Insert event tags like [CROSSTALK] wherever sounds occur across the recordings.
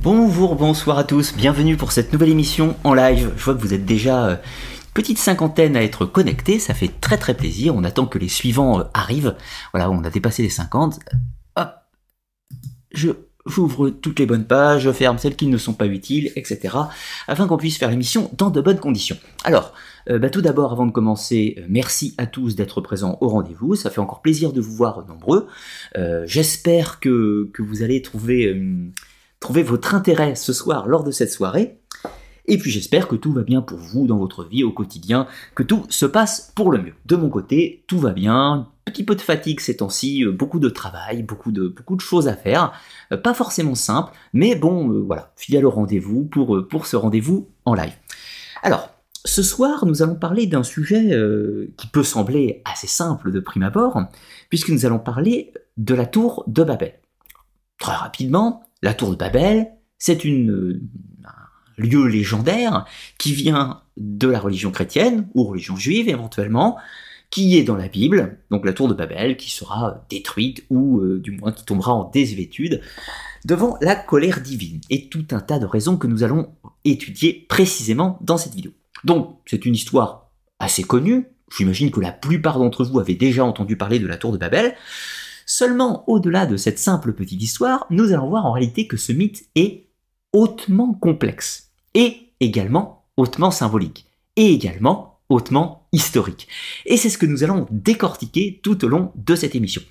Bonjour, bonsoir à tous, bienvenue pour cette nouvelle émission en live. Je vois que vous êtes déjà euh, petite cinquantaine à être connectés, ça fait très très plaisir. On attend que les suivants euh, arrivent. Voilà, on a dépassé les 50. Hop, je j'ouvre toutes les bonnes pages, je ferme celles qui ne sont pas utiles, etc. afin qu'on puisse faire l'émission dans de bonnes conditions. Alors, euh, bah, tout d'abord, avant de commencer, merci à tous d'être présents au rendez-vous. Ça fait encore plaisir de vous voir nombreux. J'espère que, que vous allez trouver, trouver votre intérêt ce soir lors de cette soirée. Et puis j'espère que tout va bien pour vous dans votre vie au quotidien, que tout se passe pour le mieux. De mon côté, tout va bien, petit peu de fatigue ces temps-ci, euh, beaucoup de travail, beaucoup de, beaucoup de choses à faire, euh, pas forcément simple, mais bon, euh, voilà, fidèle au rendez-vous pour, pour ce rendez-vous en live. Alors, ce soir, nous allons parler d'un sujet qui peut sembler assez simple de prime abord, puisque nous allons parler de la tour de Babel. Très rapidement, la tour de Babel, c'est euh, un lieu légendaire qui vient de la religion chrétienne, ou religion juive éventuellement, qui est dans la Bible, donc la tour de Babel, qui sera détruite, ou euh, du moins qui tombera en désuétude, devant la colère divine, et tout un tas de raisons que nous allons étudier précisément dans cette vidéo. Donc, c'est une histoire assez connue, j'imagine que la plupart d'entre vous avez déjà entendu parler de la tour de Babel, seulement au-delà de cette simple petite histoire, nous allons voir en réalité que ce mythe est hautement complexe, et également hautement symbolique, et également hautement historique. Et c'est ce que nous allons décortiquer tout au long de cette émission.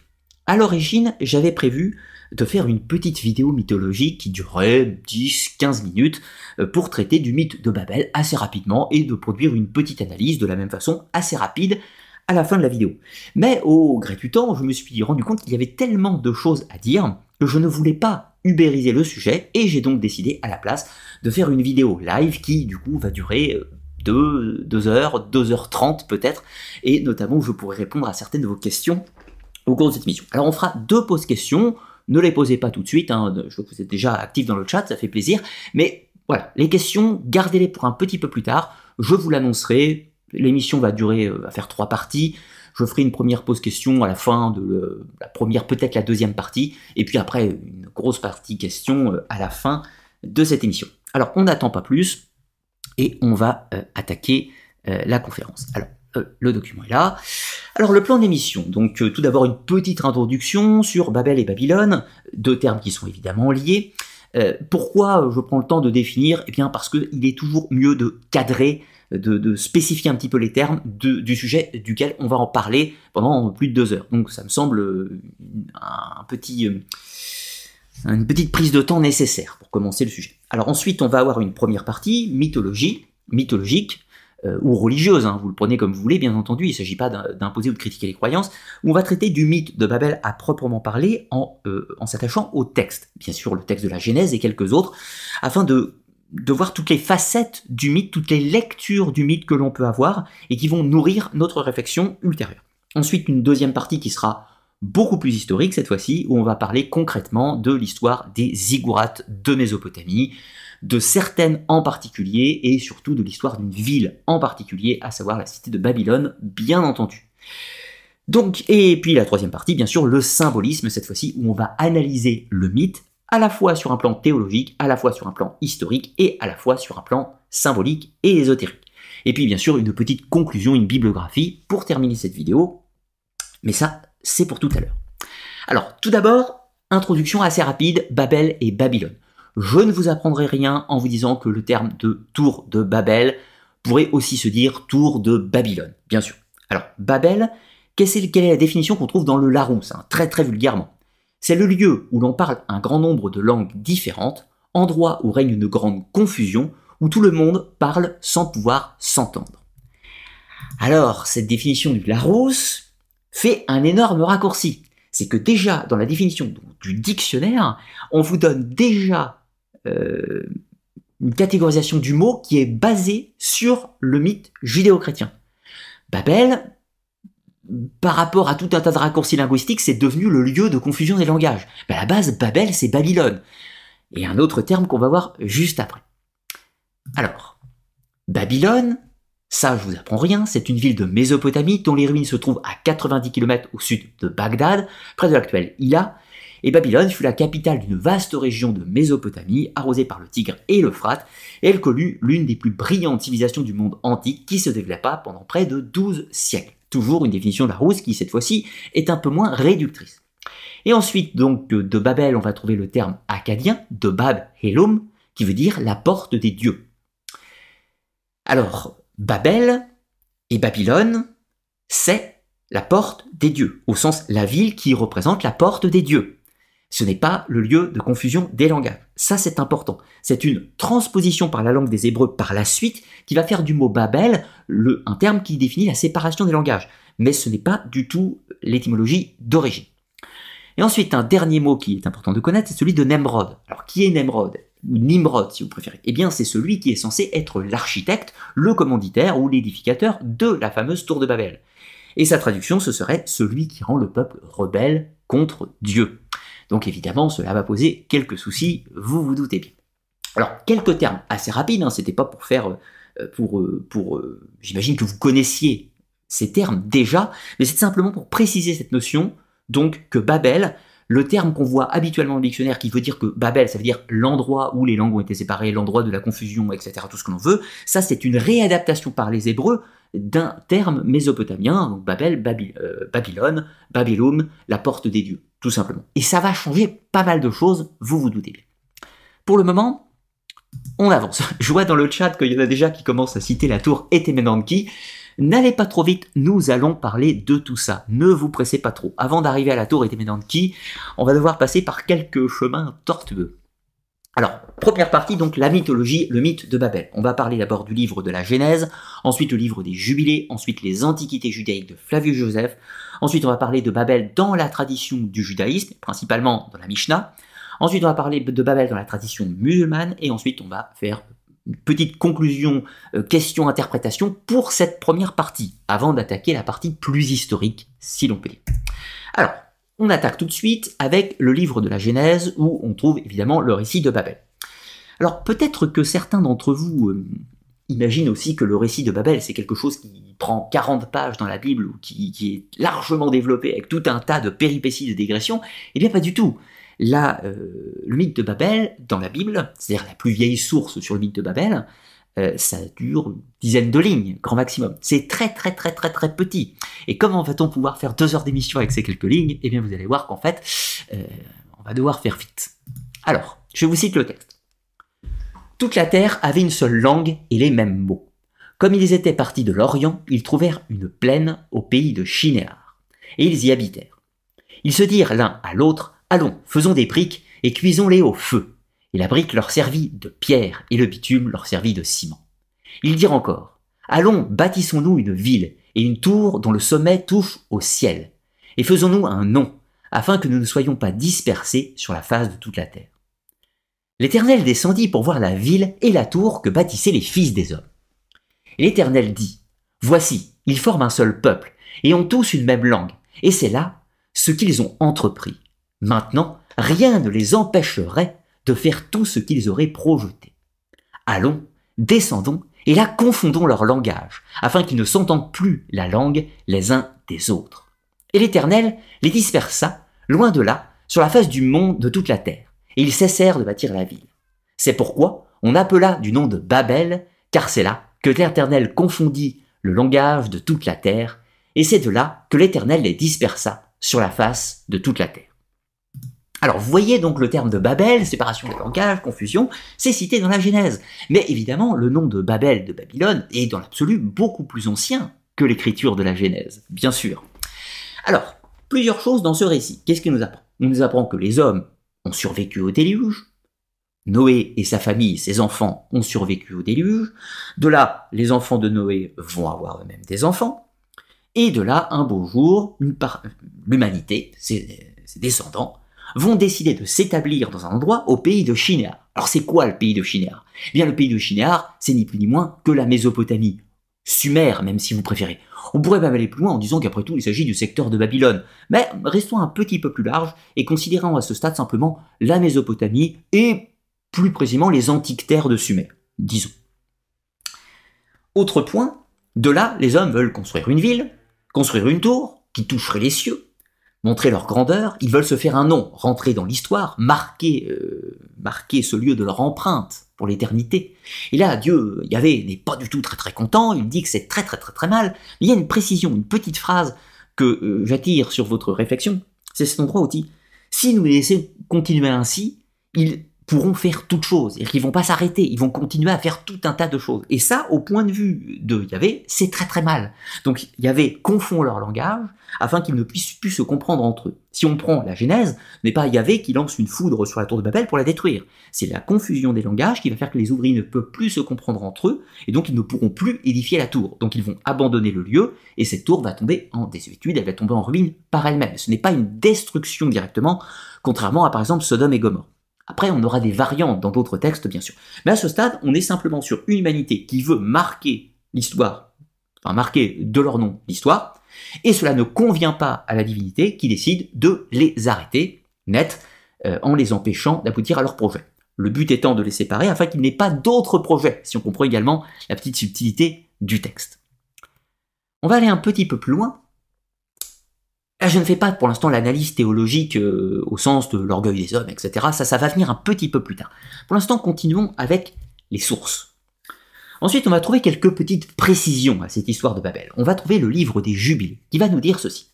À l'origine, j'avais prévu de faire une petite vidéo mythologique qui durerait 10-15 minutes euh, pour traiter du mythe de Babel assez rapidement et de produire une petite analyse de la même façon assez rapide à la fin de la vidéo. Mais au gré du temps, je me suis rendu compte qu'il y avait tellement de choses à dire que je ne voulais pas ubériser le sujet et j'ai donc décidé à la place de faire une vidéo live qui du coup va durer euh, 2, 2 heures, 2h30 peut-être, et notamment je pourrai répondre à certaines de vos questions au cours de cette émission. Alors on fera deux pauses questions, ne les posez pas tout de suite, hein, je vois que vous êtes déjà actifs dans le chat, ça fait plaisir, mais voilà, les questions, gardez-les pour un petit peu plus tard, je vous l'annoncerai, l'émission va durer, euh, va faire trois parties, je ferai une première pause question à la fin de la première, peut-être la deuxième partie, et puis après une grosse partie question euh, à la fin de cette émission. Alors on n'attend pas plus, et on va euh, attaquer la conférence. Alors, le document est là. Alors, le plan d'émission. Donc, tout d'abord, une petite introduction sur Babel et Babylone, deux termes qui sont évidemment liés. Pourquoi je prends le temps de définir? Eh bien, parce qu'il est toujours mieux de cadrer, de, spécifier un petit peu les termes du sujet duquel on va en parler pendant plus de deux heures. Donc, ça me semble euh, un petit... euh, une petite prise de temps nécessaire pour commencer le sujet. Alors ensuite, on va avoir une première partie, mythologie, mythologique, euh, ou religieuse, hein, vous le prenez comme vous voulez, bien entendu, il ne s'agit pas d'im- d'imposer ou de critiquer les croyances, où on va traiter du mythe de Babel à proprement parler en s'attachant au texte, bien sûr le texte de la Genèse et quelques autres, afin de, de voir toutes les facettes du mythe, toutes les lectures du mythe que l'on peut avoir, et qui vont nourrir notre réflexion ultérieure. Ensuite, une deuxième partie qui sera beaucoup plus historique cette fois-ci, où on va parler concrètement de l'histoire des ziggourats de Mésopotamie, de certaines en particulier, et surtout de l'histoire d'une ville en particulier, à savoir la cité de Babylone, bien entendu. Donc, et puis la troisième partie, bien sûr, le symbolisme, cette fois-ci, où on va analyser le mythe, à la fois sur un plan théologique, à la fois sur un plan historique, et à la fois sur un plan symbolique et ésotérique. Et puis, bien sûr, une petite conclusion, une bibliographie, pour terminer cette vidéo, mais ça, c'est pour tout à l'heure. Alors, tout d'abord, introduction assez rapide, Babel et Babylone. Je ne vous apprendrai rien en vous disant que le terme de tour de Babel pourrait aussi se dire tour de Babylone, bien sûr. Alors, Babel, quelle est, la définition qu'on trouve dans le Larousse, hein, très très vulgairement? C'est le lieu où l'on parle un grand nombre de langues différentes, endroit où règne une grande confusion, où tout le monde parle sans pouvoir s'entendre. Alors, cette définition du Larousse fait un énorme raccourci. C'est que déjà, dans la définition du dictionnaire, on vous donne déjà euh, une catégorisation du mot qui est basée sur le mythe judéo-chrétien. Babel, par rapport à tout un tas de raccourcis linguistiques, c'est devenu le lieu de confusion des langages. Ben, la base, Babel, c'est Babylone. Et un autre terme qu'on va voir juste après. Alors, Babylone, ça je vous apprends rien, c'est une ville de Mésopotamie dont les ruines se trouvent à 90 km au sud de Bagdad, près de l'actuel Hilla, Et Babylone fut la capitale d'une vaste région de Mésopotamie, arrosée par le Tigre et l'Euphrate, et elle connut l'une des plus brillantes civilisations du monde antique qui se développa pendant près de 12 siècles. Toujours une définition de la Larousse qui, cette fois-ci, est un peu moins réductrice. Et ensuite, donc, de Babel, on va trouver le terme acadien, de Bab Helum, qui veut dire la porte des dieux. Alors, Babel et Babylone, c'est la porte des dieux, au sens la ville qui représente la porte des dieux. Ce n'est pas le lieu de confusion des langages. Ça, c'est important. C'est une transposition par la langue des Hébreux par la suite qui va faire du mot Babel un terme qui définit la séparation des langages. Mais ce n'est pas du tout l'étymologie d'origine. Et ensuite, un dernier mot qui est important de connaître, c'est celui de Nemrod. Alors, qui est Nemrod? Ou Nimrod, si vous préférez? Eh bien, c'est celui qui est censé être l'architecte, le commanditaire ou l'édificateur de la fameuse tour de Babel. Et sa traduction, ce serait celui qui rend le peuple rebelle contre Dieu. Donc évidemment, cela va poser quelques soucis, vous vous doutez bien. Alors, quelques termes assez rapides, hein, c'était pas pour faire, euh, pour, euh, euh, j'imagine que vous connaissiez ces termes déjà, mais c'est simplement pour préciser cette notion, donc que Babel, le terme qu'on voit habituellement dans le dictionnaire qui veut dire que Babel, ça veut dire l'endroit où les langues ont été séparées, l'endroit de la confusion, etc., tout ce que l'on veut, ça c'est une réadaptation par les Hébreux d'un terme mésopotamien, donc Babel, Babylone, la porte des dieux, tout simplement. Et ça va changer pas mal de choses, vous vous doutez. Pour le moment, on avance. [LAUGHS] Je vois dans le chat qu'il y en a déjà qui commencent à citer la tour Etemenanki. N'allez pas trop vite, nous allons parler de tout ça. Ne vous pressez pas trop. Avant d'arriver à la tour Etemenanki, on va devoir passer par quelques chemins tortueux. Alors, première partie, donc la mythologie, le mythe de Babel. On va parler d'abord du livre de la Genèse, ensuite le livre des Jubilés, ensuite les Antiquités judaïques de Flavius Joseph, ensuite on va parler de Babel dans la tradition du judaïsme, principalement dans la Mishnah, ensuite on va parler de Babel dans la tradition musulmane, et ensuite on va faire une petite conclusion, euh, question-interprétation pour cette première partie, avant d'attaquer la partie plus historique, si l'on peut dire. Alors, on attaque tout de suite avec le livre de la Genèse où on trouve évidemment le récit de Babel. Alors peut-être que certains d'entre vous euh, imaginent aussi que le récit de Babel c'est quelque chose qui prend 40 pages dans la Bible ou qui, est largement développé avec tout un tas de péripéties de dégression. Eh bien pas du tout. Là, euh, le mythe de Babel dans la Bible, c'est-à-dire la plus vieille source sur le mythe de Babel, euh, ça dure une dizaine de lignes, grand maximum. C'est très très très très très petit. Et comment va-t-on pouvoir faire deux heures d'émission avec ces quelques lignes? Eh bien, vous allez voir qu'en fait, euh, on va devoir faire vite. Alors, je vous cite le texte. Toute la terre avait une seule langue et les mêmes mots. Comme ils étaient partis de l'Orient, ils trouvèrent une plaine au pays de Chinéar, et ils y habitèrent. Ils se dirent l'un à l'autre, Allons, faisons des briques et cuisons-les au feu et la brique leur servit de pierre, et le bitume leur servit de ciment. Ils dirent encore, Allons, bâtissons-nous une ville, et une tour dont le sommet touche au ciel, et faisons-nous un nom, afin que nous ne soyons pas dispersés sur la face de toute la terre. L'Éternel descendit pour voir la ville et la tour que bâtissaient les fils des hommes. L'Éternel dit, Voici, ils forment un seul peuple, et ont tous une même langue, et c'est là ce qu'ils ont entrepris. Maintenant, rien ne les empêcherait de faire tout ce qu'ils auraient projeté. Allons, descendons, et là confondons leur langage, afin qu'ils ne s'entendent plus la langue les uns des autres. Et l'Éternel les dispersa, loin de là, sur la face du monde de toute la terre, et ils cessèrent de bâtir la ville. C'est pourquoi on appela du nom de Babel, car c'est là que l'Éternel confondit le langage de toute la terre, et c'est de là que l'Éternel les dispersa sur la face de toute la terre. Alors, vous voyez donc le terme de Babel, séparation des langages, confusion, c'est cité dans la Genèse. Mais évidemment, le nom de Babel de Babylone est dans l'absolu beaucoup plus ancien que l'écriture de la Genèse, bien sûr. Alors, plusieurs choses dans ce récit. Qu'est-ce qu'il nous apprend? Il nous apprend que les hommes ont survécu au déluge, Noé et sa famille, ses enfants, ont survécu au déluge. De là, les enfants de Noé vont avoir eux-mêmes des enfants. Et de là, un beau jour, l'humanité, ses descendants, vont décider de s'établir dans un endroit au pays de Shinéar. Alors c'est quoi le pays de Shinéar Eh bien le pays de Shinéar, c'est ni plus ni moins que la Mésopotamie. Sumer, même si vous préférez. On pourrait même aller plus loin en disant qu'après tout, il s'agit du secteur de Babylone. Mais restons un petit peu plus large et considérons à ce stade simplement la Mésopotamie et plus précisément les antiques terres de Sumer, disons. Autre point, de là, les hommes veulent construire une ville, construire une tour qui toucherait les cieux, montrer leur grandeur, ils veulent se faire un nom, rentrer dans l'histoire, marquer, euh, marquer ce lieu de leur empreinte pour l'éternité. Et là, Dieu, Yahvé, n'est pas du tout très très content, il dit que c'est très très très très mal. Il y a une précision, une petite phrase que euh, j'attire sur votre réflexion, c'est cet endroit où il dit, si nous laissons continuer ainsi, ils pourront faire toutes choses, et qu'ils vont pas s'arrêter, ils vont continuer à faire tout un tas de choses. Et ça, au point de vue de Yahvé, c'est très très mal. Donc Yahvé confond leur langage afin qu'ils ne puissent plus se comprendre entre eux. Si on prend la Genèse, n'est pas Yahvé qui lance une foudre sur la tour de Babel pour la détruire. C'est la confusion des langages qui va faire que les ouvriers ne peuvent plus se comprendre entre eux, et donc ils ne pourront plus édifier la tour. Donc ils vont abandonner le lieu, et cette tour va tomber en désuétude, elle va tomber en ruine par elle-même. Ce n'est pas une destruction directement, contrairement à par exemple Sodome et Gomorre. Après, on aura des variantes dans d'autres textes, bien sûr. Mais à ce stade, on est simplement sur une humanité qui veut marquer l'histoire, enfin marquer de leur nom l'histoire, et cela ne convient pas à la divinité qui décide de les arrêter net euh, en les empêchant d'aboutir à leur projet. Le but étant de les séparer afin qu'il n'y ait pas d'autres projets, si on comprend également la petite subtilité du texte. On va aller un petit peu plus loin Là, je ne fais pas pour l'instant l'analyse théologique euh, au sens de l'orgueil des hommes, etc. Ça, ça va venir un petit peu plus tard. Pour l'instant, continuons avec les sources. Ensuite, on va trouver quelques petites précisions à cette histoire de Babel. On va trouver le livre des Jubiles, qui va nous dire ceci.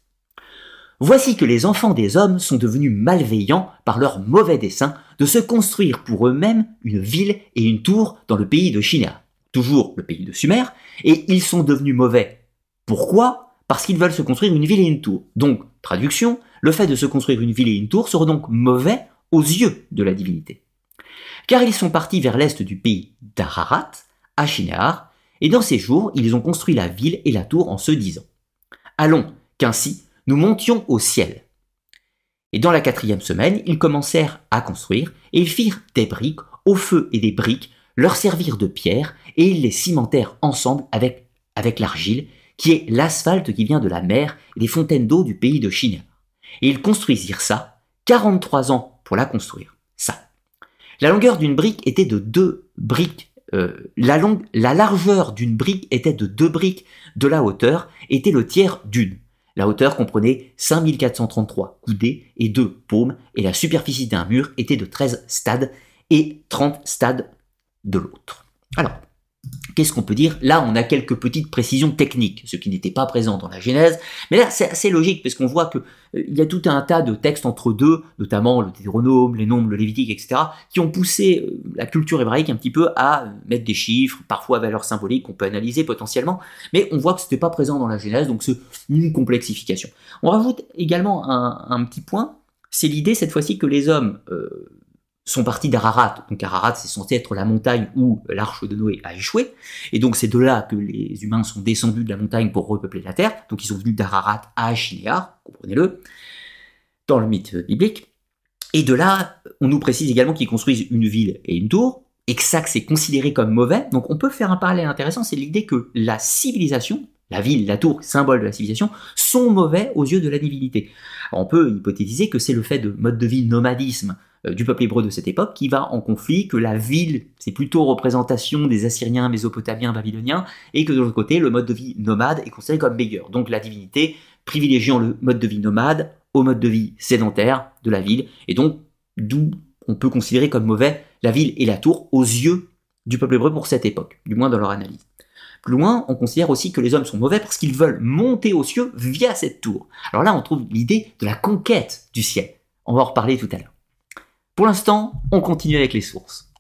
Voici que les enfants des hommes sont devenus malveillants par leur mauvais dessein de se construire pour eux-mêmes une ville et une tour dans le pays de China, toujours le pays de Sumer, et ils sont devenus mauvais. Pourquoi? Parce qu'ils veulent se construire une ville et une tour. Donc, traduction, le fait de se construire une ville et une tour sera donc mauvais aux yeux de la divinité. Car ils sont partis vers l'est du pays d'Ararat, à Shinar, et dans ces jours, ils ont construit la ville et la tour en se disant Allons, qu'ainsi nous montions au ciel. Et dans la quatrième semaine, ils commencèrent à construire, et ils firent des briques, au feu et des briques, leur servirent de pierre, et ils les cimentèrent ensemble avec, avec l'argile, qui est l'asphalte qui vient de la mer et des fontaines d'eau du pays de Chine. Et ils construisirent ça, 43 ans pour la construire. Ça. La longueur d'une brique était de deux briques. Euh, la, la largeur d'une brique était de deux briques de la hauteur, était le tiers d'une. La hauteur comprenait 5433 coudées et deux paumes, et la superficie d'un mur était de 13 stades et 30 stades de l'autre. Alors, Qu'est-ce qu'on peut dire? Là, on a quelques petites précisions techniques, ce qui n'était pas présent dans la Genèse. Mais là, c'est assez logique, parce qu'on voit qu'il euh, y a tout un tas de textes entre deux, notamment le Deutéronome, les Nombres, le Lévitique, etc., qui ont poussé euh, la culture hébraïque un petit peu à euh, mettre des chiffres, parfois à valeur symbolique, qu'on peut analyser potentiellement. Mais on voit que ce n'était pas présent dans la Genèse, donc c'est une complexification. On rajoute également un, petit point, c'est l'idée cette fois-ci que les hommes sont partis d'Ararat. Donc Ararat, c'est censé être la montagne où l'arche de Noé a échoué. Et donc c'est de là que les humains sont descendus de la montagne pour repeupler la terre. Donc ils sont venus d'Ararat à Achinéar, comprenez-le, dans le mythe biblique. Et de là, on nous précise également qu'ils construisent une ville et une tour, et que ça, c'est considéré comme mauvais. Donc on peut faire un parallèle intéressant, c'est l'idée que la civilisation, la ville, la tour, symbole de la civilisation, sont mauvais aux yeux de la divinité. on peut hypothétiser que c'est le fait de mode de vie nomadisme, du peuple hébreu de cette époque qui va en conflit, que la ville, c'est plutôt représentation des Assyriens, Mésopotamiens, Babyloniens, et que de l'autre côté, le mode de vie nomade est considéré comme meilleur. Donc la divinité privilégiant le mode de vie nomade au mode de vie sédentaire de la ville, et donc d'où on peut considérer comme mauvais la ville et la tour aux yeux du peuple hébreu pour cette époque, du moins dans leur analyse. Plus loin, on considère aussi que les hommes sont mauvais parce qu'ils veulent monter aux cieux via cette tour. Alors là, on trouve l'idée de la conquête du ciel. On va en reparler tout à l'heure. Pour l'instant, on continue avec les sources.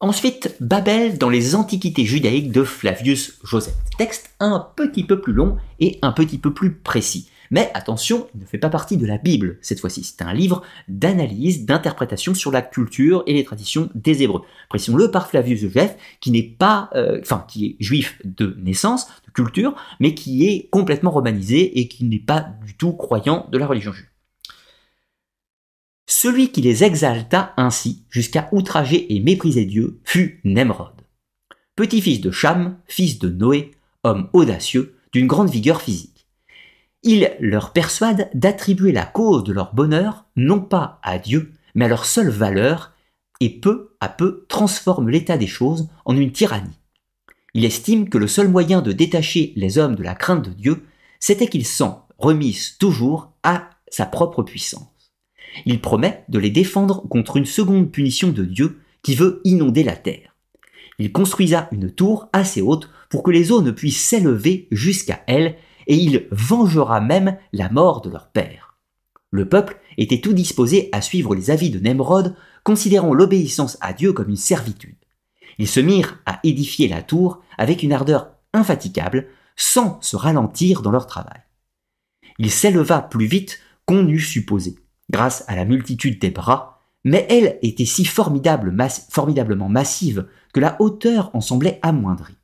Ensuite, Babel dans les Antiquités judaïques de Flavius Joseph. Texte un petit peu plus long et un petit peu plus précis. Mais attention, il ne fait pas partie de la Bible cette fois-ci. C'est un livre d'analyse, d'interprétation sur la culture et les traditions des Hébreux. Précisons-le par Flavius Joseph, qui n'est pas, euh, enfin, qui est juif de naissance, de culture, mais qui est complètement romanisé et qui n'est pas du tout croyant de la religion juive. Celui qui les exalta ainsi jusqu'à outrager et mépriser Dieu fut Nemrod. Petit-fils de Cham, fils de Noé, homme audacieux, d'une grande vigueur physique. Il leur persuade d'attribuer la cause de leur bonheur non pas à Dieu, mais à leur seule valeur, et peu à peu transforme l'état des choses en une tyrannie. Il estime que le seul moyen de détacher les hommes de la crainte de Dieu, c'était qu'ils s'en remise toujours à sa propre puissance. Il promet de les défendre contre une seconde punition de Dieu qui veut inonder la terre. Il construisa une tour assez haute pour que les eaux ne puissent s'élever jusqu'à elle, et il vengera même la mort de leur père. Le peuple était tout disposé à suivre les avis de Nemrod, considérant l'obéissance à Dieu comme une servitude. Ils se mirent à édifier la tour avec une ardeur infatigable, sans se ralentir dans leur travail. Il s'éleva plus vite qu'on eût supposé, grâce à la multitude des bras, mais elle était si formidable, formidablement massive que la hauteur en semblait amoindrie.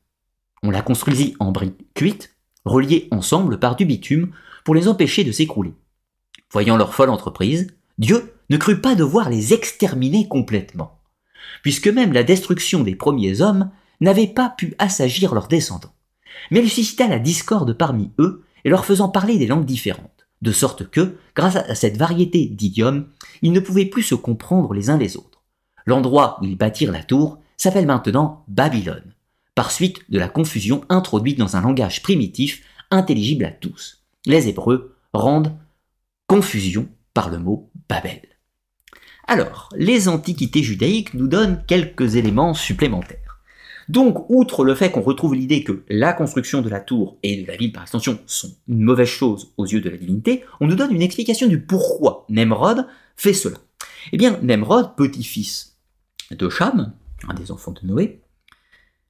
On la construisit en briques cuites, reliées ensemble par du bitume, pour les empêcher de s'écrouler. Voyant leur folle entreprise, Dieu ne crut pas devoir les exterminer complètement, puisque même la destruction des premiers hommes n'avait pas pu assagir leurs descendants. Mais il suscita la discorde parmi eux, et leur faisant parler des langues différentes, de sorte que, grâce à cette variété d'idiomes, ils ne pouvaient plus se comprendre les uns les autres. L'endroit où ils bâtirent la tour s'appelle maintenant Babylone, par suite de la confusion introduite dans un langage primitif intelligible à tous. Les Hébreux rendent confusion par le mot Babel. Alors, les antiquités judaïques nous donnent quelques éléments supplémentaires. Donc, outre le fait qu'on retrouve l'idée que la construction de la tour et de la ville par extension sont une mauvaise chose aux yeux de la divinité, on nous donne une explication du pourquoi Nemrod fait cela. Eh bien, Nemrod, petit-fils de Cham, un des enfants de Noé,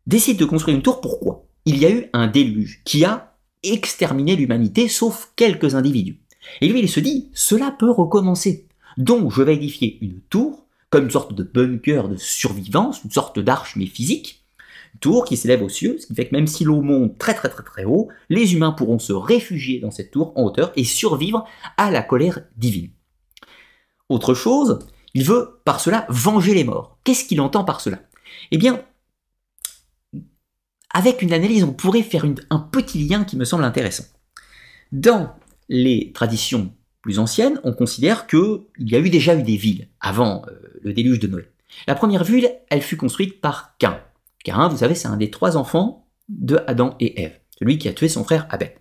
décide de construire une tour. Pourquoi? Il y a eu un déluge qui a exterminé l'humanité, sauf quelques individus. Et lui, il se dit, cela peut recommencer. Donc, je vais édifier une tour, comme une sorte de bunker de survivance, une sorte d'arche mais physique, tour qui s'élève aux cieux, ce qui fait que même si l'eau monte très très très très haut, les humains pourront se réfugier dans cette tour en hauteur et survivre à la colère divine. Autre chose, il veut par cela venger les morts. Qu'est-ce qu'il entend par cela? Eh bien, avec une analyse, on pourrait faire un petit lien qui me semble intéressant. Dans les traditions plus anciennes, on considère qu'il y a eu déjà eu des villes avant euh, le déluge de Noé. La première ville, elle fut construite par Cain. Cain, vous savez, c'est un des trois enfants de Adam et Ève, celui qui a tué son frère Abel.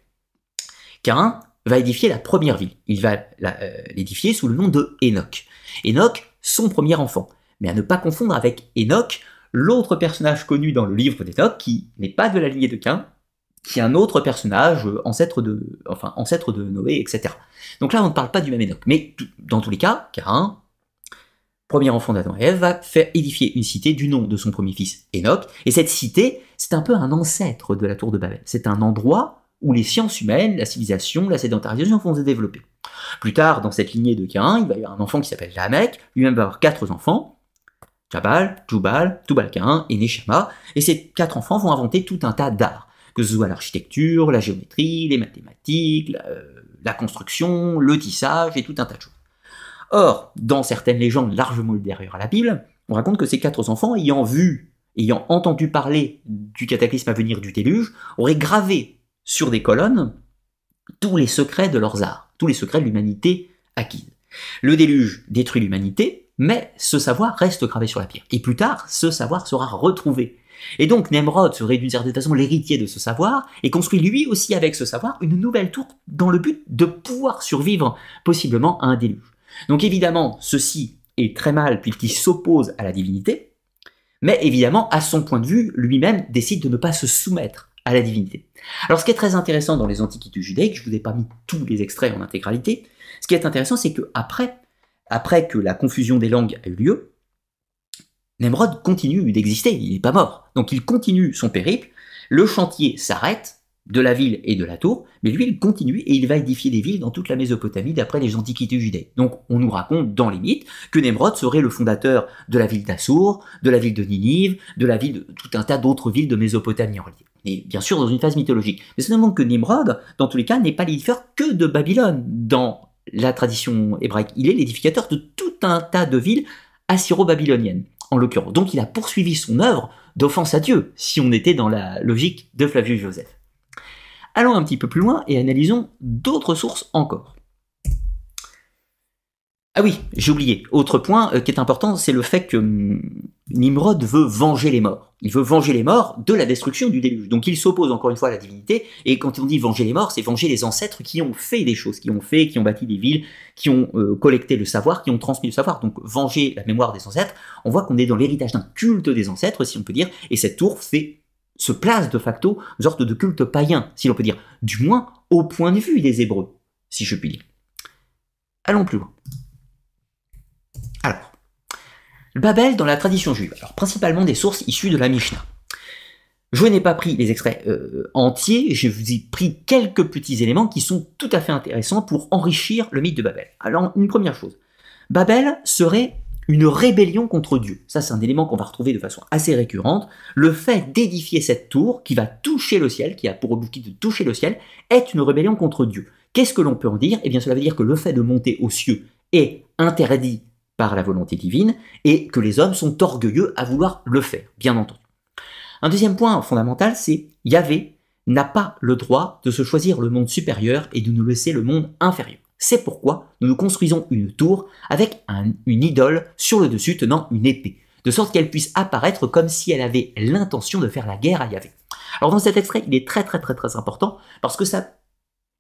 Cain va édifier la première ville. Il va euh, l'édifier sous le nom de Enoch. Enoch, son premier enfant. Mais à ne pas confondre avec Enoch, l'autre personnage connu dans le livre d'Enoch, qui n'est pas de la lignée de Cain, qui est un autre personnage, euh, ancêtre de, enfin, ancêtre de Noé, etc. Donc là, on ne parle pas du même Enoch. Mais dans tous les cas, Cain, premier enfant d'Adam et Ève, va faire édifier une cité du nom de son premier fils Enoch. Et cette cité, c'est un peu un ancêtre de la tour de Babel. C'est un endroit où les sciences humaines, la civilisation, la sédentarisation vont se développer. Plus tard, dans cette lignée de Cain, il va y avoir un enfant qui s'appelle Lamech, lui-même va avoir quatre enfants, Jabal, Jubal, Tubal-Cain et Neshama, et ces quatre enfants vont inventer tout un tas d'arts, que ce soit l'architecture, la géométrie, les mathématiques, la, euh, la, construction, le tissage et tout un tas de choses. Or, dans certaines légendes largement ultérieures à la Bible, on raconte que ces quatre enfants, ayant vu, ayant entendu parler du cataclysme à venir du déluge, auraient gravé sur des colonnes tous les secrets de leurs arts, tous les secrets de l'humanité acquise. Le déluge détruit l'humanité, mais ce savoir reste gravé sur la pierre. Et plus tard, ce savoir sera retrouvé. Et donc Nemrod serait d'une certaine façon l'héritier de ce savoir, et construit lui aussi avec ce savoir une nouvelle tour dans le but de pouvoir survivre possiblement à un déluge. Donc évidemment, ceci est très mal puisqu'il s'oppose à la divinité, mais évidemment, à son point de vue, lui-même décide de ne pas se soumettre à la divinité. Alors ce qui est très intéressant dans les antiquités judaïques, je vous ai pas mis tous les extraits en intégralité, ce qui est intéressant c'est que après que la confusion des langues a eu lieu, Nemrod continue d'exister, il n'est pas mort. Donc il continue son périple, le chantier s'arrête, de la ville et de la tour, mais lui, il continue et il va édifier des villes dans toute la Mésopotamie d'après les antiquités judaïques. Donc, on nous raconte dans les mythes que Nemrod serait le fondateur de la ville d'Assour, de la ville de Ninive, de la ville de tout un tas d'autres villes de Mésopotamie en réalité. Et bien sûr, dans une phase mythologique. Mais c'est que Nimrod, dans tous les cas, n'est pas l'édificateur que de Babylone dans la tradition hébraïque. Il est l'édificateur de tout un tas de villes assyro-babyloniennes, en l'occurrence. Donc, il a poursuivi son œuvre d'offense à Dieu, si on était dans la logique de Flavius Joseph. Allons un petit peu plus loin et analysons d'autres sources encore. Ah oui, j'ai oublié. Autre point euh, qui est important, c'est le fait que hum, Nimrod veut venger les morts. Il veut venger les morts de la destruction du déluge. Donc il s'oppose encore une fois à la divinité, et quand on dit venger les morts, c'est venger les ancêtres qui ont fait des choses, qui ont fait, qui ont bâti des villes, qui ont euh, collecté le savoir, qui ont transmis le savoir. Donc venger la mémoire des ancêtres, on voit qu'on est dans l'héritage d'un culte des ancêtres, si on peut dire, et cette tour fait se place de facto une sorte de culte païen, si l'on peut dire, du moins au point de vue des Hébreux, si je puis dire. Allons plus loin. Alors, Babel dans la tradition juive, alors principalement des sources issues de la Mishnah. Je n'ai pas pris les extraits euh, entiers, je vous ai pris quelques petits éléments qui sont tout à fait intéressants pour enrichir le mythe de Babel. Alors, une première chose, Babel serait une rébellion contre Dieu. Ça, c'est un élément qu'on va retrouver de façon assez récurrente. Le fait d'édifier cette tour qui va toucher le ciel, qui a pour objectif de toucher le ciel, est une rébellion contre Dieu. Qu'est-ce que l'on peut en dire? Eh bien, cela veut dire que le fait de monter aux cieux est interdit par la volonté divine et que les hommes sont orgueilleux à vouloir le faire, bien entendu. Un deuxième point fondamental, c'est Yahvé n'a pas le droit de se choisir le monde supérieur et de nous laisser le monde inférieur. C'est pourquoi nous nous construisons une tour avec une idole sur le dessus tenant une épée, de sorte qu'elle puisse apparaître comme si elle avait l'intention de faire la guerre à Yahvé. Alors dans cet extrait, il est très très très très important parce que ça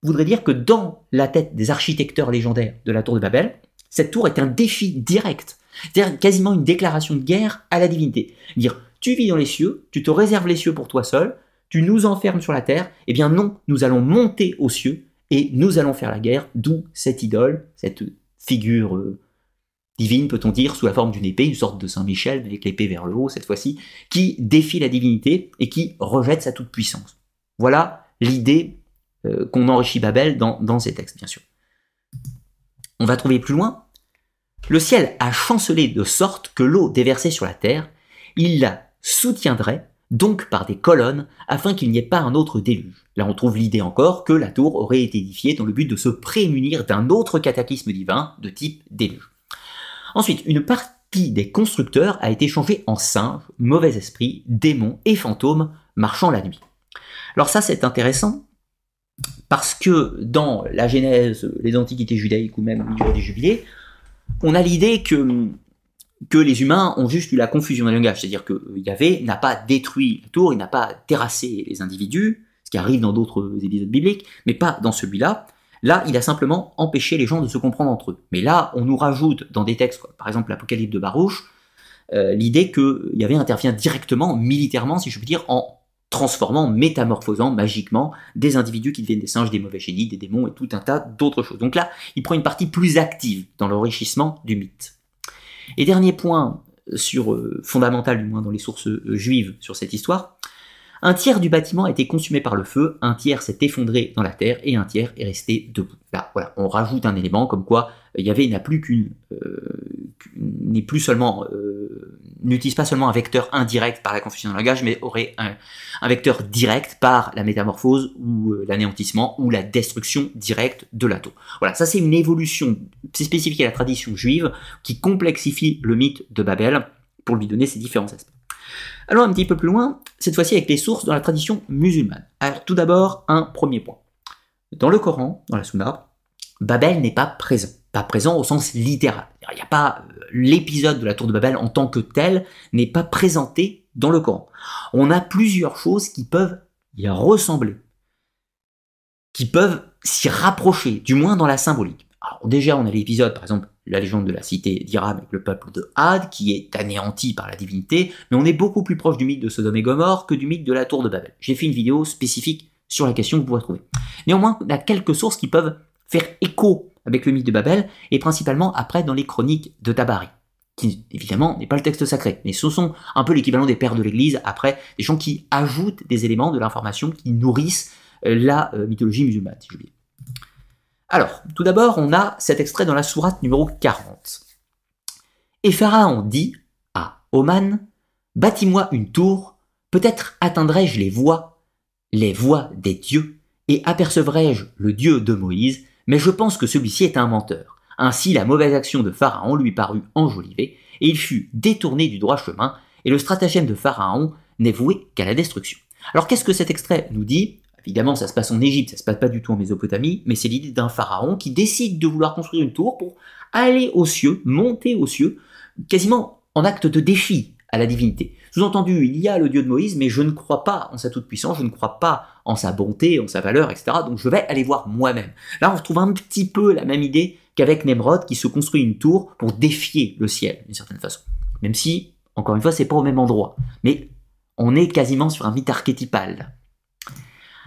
voudrait dire que dans la tête des architecteurs légendaires de la tour de Babel, cette tour est un défi direct, c'est-à-dire quasiment une déclaration de guerre à la divinité. Dire tu vis dans les cieux, tu te réserves les cieux pour toi seul, tu nous enfermes sur la terre, eh bien non, nous allons monter aux cieux et nous allons faire la guerre, d'où cette idole, cette figure euh, divine, peut-on dire, sous la forme d'une épée, une sorte de Saint-Michel, avec l'épée vers le haut cette fois-ci, qui défie la divinité et qui rejette sa toute-puissance. Voilà l'idée euh, qu'on enrichit Babel dans, dans ces textes, bien sûr. On va trouver plus loin. Le ciel a chancelé de sorte que l'eau déversée sur la terre, il la soutiendrait donc par des colonnes, afin qu'il n'y ait pas un autre déluge. Là on trouve l'idée encore que la tour aurait été édifiée dans le but de se prémunir d'un autre cataclysme divin de type déluge. Ensuite, une partie des constructeurs a été changée en singes, mauvais esprits, démons et fantômes marchant la nuit. Alors ça c'est intéressant, parce que dans la Genèse, les Antiquités judaïques ou même le des Jubilés, on a l'idée que que les humains ont juste eu la confusion dans le langage, c'est-à-dire que Yahvé n'a pas détruit la tour, il n'a pas terrassé les individus, ce qui arrive dans d'autres épisodes bibliques, mais pas dans celui-là. Là, il a simplement empêché les gens de se comprendre entre eux. Mais là, on nous rajoute dans des textes, par exemple l'Apocalypse de Barouche, euh, l'idée que Yahvé intervient directement, militairement, si je puis dire, en transformant, métamorphosant magiquement des individus qui deviennent des singes, des mauvais génies, des démons et tout un tas d'autres choses. Donc là, il prend une partie plus active dans l'enrichissement du mythe. Et dernier point sur euh, fondamental du moins dans les sources euh, juives sur cette histoire, un tiers du bâtiment a été consumé par le feu, un tiers s'est effondré dans la terre et un tiers est resté debout. Là, voilà, on rajoute un élément comme quoi euh, Yahvé n'a plus qu'une, n'est plus seulement, n'utilise pas seulement un vecteur indirect par la confusion de langage, mais aurait un, vecteur direct par la métamorphose ou l'anéantissement ou la destruction directe de l'atome. Voilà, ça c'est une évolution spécifique à la tradition juive qui complexifie le mythe de Babel pour lui donner ses différents aspects. Allons un petit peu plus loin, cette fois-ci avec les sources dans la tradition musulmane. Alors tout d'abord, un premier point. Dans le Coran, dans la Sunna, Babel n'est pas présent. Pas présent au sens littéral. Il n'y a pas euh, l'épisode de la tour de Babel en tant que tel n'est pas présenté dans le Coran. On a plusieurs choses qui peuvent y ressembler, qui peuvent s'y rapprocher, du moins dans la symbolique. Alors déjà, on a l'épisode, par exemple, la légende de la cité d'Iram avec le peuple de Had, qui est anéanti par la divinité, mais on est beaucoup plus proche du mythe de Sodome et Gomorre que du mythe de la tour de Babel. J'ai fait une vidéo spécifique sur la question que vous pourrez trouver. Néanmoins, on a quelques sources qui peuvent faire écho avec le mythe de Babel, et principalement après dans les chroniques de Tabari, qui évidemment n'est pas le texte sacré, mais ce sont un peu l'équivalent des pères de l'Église, après des gens qui ajoutent des éléments de l'information qui nourrissent euh, la euh, mythologie musulmane, si je veux dire. Alors, tout d'abord, on a cet extrait dans la sourate numéro 40. Et Pharaon dit à Oman, bâtis-moi une tour, peut-être atteindrai-je les voies, les voies des dieux, et apercevrai-je le Dieu de Moïse, mais je pense que celui-ci est un menteur. Ainsi la mauvaise action de Pharaon lui parut enjolivée, et il fut détourné du droit chemin, et le stratagème de Pharaon n'est voué qu'à la destruction. Alors qu'est-ce que cet extrait nous dit? Évidemment, ça se passe en Égypte, ça se passe pas du tout en Mésopotamie, mais c'est l'idée d'un pharaon qui décide de vouloir construire une tour pour aller aux cieux, monter aux cieux, quasiment en acte de défi à la divinité. Sous-entendu, il y a le Dieu de Moïse, mais je ne crois pas en sa toute-puissance, je ne crois pas en sa bonté, en sa valeur, etc. Donc je vais aller voir moi-même. Là, on retrouve un petit peu la même idée qu'avec Nemrod qui se construit une tour pour défier le ciel, d'une certaine façon. Même si, encore une fois, c'est pas au même endroit. Mais on est quasiment sur un mythe archétypal.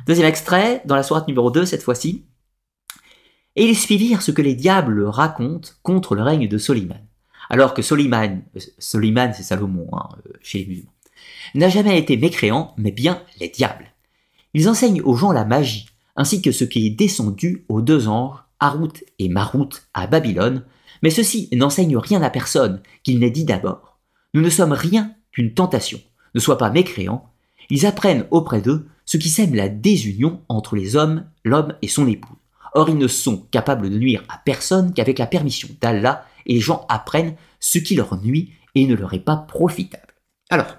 Deuxième extrait, dans la sourate numéro 2, cette fois-ci. Et ils suivirent ce que les diables racontent contre le règne de Soliman. Alors que Soliman, euh, Soliman c'est Salomon hein, euh, chez les musulmans, n'a jamais été mécréant, mais bien les diables. Ils enseignent aux gens la magie, ainsi que ce qui est descendu aux deux anges, Harut et Marut, à Babylone, mais ceux-ci n'enseignent rien à personne, qu'il n'ait dit d'abord. Nous ne sommes rien qu'une tentation. Ne sois pas mécréant. Ils apprennent auprès d'eux ce qui sème la désunion entre les hommes, l'homme et son épouse. Or, ils ne sont capables de nuire à personne qu'avec la permission d'Allah, et les gens apprennent ce qui leur nuit et ne leur est pas profitable. Alors,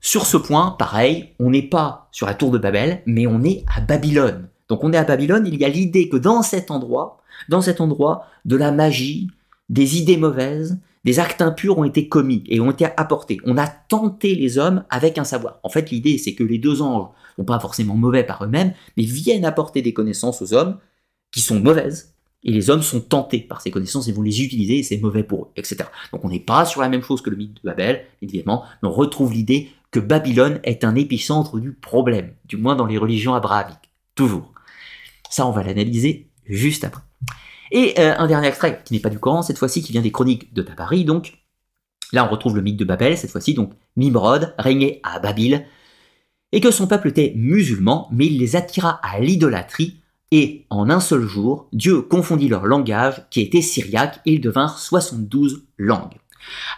sur ce point, pareil, on n'est pas sur la tour de Babel, mais on est à Babylone. Donc on est à Babylone, il y a l'idée que dans cet endroit, dans cet endroit, de la magie, des idées mauvaises, des actes impurs ont été commis et ont été apportés. On a tenté les hommes avec un savoir. En fait, l'idée, c'est que les deux anges sont pas forcément mauvais par eux-mêmes, mais viennent apporter des connaissances aux hommes qui sont mauvaises. Et les hommes sont tentés par ces connaissances et vont les utiliser et c'est mauvais pour eux, etc. Donc on n'est pas sur la même chose que le mythe de Babel, évidemment, mais on retrouve l'idée que Babylone est un épicentre du problème, du moins dans les religions abrahamiques. Toujours. Ça, on va l'analyser juste après. Et euh, un dernier extrait qui n'est pas du Coran, cette fois-ci qui vient des chroniques de Tabari, donc. Là, on retrouve le mythe de Babel, cette fois-ci, donc Nimrod régnait à Babyle, et que son peuple était musulman, mais il les attira à l'idolâtrie, et en un seul jour, Dieu confondit leur langage, qui était syriaque, et ils devinrent 72 langues.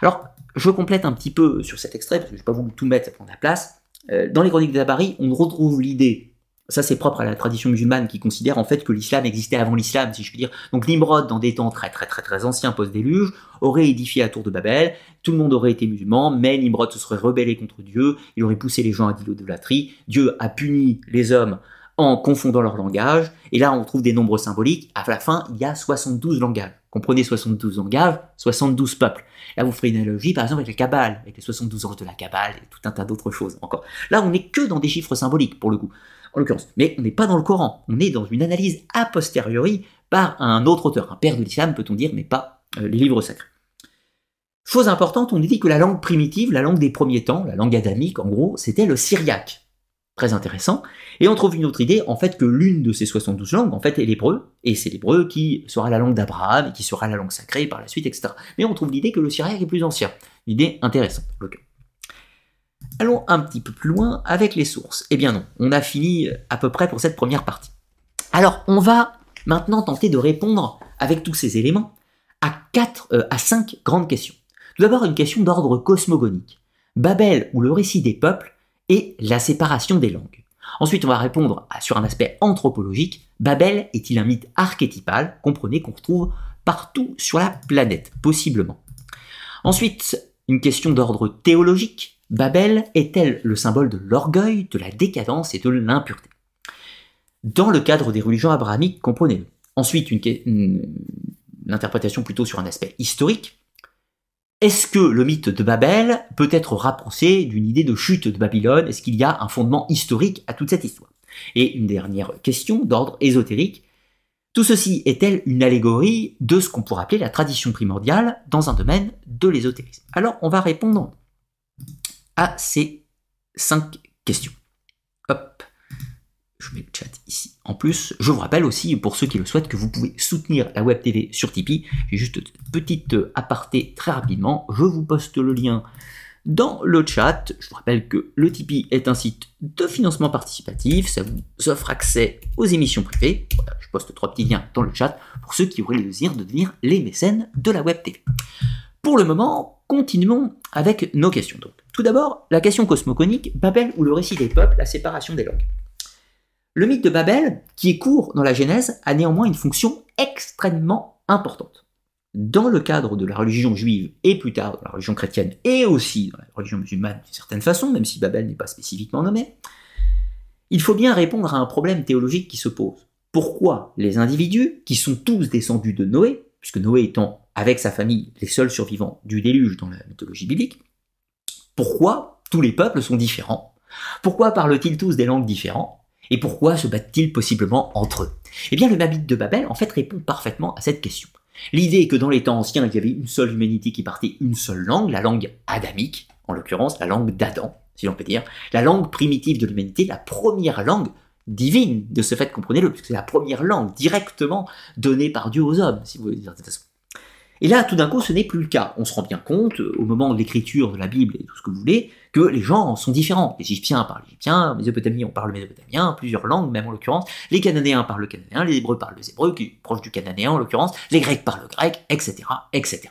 Alors, je complète un petit peu sur cet extrait, parce que je ne vais pas vous tout mettre à la place. Euh, dans les chroniques de Tabari, on retrouve l'idée ça, c'est propre à la tradition musulmane qui considère en fait que l'islam existait avant l'islam, si je puis dire. Donc Nimrod, dans des temps très très très très anciens post-déluge, aurait édifié la tour de Babel, tout le monde aurait été musulman, mais Nimrod se serait rebellé contre Dieu, il aurait poussé les gens à l'idolâtrie, Dieu a puni les hommes en confondant leur langage, et là on trouve des nombres symboliques, à la fin il y a 72 langages. Comprenez 72 langages, 72 peuples. Là vous ferez une analogie par exemple avec la Kabbale, avec les 72 anges de la Kabbale, et tout un tas d'autres choses encore. Là on n'est que dans des chiffres symboliques pour le coup en l'occurrence. Mais on n'est pas dans le Coran, on est dans une analyse a posteriori par un autre auteur, un père de l'islam peut-on dire, mais pas euh, les livres sacrés. Chose importante, on nous dit que la langue primitive, la langue des premiers temps, la langue adamique en gros, c'était le syriaque. Très intéressant. Et on trouve une autre idée, en fait, que l'une de ces 72 langues, en fait, est l'hébreu, et c'est l'hébreu qui sera la langue d'Abraham, et qui sera la langue sacrée par la suite, etc. Mais on trouve l'idée que le syriaque est plus ancien. Idée intéressante. Allons un petit peu plus loin avec les sources. Eh bien non, on a fini à peu près pour cette première partie. Alors, on va maintenant tenter de répondre avec tous ces éléments à quatre, euh, à cinq grandes questions. Tout d'abord, une question d'ordre cosmogonique. Babel ou le récit des peuples et la séparation des langues. Ensuite, on va répondre sur un aspect anthropologique. Babel est-il un mythe archétypal, comprenez qu'on retrouve partout sur la planète, possiblement? Ensuite, une question d'ordre théologique. Babel est-elle le symbole de l'orgueil, de la décadence et de l'impureté? Dans le cadre des religions abrahamiques, comprenez-le. Ensuite, une, interprétation plutôt sur un aspect historique. Est-ce que le mythe de Babel peut être rapproché d'une idée de chute de Babylone? Est-ce qu'il y a un fondement historique à toute cette histoire? Et une dernière question d'ordre ésotérique. Tout ceci est-elle une allégorie de ce qu'on pourrait appeler la tradition primordiale dans un domaine de l'ésotérisme? Alors, on va répondre à ces cinq questions. Hop, je mets le chat ici. En plus, je vous rappelle aussi, pour ceux qui le souhaitent, que vous pouvez soutenir la Web TV sur Tipeee. J'ai juste une petite aparté très rapidement. Je vous poste le lien dans le chat. Je vous rappelle que le Tipeee est un site de financement participatif. Ça vous offre accès aux émissions privées. Voilà, je poste trois petits liens dans le chat pour ceux qui auraient le désir de devenir les mécènes de la Web TV. Pour le moment, continuons avec nos questions. Tout d'abord, la question cosmogonique, Babel ou le récit des peuples, la séparation des langues. Le mythe de Babel, qui est court dans la Genèse, a néanmoins une fonction extrêmement importante. Dans le cadre de la religion juive et plus tard de la religion chrétienne et aussi dans la religion musulmane d'une certaine façon, même si Babel n'est pas spécifiquement nommé, il faut bien répondre à un problème théologique qui se pose. Pourquoi les individus, qui sont tous descendus de Noé, puisque Noé étant avec sa famille les seuls survivants du déluge dans la mythologie biblique, Pourquoi tous les peuples sont différents? Pourquoi parlent-ils tous des langues différentes? Et pourquoi se battent-ils possiblement entre eux? Eh bien, le Mabit de Babel, en fait, répond parfaitement à cette question. L'idée est que dans les temps anciens, il y avait une seule humanité qui partait une seule langue, la langue adamique, en l'occurrence la langue d'Adam, si l'on peut dire, la langue primitive de l'humanité, la première langue divine de ce fait, comprenez-le, puisque c'est la première langue directement donnée par Dieu aux hommes, si vous voulez dire. Et là, tout d'un coup, ce n'est plus le cas. On se rend bien compte, au moment de l'écriture de la Bible et tout ce que vous voulez, que les gens sont différents. Les Égyptiens parlent égyptien, les Mésopotamiens on parle mésopotamien, plusieurs langues, même en l'occurrence. Les Cananéens parlent le cananéen, les Hébreux parlent le hébreu, qui est proche du cananéen en l'occurrence. Les Grecs parlent le grec, etc., etc.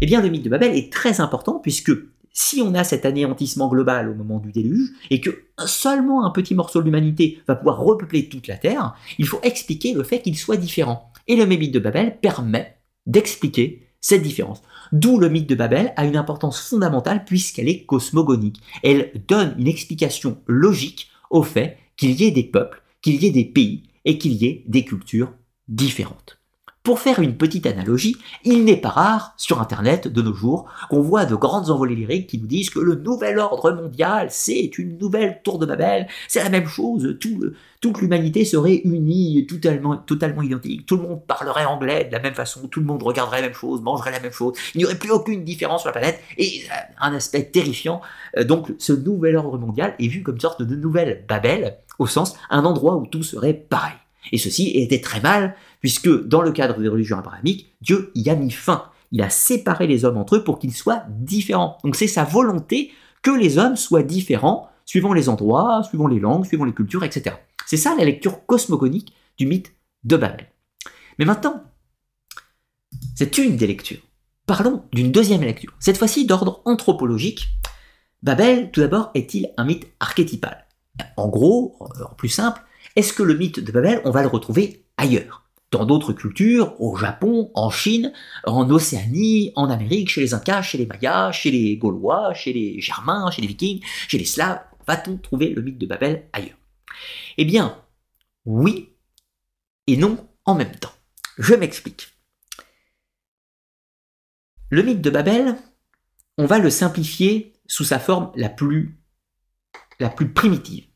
Eh bien, le mythe de Babel est très important puisque si on a cet anéantissement global au moment du déluge, et que seulement un petit morceau de l'humanité va pouvoir repeupler toute la Terre, il faut expliquer le fait qu'il soit différent. Et le mythe de Babel permet d'expliquer cette différence. D'où le mythe de Babel a une importance fondamentale puisqu'elle est cosmogonique. Elle donne une explication logique au fait qu'il y ait des peuples, qu'il y ait des pays et qu'il y ait des cultures différentes. Pour faire une petite analogie, il n'est pas rare sur Internet de nos jours qu'on voit de grandes envolées lyriques qui nous disent que le nouvel ordre mondial, c'est une nouvelle tour de Babel, c'est la même chose, toute l'humanité serait unie, totalement, totalement identique, tout le monde parlerait anglais de la même façon, tout le monde regarderait la même chose, mangerait la même chose, il n'y aurait plus aucune différence sur la planète, et euh, un aspect terrifiant. Euh, donc ce nouvel ordre mondial est vu comme sorte de nouvelle Babel, au sens un endroit où tout serait pareil. Et ceci était très mal, puisque dans le cadre des religions abrahamiques, Dieu y a mis fin. Il a séparé les hommes entre eux pour qu'ils soient différents. Donc c'est sa volonté que les hommes soient différents, suivant les endroits, suivant les langues, suivant les cultures, etc. C'est ça la lecture cosmogonique du mythe de Babel. Mais maintenant, c'est une des lectures. Parlons d'une deuxième lecture, cette fois-ci d'ordre anthropologique. Babel, tout d'abord, est-il un mythe archétypal? En gros, en plus simple, est-ce que le mythe de Babel, on va le retrouver ailleurs? Dans d'autres cultures, au Japon, en Chine, en Océanie, en Amérique, chez les Incas, chez les Mayas, chez les Gaulois, chez les Germains, chez les Vikings, chez les Slaves, va-t-on trouver le mythe de Babel ailleurs? Eh bien, oui et non en même temps. Je m'explique. Le mythe de Babel, on va le simplifier sous sa forme la plus, la plus primitive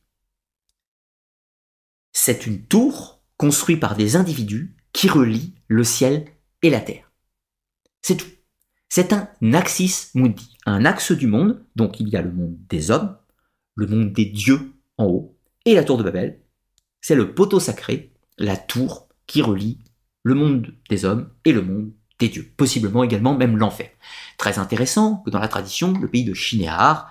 c'est une tour construite par des individus qui relient le ciel et la terre. C'est tout. C'est un axis mundi, un axe du monde, donc il y a le monde des hommes, le monde des dieux en haut, et la tour de Babel, c'est le poteau sacré, la tour qui relie le monde des hommes et le monde des dieux, possiblement également même l'enfer. Très intéressant que dans la tradition, le pays de Shinéar,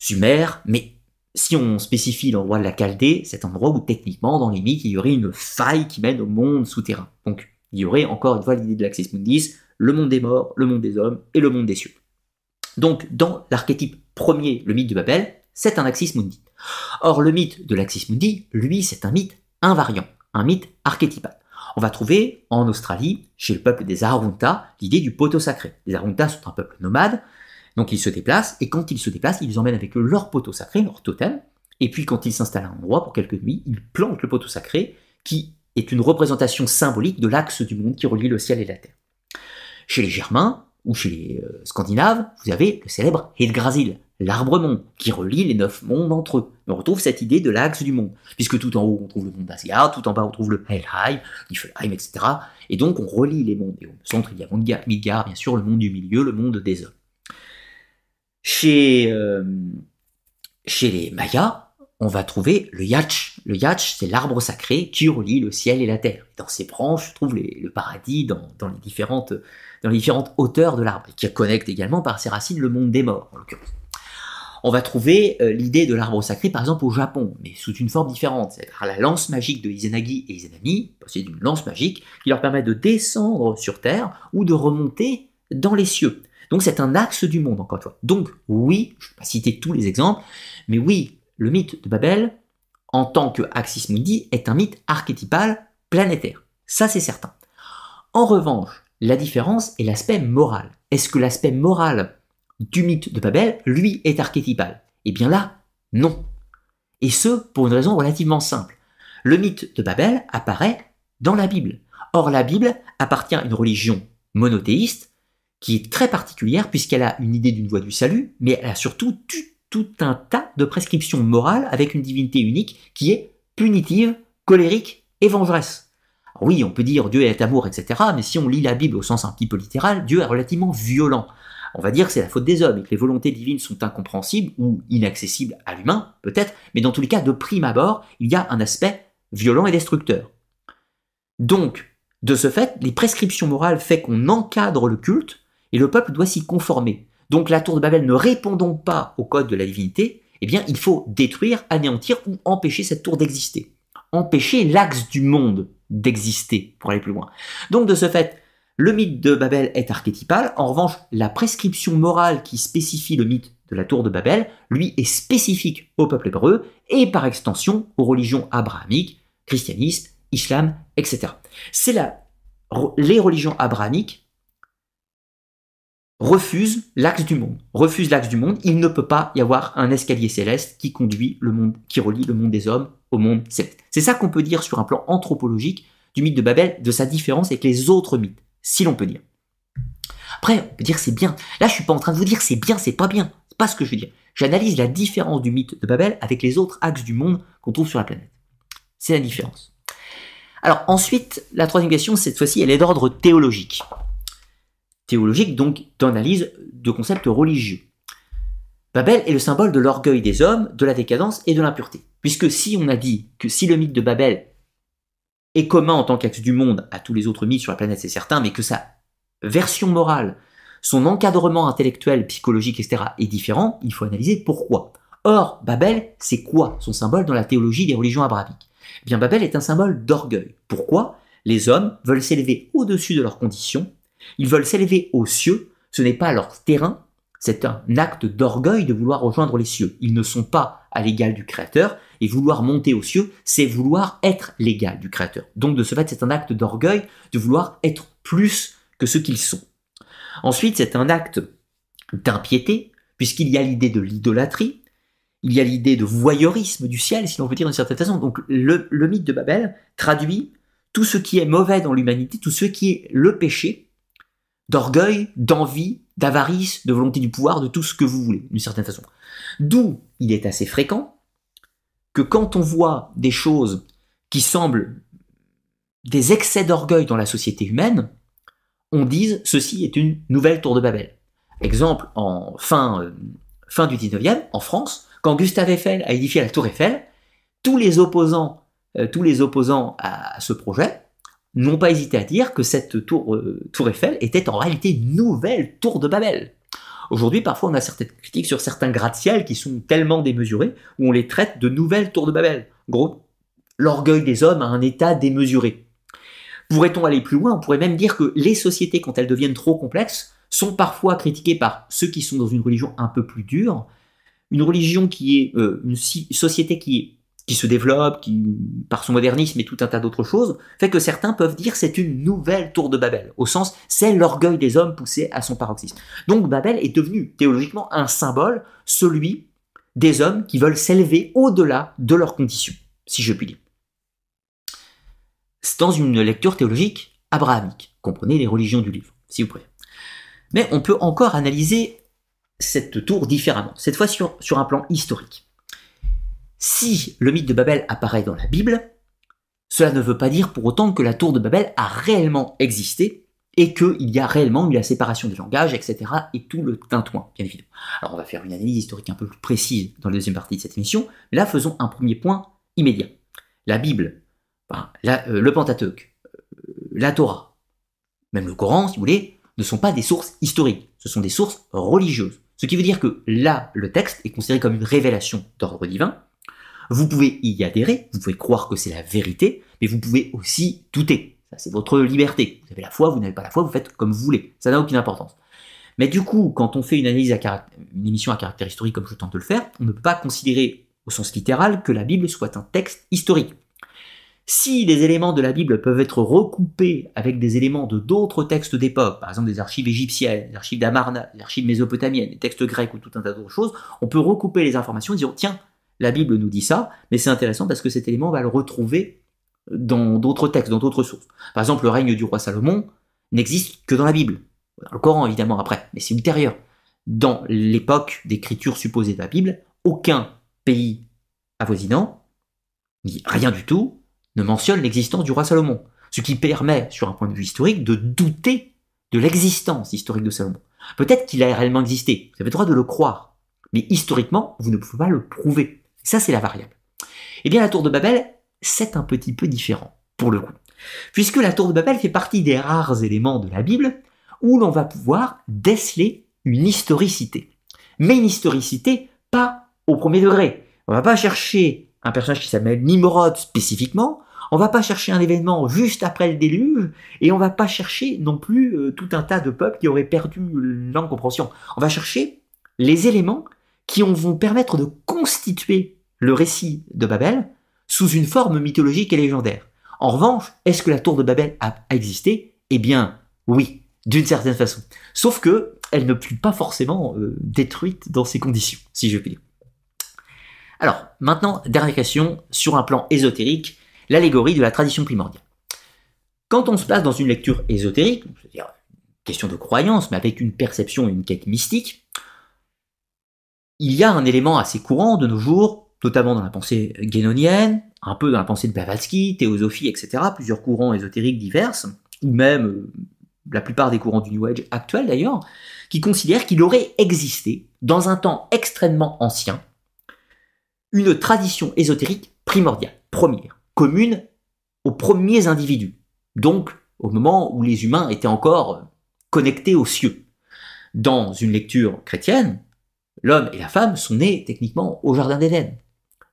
Sumer, mais si on spécifie l'endroit de la Chaldée, c'est un endroit où techniquement, dans les mythes, il y aurait une faille qui mène au monde souterrain. Donc, il y aurait encore une fois l'idée de l'Axis Mundis, le monde des morts, le monde des hommes et le monde des cieux. Donc, dans l'archétype premier, le mythe de Babel, c'est un Axis Mundi. Or, le mythe de l'Axis Mundi, lui, c'est un mythe invariant, un mythe archétypal. On va trouver en Australie, chez le peuple des Arunta, l'idée du poteau sacré. Les Arunta sont un peuple nomade, donc ils se déplacent, et quand ils se déplacent, ils emmènent avec eux leur poteau sacré, leur totem, et puis quand ils s'installent à un endroit pour quelques nuits, ils plantent le poteau sacré, qui est une représentation symbolique de l'axe du monde qui relie le ciel et la terre. Chez les Germains, ou chez les euh, Scandinaves, vous avez le célèbre Helgrasil, l'arbre-monde, qui relie les neuf mondes entre eux. On retrouve cette idée de l'axe du monde, puisque tout en haut on trouve le monde d'Asgard, tout en bas on trouve le Helheim, Niflheim, etc. Et donc on relie les mondes. Et au centre il y a Midgard, bien sûr, le monde du milieu, le monde des hommes. Chez, euh, chez les Mayas, on va trouver le yach. Le yach, c'est l'arbre sacré qui relie le ciel et la terre. Dans ses branches, on trouve le paradis dans, les différentes, hauteurs de l'arbre, qui connecte également par ses racines le monde des morts, en l'occurrence. On va trouver euh, l'idée de l'arbre sacré, par exemple, au Japon, mais sous une forme différente. C'est la lance magique de Izanagi et Izanami, c'est une lance magique qui leur permet de descendre sur Terre ou de remonter dans les cieux. Donc c'est un axe du monde, encore une fois. Donc oui, je ne vais pas citer tous les exemples, mais oui, le mythe de Babel, en tant que Axis Mundi, est un mythe archétypal planétaire. Ça c'est certain. En revanche, la différence est l'aspect moral. Est-ce que l'aspect moral du mythe de Babel, lui, est archétypal? Eh bien là, non. Et ce, pour une raison relativement simple. Le mythe de Babel apparaît dans la Bible. Or, la Bible appartient à une religion monothéiste qui est très particulière puisqu'elle a une idée d'une voie du salut, mais elle a surtout tout un tas de prescriptions morales avec une divinité unique qui est punitive, colérique et vengeresse. oui, on peut dire Dieu est amour, etc., mais si on lit la Bible au sens un petit peu littéral, Dieu est relativement violent. On va dire que c'est la faute des hommes et que les volontés divines sont incompréhensibles ou inaccessibles à l'humain, peut-être, mais dans tous les cas, de prime abord, il y a un aspect violent et destructeur. Donc, de ce fait, les prescriptions morales font qu'on encadre le culte et le peuple doit s'y conformer. Donc la tour de Babel ne répondant pas au code de la divinité, eh bien il faut détruire, anéantir ou empêcher cette tour d'exister. Empêcher l'axe du monde d'exister, pour aller plus loin. Donc de ce fait, le mythe de Babel est archétypal, en revanche, la prescription morale qui spécifie le mythe de la tour de Babel, lui, est spécifique au peuple hébreu et par extension aux religions abrahamiques, christianisme, islam, etc. C'est les religions abrahamiques refuse l'axe du monde. Refuse l'axe du monde, il ne peut pas y avoir un escalier céleste qui conduit le monde, qui relie le monde des hommes au monde céleste. C'est ça qu'on peut dire sur un plan anthropologique du mythe de Babel, de sa différence avec les autres mythes, si l'on peut dire. Après, on peut dire c'est bien. Là, je suis pas en train de vous dire c'est bien, c'est pas bien. C'est pas ce que je veux dire. J'analyse la différence du mythe de Babel avec les autres axes du monde qu'on trouve sur la planète. C'est la différence. Alors ensuite, la troisième question, cette fois-ci, elle est d'ordre théologique théologique, donc d'analyse de concepts religieux. Babel est le symbole de l'orgueil des hommes, de la décadence et de l'impureté. Puisque si on a dit que si le mythe de Babel est commun en tant qu'axe du monde à tous les autres mythes sur la planète, c'est certain, mais que sa version morale, son encadrement intellectuel, psychologique, etc. est différent, il faut analyser pourquoi. Or, Babel, c'est quoi son symbole dans la théologie des religions abrahamiques? Eh bien, Babel est un symbole d'orgueil. Pourquoi? Les hommes veulent s'élever au-dessus de leurs conditions ils veulent s'élever aux cieux, ce n'est pas leur terrain, c'est un acte d'orgueil de vouloir rejoindre les cieux. Ils ne sont pas à l'égal du Créateur, et vouloir monter aux cieux, c'est vouloir être l'égal du Créateur. Donc de ce fait, c'est un acte d'orgueil de vouloir être plus que ce qu'ils sont. Ensuite, c'est un acte d'impiété, puisqu'il y a l'idée de l'idolâtrie, il y a l'idée de voyeurisme du ciel, si l'on veut dire d'une certaine façon. Donc le, le mythe de Babel traduit tout ce qui est mauvais dans l'humanité, tout ce qui est le péché, d'orgueil, d'envie, d'avarice, de volonté du pouvoir, de tout ce que vous voulez, d'une certaine façon. D'où il est assez fréquent que quand on voit des choses qui semblent des excès d'orgueil dans la société humaine, on dise ceci est une nouvelle tour de Babel. Exemple, en fin, euh, fin du 19e, en France, quand Gustave Eiffel a édifié la tour Eiffel, tous les opposants, euh, tous les opposants à ce projet n'ont pas hésité à dire que cette tour, euh, tour Eiffel était en réalité une nouvelle tour de Babel. Aujourd'hui, parfois, on a certaines critiques sur certains gratte-ciel qui sont tellement démesurés, où on les traite de nouvelles tours de Babel. Gros, l'orgueil des hommes a un état démesuré. Pourrait-on aller plus loin? On pourrait même dire que les sociétés, quand elles deviennent trop complexes, sont parfois critiquées par ceux qui sont dans une religion un peu plus dure, une religion qui est euh, une société qui est qui se développe, qui, par son modernisme et tout un tas d'autres choses, fait que certains peuvent dire c'est une nouvelle tour de Babel, au sens c'est l'orgueil des hommes poussé à son paroxysme. Donc Babel est devenu théologiquement un symbole, celui des hommes qui veulent s'élever au-delà de leurs conditions, si je puis dire. C'est dans une lecture théologique abrahamique, comprenez les religions du livre, si vous préférez. Mais on peut encore analyser cette tour différemment, cette fois sur, sur un plan historique. Si le mythe de Babel apparaît dans la Bible, cela ne veut pas dire pour autant que la tour de Babel a réellement existé et qu'il y a réellement eu la séparation des langages, etc. et tout le tintouin, bien évidemment. Alors on va faire une analyse historique un peu plus précise dans la deuxième partie de cette émission, mais là faisons un premier point immédiat. La Bible, euh, le Pentateuque, euh, la Torah, même le Coran, si vous voulez, ne sont pas des sources historiques, ce sont des sources religieuses. Ce qui veut dire que là, le texte est considéré comme une révélation d'ordre divin, vous pouvez y adhérer, vous pouvez croire que c'est la vérité, mais vous pouvez aussi douter. Ça, c'est votre liberté. Vous avez la foi, vous n'avez pas la foi, vous faites comme vous voulez. Ça n'a aucune importance. Mais du coup, quand on fait une analyse à une émission à caractère historique comme je tente de le faire, on ne peut pas considérer au sens littéral que la Bible soit un texte historique. Si les éléments de la Bible peuvent être recoupés avec des éléments de d'autres textes d'époque, par exemple des archives égyptiennes, des archives d'Amarna, des archives mésopotamiennes, des textes grecs ou tout un tas d'autres choses, on peut recouper les informations et dire tiens, la Bible nous dit ça, mais c'est intéressant parce que cet élément, va le retrouver dans d'autres textes, dans d'autres sources. Par exemple, le règne du roi Salomon n'existe que dans la Bible. Dans le Coran, évidemment, après, mais c'est ultérieur. Dans l'époque d'écriture supposée de la Bible, aucun pays avoisinant, ni rien du tout, ne mentionne l'existence du roi Salomon. Ce qui permet, sur un point de vue historique, de douter de l'existence historique de Salomon. Peut-être qu'il a réellement existé, vous avez le droit de le croire, mais historiquement, vous ne pouvez pas le prouver. Ça, c'est la variable. Eh bien, la tour de Babel, c'est un petit peu différent, pour le coup. Puisque la tour de Babel fait partie des rares éléments de la Bible où l'on va pouvoir déceler une historicité. Mais une historicité pas au premier degré. On va pas chercher un personnage qui s'appelle Nimrod spécifiquement, on va pas chercher un événement juste après le déluge, et on va pas chercher non plus euh, tout un tas de peuples qui auraient perdu l'incompréhension. On va chercher les éléments qui vont permettre de constituer le récit de Babel sous une forme mythologique et légendaire. En revanche, est-ce que la tour de Babel a, existé? Eh bien, oui, d'une certaine façon. Sauf que elle ne fut pas forcément euh, détruite dans ces conditions, si je puis dire. Alors, maintenant, dernière question sur un plan ésotérique, l'allégorie de la tradition primordiale. Quand on se place dans une lecture ésotérique, c'est-à-dire question de croyance, mais avec une perception et une quête mystique, il y a un élément assez courant de nos jours, notamment dans la pensée guénonienne, un peu dans la pensée de Blavatsky, théosophie, etc., plusieurs courants ésotériques divers, ou même euh, la plupart des courants du New Age actuels d'ailleurs, qui considèrent qu'il aurait existé, dans un temps extrêmement ancien, une tradition ésotérique primordiale, première, commune aux premiers individus, donc au moment où les humains étaient encore connectés aux cieux. Dans une lecture chrétienne, l'homme et la femme sont nés techniquement au Jardin d'Éden.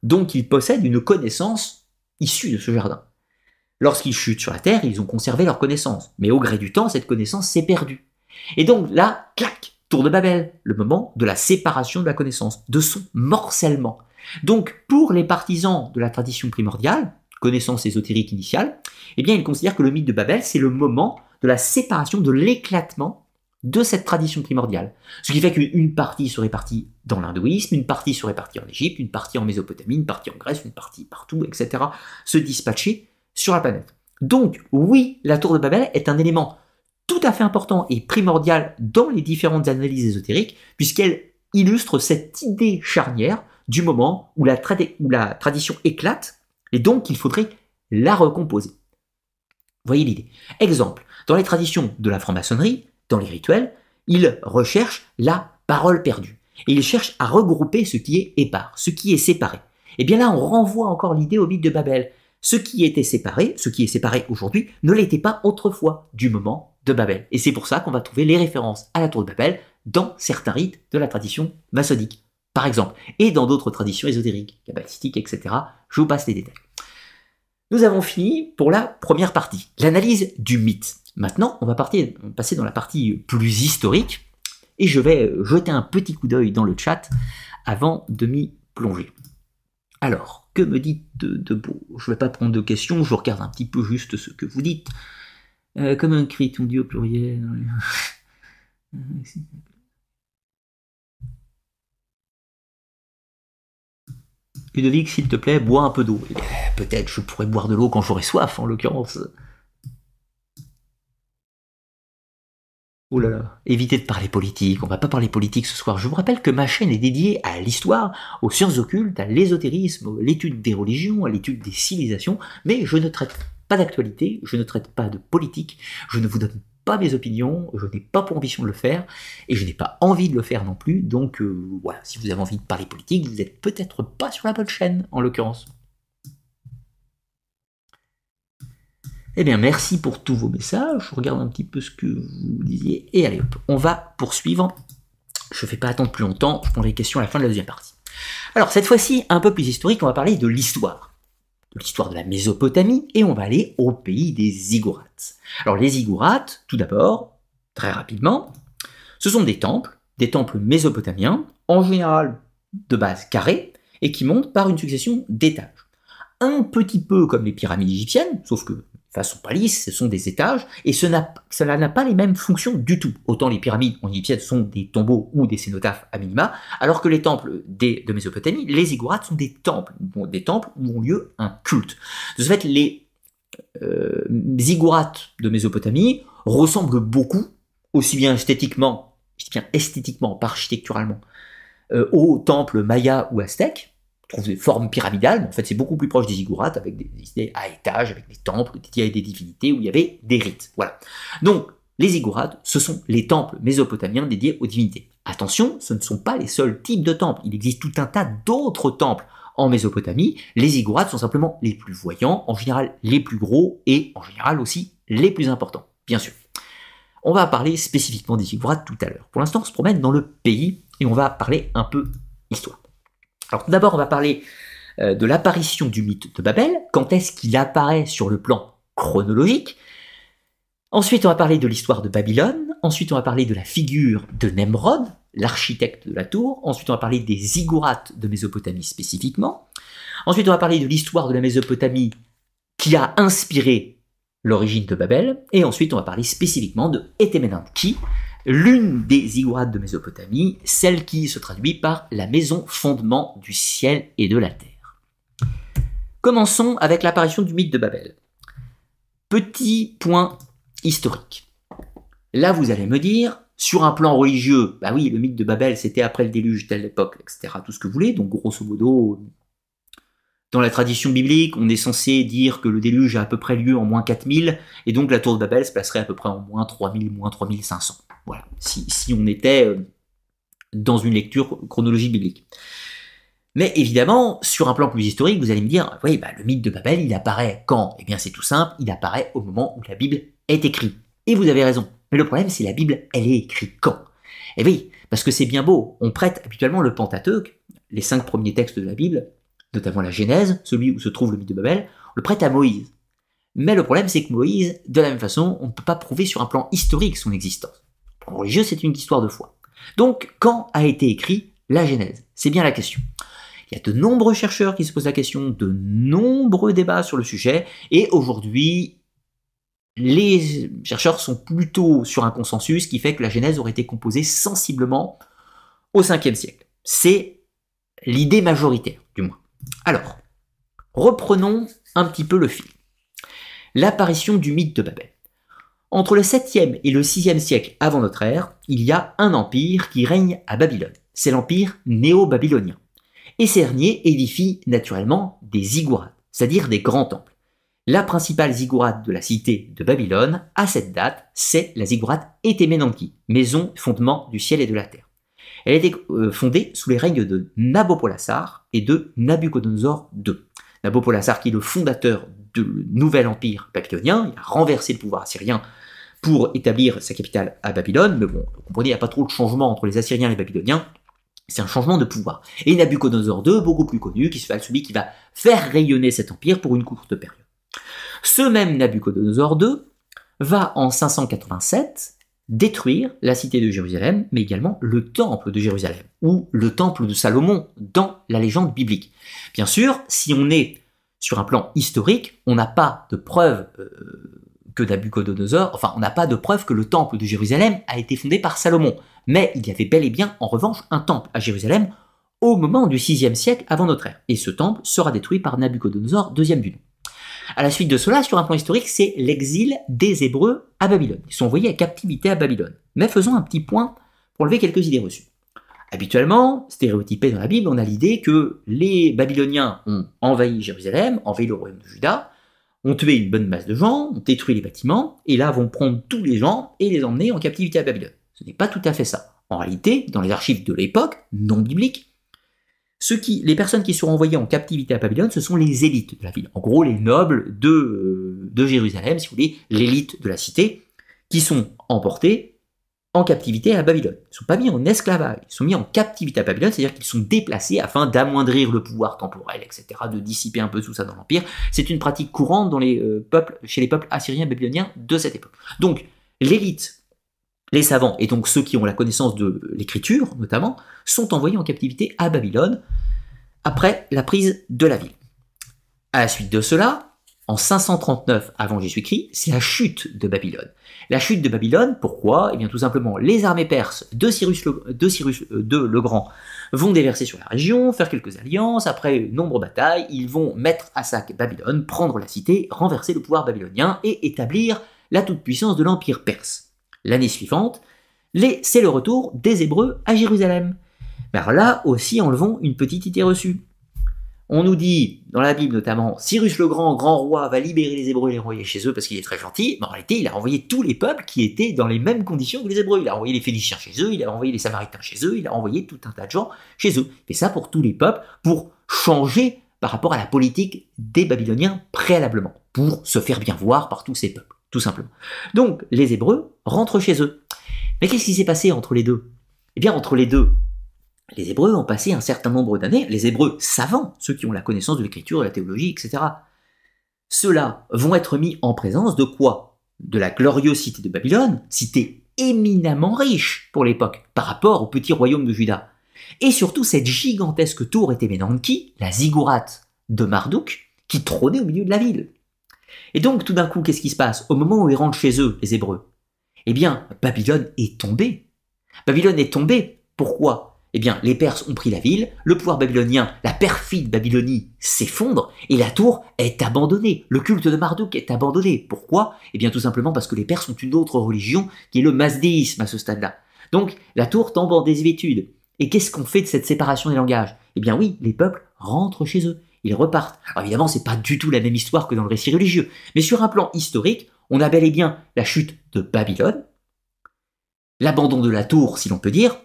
Donc ils possèdent une connaissance issue de ce jardin. Lorsqu'ils chutent sur la terre, ils ont conservé leur connaissance. Mais au gré du temps, cette connaissance s'est perdue. Et donc là, clac, tour de Babel, le moment de la séparation de la connaissance, de son morcellement. Donc pour les partisans de la tradition primordiale, connaissance ésotérique initiale, eh bien ils considèrent que le mythe de Babel, c'est le moment de la séparation, de l'éclatement de cette tradition primordiale. Ce qui fait qu'une partie serait partie dans l'hindouisme, une partie serait partie en Égypte, une partie en Mésopotamie, une partie en Grèce, une partie partout, etc. se dispatcher sur la planète. Donc oui, la tour de Babel est un élément tout à fait important et primordial dans les différentes analyses ésotériques, puisqu'elle illustre cette idée charnière du moment où la, où la tradition éclate, et donc il faudrait la recomposer. Voyez l'idée. Exemple, dans les traditions de la franc-maçonnerie, les rituels, il recherche la parole perdue. Et il cherche à regrouper ce qui est épars, ce qui est séparé. Et bien là, on renvoie encore l'idée au mythe de Babel. Ce qui était séparé, ce qui est séparé aujourd'hui, ne l'était pas autrefois, du moment de Babel. Et c'est pour ça qu'on va trouver les références à la tour de Babel dans certains rites de la tradition maçonnique, par exemple, et dans d'autres traditions ésotériques, kabbalistiques, etc. Je vous passe les détails. Nous avons fini pour la première partie, l'analyse du mythe. Maintenant, on va passer dans la partie plus historique, et je vais jeter un petit coup d'œil dans le chat avant de m'y plonger. Alors, que me dites de, beau? Je ne vais pas prendre de questions, je regarde un petit peu juste ce que vous dites. Euh, comme un cri, on dit au pluriel. [LAUGHS] Ludovic, s'il te plaît, bois un peu d'eau. Eh peut-être je pourrais boire de l'eau quand j'aurai soif, en l'occurrence. Oh là là, évitez de parler politique, on va pas parler politique ce soir. Je vous rappelle que ma chaîne est dédiée à l'histoire, aux sciences occultes, à l'ésotérisme, à l'étude des religions, à l'étude des civilisations, mais je ne traite pas d'actualité, je ne traite pas de politique, je ne vous donne pas mes opinions, je n'ai pas pour ambition de le faire, et je n'ai pas envie de le faire non plus, donc euh, voilà, si vous avez envie de parler politique, vous n'êtes peut-être pas sur la bonne chaîne, en l'occurrence. Eh bien, merci pour tous vos messages. Je regarde un petit peu ce que vous disiez. Et allez hop, on va poursuivre. Je ne fais pas attendre plus longtemps. Je prends les questions à la fin de la deuxième partie. Alors, cette fois-ci, un peu plus historique, on va parler de l'histoire. De l'histoire de la Mésopotamie, et on va aller au pays des Ziggourats. Alors, les Ziggourats, tout d'abord, très rapidement, ce sont des temples, des temples mésopotamiens, en général de base carrée, et qui montent par une succession d'étages. Un petit peu comme les pyramides égyptiennes, sauf que façon palisse, ce sont des étages, et cela n'a pas les mêmes fonctions du tout. Autant les pyramides en égyptienne sont des tombeaux ou des cénotaphes à minima, alors que les temples de Mésopotamie, les ziggourats sont des temples, des temples où ont lieu un culte. De ce fait, les euh, de Mésopotamie ressemblent beaucoup aussi bien esthétiquement, bien esthétiquement, pas architecturalement, euh, aux temples mayas ou aztèques. Trouve des formes pyramidales, mais en fait c'est beaucoup plus proche des ziggourats, avec des, idées à étages, avec des temples dédiés à des divinités, où il y avait des rites. Voilà. Donc, les ziggourats, ce sont les temples mésopotamiens dédiés aux divinités. Attention, ce ne sont pas les seuls types de temples. Il existe tout un tas d'autres temples en Mésopotamie. Les ziggourats sont simplement les plus voyants, en général les plus gros et en général aussi les plus importants, bien sûr. On va parler spécifiquement des ziggourats tout à l'heure. Pour l'instant, on se promène dans le pays et on va parler un peu histoire. Alors tout d'abord, on va parler euh, de l'apparition du mythe de Babel, quand est-ce qu'il apparaît sur le plan chronologique? Ensuite, on va parler de l'histoire de Babylone. Ensuite, on va parler de la figure de Nemrod, l'architecte de la tour. Ensuite, on va parler des ziggourats de Mésopotamie spécifiquement. Ensuite, on va parler de l'histoire de la Mésopotamie qui a inspiré l'origine de Babel. Et ensuite, on va parler spécifiquement de Etemenanki, l'une des ziggourats de Mésopotamie, celle qui se traduit par la maison fondement du ciel et de la terre. Commençons avec l'apparition du mythe de Babel. Petit point historique. Là, vous allez me dire, sur un plan religieux, bah oui, le mythe de Babel, c'était après le déluge, telle époque, etc., tout ce que vous voulez, donc grosso modo, dans la tradition biblique, on est censé dire que le déluge a à peu près lieu en moins 4000, et donc la tour de Babel se placerait à peu près en moins 3000, moins 3500. Voilà, si, on était euh, dans une lecture chronologique biblique. Mais évidemment, sur un plan plus historique, vous allez me dire, oui, bah, le mythe de Babel, il apparaît quand? Eh bien, c'est tout simple, il apparaît au moment où la Bible est écrite. Et vous avez raison. Mais le problème, c'est la Bible, elle est écrite quand? Eh oui, parce que c'est bien beau. On prête habituellement le Pentateuque, les cinq premiers textes de la Bible, notamment la Genèse, celui où se trouve le mythe de Babel, on le prête à Moïse. Mais le problème, c'est que Moïse, de la même façon, on ne peut pas prouver sur un plan historique son existence. Religieux, c'est une histoire de foi. Donc, quand a été écrit la Genèse? C'est bien la question. Il y a de nombreux chercheurs qui se posent la question, de nombreux débats sur le sujet, et aujourd'hui, les chercheurs sont plutôt sur un consensus qui fait que la Genèse aurait été composée sensiblement au 5e siècle. C'est l'idée majoritaire, du moins. Alors, reprenons un petit peu le fil. L'apparition du mythe de Babel. Entre le 7e et le 6e siècle avant notre ère, il y a un empire qui règne à Babylone. C'est l'empire néo-babylonien. Et ces derniers édifient naturellement des ziggourats, c'est-à-dire des grands temples. La principale ziggourate de la cité de Babylone, à cette date, c'est la ziggourate Etemenanki, maison fondement du ciel et de la terre. Elle a été euh, fondée sous les règnes de Nabopolassar et de Nabucodonosor II. Nabopolassar qui est le fondateur du nouvel empire babylonien, il a renversé le pouvoir assyrien pour établir sa capitale à Babylone, mais bon, vous comprenez, il n'y a pas trop de changement entre les Assyriens et les Babyloniens, c'est un changement de pouvoir. Et Nabucodonosor II, beaucoup plus connu, qui fait celui qui va faire rayonner cet empire pour une courte période. Ce même Nabucodonosor II va en 587 détruire la cité de Jérusalem, mais également le temple de Jérusalem, ou le temple de Salomon dans la légende biblique. Bien sûr, si on est sur un plan historique, on n'a pas de preuve euh, que Nabucodonosor, enfin, on n'a pas de preuve que le temple de Jérusalem a été fondé par Salomon. Mais il y avait bel et bien, en revanche, un temple à Jérusalem au moment du 6e siècle avant notre ère. Et ce temple sera détruit par Nabucodonosor, deuxième du nom. À la suite de cela, sur un plan historique, c'est l'exil des Hébreux à Babylone. Ils sont envoyés à captivité à Babylone. Mais faisons un petit point pour lever quelques idées reçues. Habituellement, stéréotypé dans la Bible, on a l'idée que les Babyloniens ont envahi Jérusalem, envahi le royaume de Juda, ont tué une bonne masse de gens, ont détruit les bâtiments, et là vont prendre tous les gens et les emmener en captivité à Babylone. Ce n'est pas tout à fait ça. En réalité, dans les archives de l'époque, non bibliques, les personnes qui seront envoyées en captivité à Babylone, ce sont les élites de la ville. En gros, les nobles de, euh, de Jérusalem, si vous voulez, l'élite de la cité, qui sont emportés en captivité à Babylone. Ils ne sont pas mis en esclavage, ils sont mis en captivité à Babylone, c'est-à-dire qu'ils sont déplacés afin d'amoindrir le pouvoir temporel, etc., de dissiper un peu tout ça dans l'Empire. C'est une pratique courante euh, chez les peuples assyriens et babyloniens de cette époque. Donc, l'élite les savants, et donc ceux qui ont la connaissance de l'écriture notamment, sont envoyés en captivité à Babylone après la prise de la ville. À la suite de cela, en 539 avant Jésus-Christ, c'est la chute de Babylone. La chute de Babylone, pourquoi? Eh bien tout simplement, les armées perses de Cyrus, le, euh, le Grand vont déverser sur la région, faire quelques alliances, après nombre batailles, ils vont mettre à sac Babylone, prendre la cité, renverser le pouvoir babylonien et établir la toute-puissance de l'empire perse. l'année suivante, c'est le retour des Hébreux à Jérusalem. Alors là aussi, enlevons une petite idée reçue. On nous dit, dans la Bible notamment, Cyrus le Grand, grand roi, va libérer les Hébreux et les renvoyer chez eux parce qu'il est très gentil. Mais en réalité, il a envoyé tous les peuples qui étaient dans les mêmes conditions que les Hébreux. Il a envoyé les Phéniciens chez eux, il a envoyé les Samaritains chez eux, il a envoyé tout un tas de gens chez eux. Et ça pour tous les peuples, pour changer par rapport à la politique des Babyloniens préalablement, pour se faire bien voir par tous ces peuples, tout simplement. Donc, les Hébreux rentrent chez eux. Mais qu'est-ce qui s'est passé entre les deux? Eh bien, entre les deux, les Hébreux ont passé un certain nombre d'années, les Hébreux savants, ceux qui ont la connaissance de l'écriture, de la théologie, etc. Ceux-là vont être mis en présence de quoi? De la glorieuse cité de Babylone, cité éminemment riche pour l'époque, par rapport au petit royaume de Juda. Et surtout cette gigantesque tour était Ménanki, la ziggourate de Marduk, qui trônait au milieu de la ville. Et donc tout d'un coup, qu'est-ce qui se passe? Au moment où ils rentrent chez eux, les Hébreux, eh bien, Babylone est tombée. Babylone est tombée. Pourquoi? Eh bien, les Perses ont pris la ville, le pouvoir babylonien, la perfide Babylonie s'effondre, et la tour est abandonnée. Le culte de Marduk est abandonné. Pourquoi? Eh bien, tout simplement parce que les Perses ont une autre religion, qui est le masdéisme à ce stade-là. Donc, la tour tombe en désuétude. Et qu'est-ce qu'on fait de cette séparation des langages? Eh bien oui, les peuples rentrent chez eux. Ils repartent. Alors évidemment, c'est pas du tout la même histoire que dans le récit religieux. Mais sur un plan historique, on a bel et bien la chute de Babylone, l'abandon de la tour, si l'on peut dire,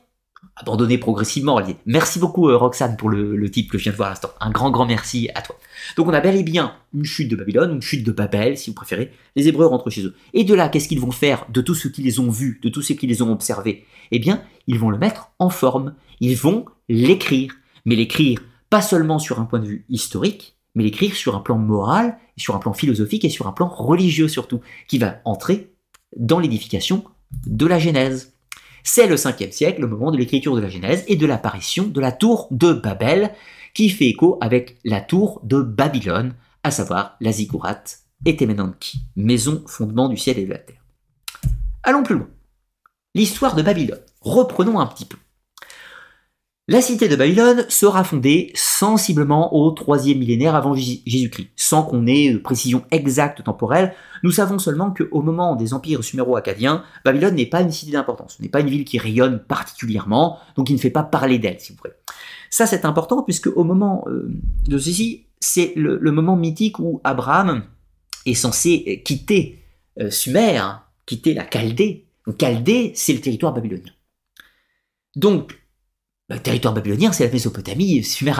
abandonné progressivement. Merci beaucoup euh, Roxane pour le, type que je viens de voir à l'instant. Un grand grand merci à toi. Donc on a bel et bien une chute de Babylone, une chute de Babel si vous préférez. Les Hébreux rentrent chez eux. Et de là, qu'est-ce qu'ils vont faire de tout ce qu'ils ont vus, de tout ce qu'ils ont observés Eh bien, ils vont le mettre en forme. Ils vont l'écrire. Mais l'écrire pas seulement sur un point de vue historique, mais l'écrire sur un plan moral, sur un plan philosophique et sur un plan religieux surtout, qui va entrer dans l'édification de la Genèse. C'est le 5e siècle, le moment de l'écriture de la Genèse et de l'apparition de la tour de Babel, qui fait écho avec la tour de Babylone, à savoir la ziggourate et Temenanki, maison fondement du ciel et de la terre. Allons plus loin. L'histoire de Babylone. Reprenons un petit peu. La cité de Babylone sera fondée sensiblement au troisième millénaire avant Jésus-Christ. Sans qu'on ait de précision exacte temporelle, nous savons seulement qu'au moment des empires suméro-acadiens, Babylone n'est pas une cité d'importance, ce n'est pas une ville qui rayonne particulièrement, donc qui ne fait pas parler d'elle, si vous voulez. Ça, c'est important puisque au moment euh, de ceci, c'est le, moment mythique où Abraham est censé quitter euh, Sumer, quitter la Chaldée. Donc Chaldée, c'est le territoire babylonien. Donc, le territoire babylonien, c'est la Mésopotamie, Sumer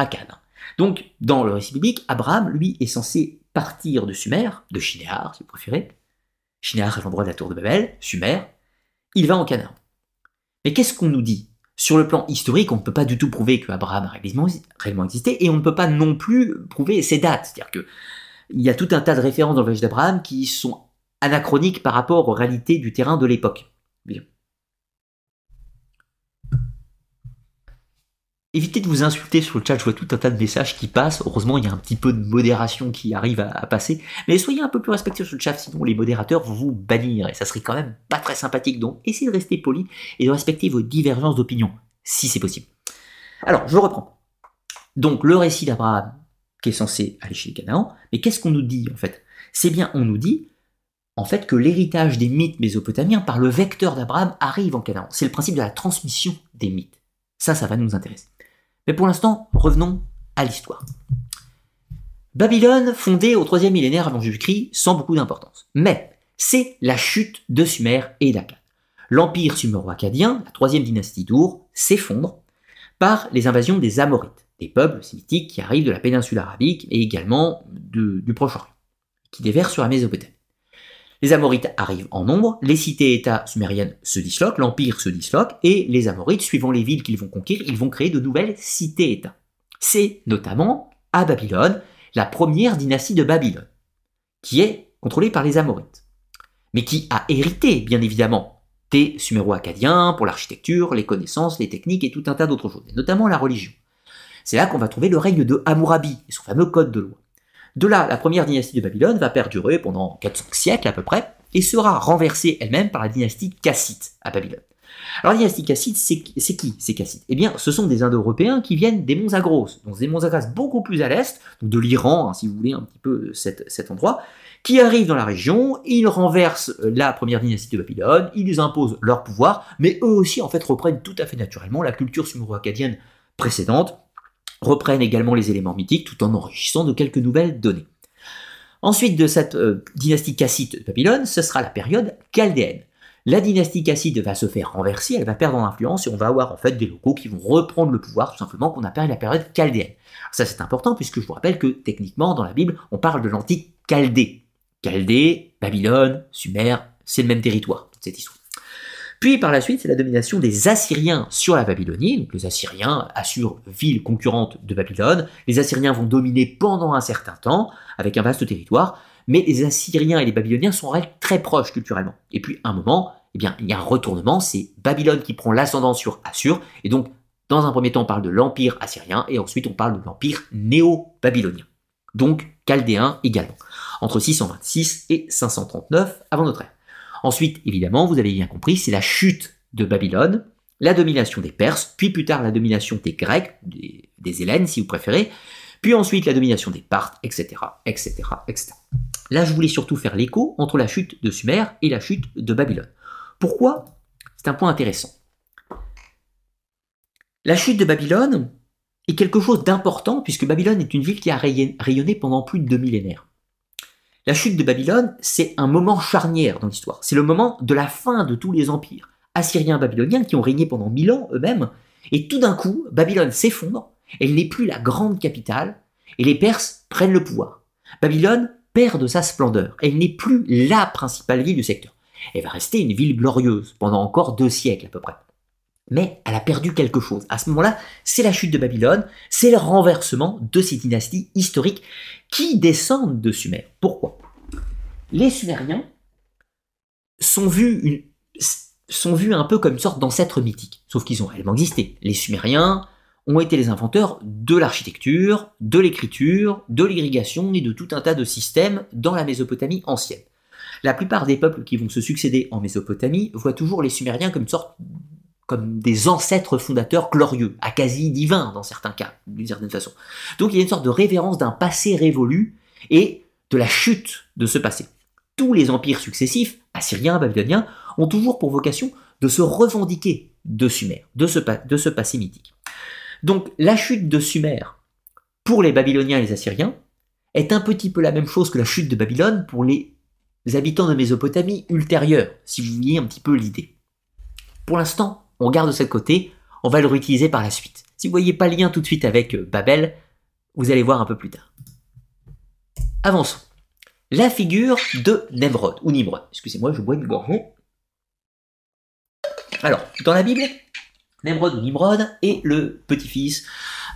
Donc, dans le récit biblique, Abraham, lui, est censé partir de Sumer, de Shinéar, si vous préférez. Shinéar est l'endroit de la tour de Babel, Sumer. Il va en Canaan. Mais qu'est-ce qu'on nous dit? Sur le plan historique, on ne peut pas du tout prouver que Abraham a réellement existé, et on ne peut pas non plus prouver ses dates. C'est-à-dire que il y a tout un tas de références dans le voyage d'Abraham qui sont anachroniques par rapport aux réalités du terrain de l'époque. Évitez de vous insulter sur le chat, je vois tout un tas de messages qui passent. Heureusement, il y a un petit peu de modération qui arrive à, passer. Mais soyez un peu plus respectueux sur le chat, sinon les modérateurs vont vous bannir. Et ça serait quand même pas très sympathique. Donc, essayez de rester poli et de respecter vos divergences d'opinion, si c'est possible. Alors, je reprends. Donc, le récit d'Abraham, qui est censé aller chez les Canaan. Mais qu'est-ce qu'on nous dit, en fait? C'est bien, on nous dit, en fait, que l'héritage des mythes mésopotamiens par le vecteur d'Abraham arrive en Canaan. C'est le principe de la transmission des mythes. Ça, ça va nous intéresser. Mais pour l'instant, revenons à l'histoire. Babylone, fondée au troisième millénaire avant Jésus-Christ, sans beaucoup d'importance. Mais c'est la chute de Sumer et d'Akkad. L'empire suméro-akkadien, la troisième dynastie d'Our, s'effondre par les invasions des Amorites, des peuples sémitiques qui arrivent de la péninsule arabique et également du Proche-Orient, qui déversent sur la Mésopotamie. Les Amorites arrivent en nombre, les cités-États sumériennes se disloquent, l'Empire se disloque, et les Amorites, suivant les villes qu'ils vont conquérir, ils vont créer de nouvelles cités-États. C'est notamment à Babylone, la première dynastie de Babylone, qui est contrôlée par les Amorites, mais qui a hérité, bien évidemment, des Suméro-Acadiens pour l'architecture, les connaissances, les techniques et tout un tas d'autres choses, notamment la religion. C'est là qu'on va trouver le règne de Hammurabi et son fameux code de loi. De là, la première dynastie de Babylone va perdurer pendant 400 siècles à peu près, et sera renversée elle-même par la dynastie cassite à Babylone. Alors la dynastie cassite, c'est qui ces Cassites? Eh bien, ce sont des Indo-Européens qui viennent des monts Zagros, donc des monts Zagros beaucoup plus à l'est, de l'Iran, hein, si vous voulez, un petit peu cet, cet endroit, qui arrivent dans la région, ils renversent euh, la première dynastie de Babylone, ils imposent leur pouvoir, mais eux aussi en fait reprennent tout à fait naturellement la culture suméro-acadienne précédente, reprennent également les éléments mythiques tout en enrichissant de quelques nouvelles données. Ensuite de cette euh, dynastie cassite de Babylone, ce sera la période chaldéenne. La dynastie cassite va se faire renverser, elle va perdre en influence et on va avoir en fait des locaux qui vont reprendre le pouvoir tout simplement qu'on appelle la période chaldéenne. Ça c'est important puisque je vous rappelle que techniquement dans la Bible on parle de l'antique Chaldée. Chaldée, Babylone, Sumer, c'est le même territoire, toute cette histoire. Puis par la suite, c'est la domination des Assyriens sur la Babylonie. Donc les Assyriens assurent ville concurrente de Babylone. Les Assyriens vont dominer pendant un certain temps, avec un vaste territoire, mais les Assyriens et les Babyloniens sont en très proches culturellement. Et puis à un moment, eh bien, il y a un retournement, c'est Babylone qui prend l'ascendant sur Assur, et donc dans un premier temps on parle de l'empire assyrien, et ensuite on parle de l'empire néo-babylonien. Donc chaldéen également entre 626 et 539 avant notre ère. Ensuite, évidemment, vous avez bien compris, c'est la chute de Babylone, la domination des Perses, puis plus tard la domination des Grecs, des, Hélènes si vous préférez, puis ensuite la domination des Parthes, etc., etc., etc. Là, je voulais surtout faire l'écho entre la chute de Sumer et la chute de Babylone. Pourquoi? C'est un point intéressant. La chute de Babylone est quelque chose d'important puisque Babylone est une ville qui a rayonné pendant plus de deux millénaires. La chute de Babylone, c'est un moment charnière dans l'histoire. C'est le moment de la fin de tous les empires assyriens babyloniens qui ont régné pendant mille ans eux-mêmes. Et tout d'un coup, Babylone s'effondre, elle n'est plus la grande capitale, et les Perses prennent le pouvoir. Babylone perd de sa splendeur, elle n'est plus la principale ville du secteur. Elle va rester une ville glorieuse pendant encore deux siècles à peu près. Mais elle a perdu quelque chose. À ce moment-là, c'est la chute de Babylone, c'est le renversement de ces dynasties historiques qui descendent de Sumer. Pourquoi? Les Sumériens sont vus, un peu comme une sorte d'ancêtres mythiques, sauf qu'ils ont réellement existé. Les Sumériens ont été les inventeurs de l'architecture, de l'écriture, de l'irrigation et de tout un tas de systèmes dans la Mésopotamie ancienne. La plupart des peuples qui vont se succéder en Mésopotamie voient toujours les Sumériens comme une sorte comme des ancêtres fondateurs glorieux, à quasi divins dans certains cas, d'une certaine façon. Donc il y a une sorte de révérence d'un passé révolu et de la chute de ce passé. Tous les empires successifs, assyriens, babyloniens, ont toujours pour vocation de se revendiquer de Sumer, de ce, passé mythique. Donc la chute de Sumer pour les Babyloniens et les Assyriens est un petit peu la même chose que la chute de Babylone pour les habitants de Mésopotamie ultérieure, si vous voyez un petit peu l'idée. Pour l'instant, on garde ça côté, on va le réutiliser par la suite. Si vous voyez pas le lien tout de suite avec euh, Babel, vous allez voir un peu plus tard. Avançons. La figure de Nemrod, ou Nimrod. Excusez-moi, je bois une gorgée. Alors, dans la Bible, Nemrod ou Nimrod est le petit-fils,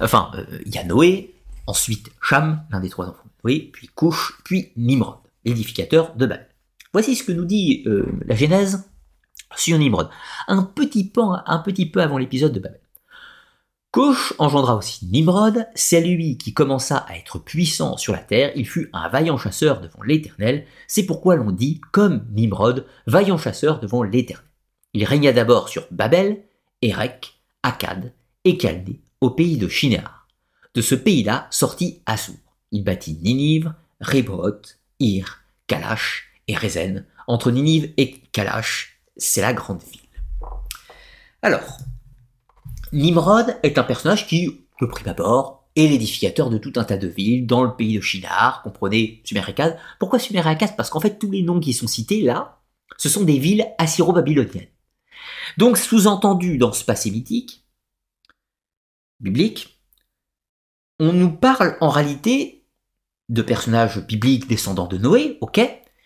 enfin, euh, il y a Noé, ensuite Cham, l'un des trois enfants de Noé, puis Couche, puis Nimrod, l'édificateur de Babel. Voici ce que nous dit euh, la Genèse sur Nimrod, un petit peu, avant l'épisode de Babel. Kosh engendra aussi Nimrod, c'est lui qui commença à être puissant sur la terre, il fut un vaillant chasseur devant l'Éternel, c'est pourquoi l'on dit, comme Nimrod, vaillant chasseur devant l'Éternel. Il régna d'abord sur Babel, Érec, Akkad et Chaldée, au pays de Shinéar. De ce pays-là sortit Assur. Il bâtit Ninive, Rébroth, Ir, Kalash et Rezen. Entre Ninive et Kalash, c'est la grande ville. Alors, Nimrod est un personnage qui, le prime abord, est l'édificateur de tout un tas de villes dans le pays de Shinar, comprenez Sumer Pourquoi Sumer Parce qu'en fait, tous les noms qui sont cités là, ce sont des villes assyro-babyloniennes. Donc, sous-entendu dans ce passé mythique, biblique, on nous parle en réalité de personnages bibliques descendants de Noé, ok,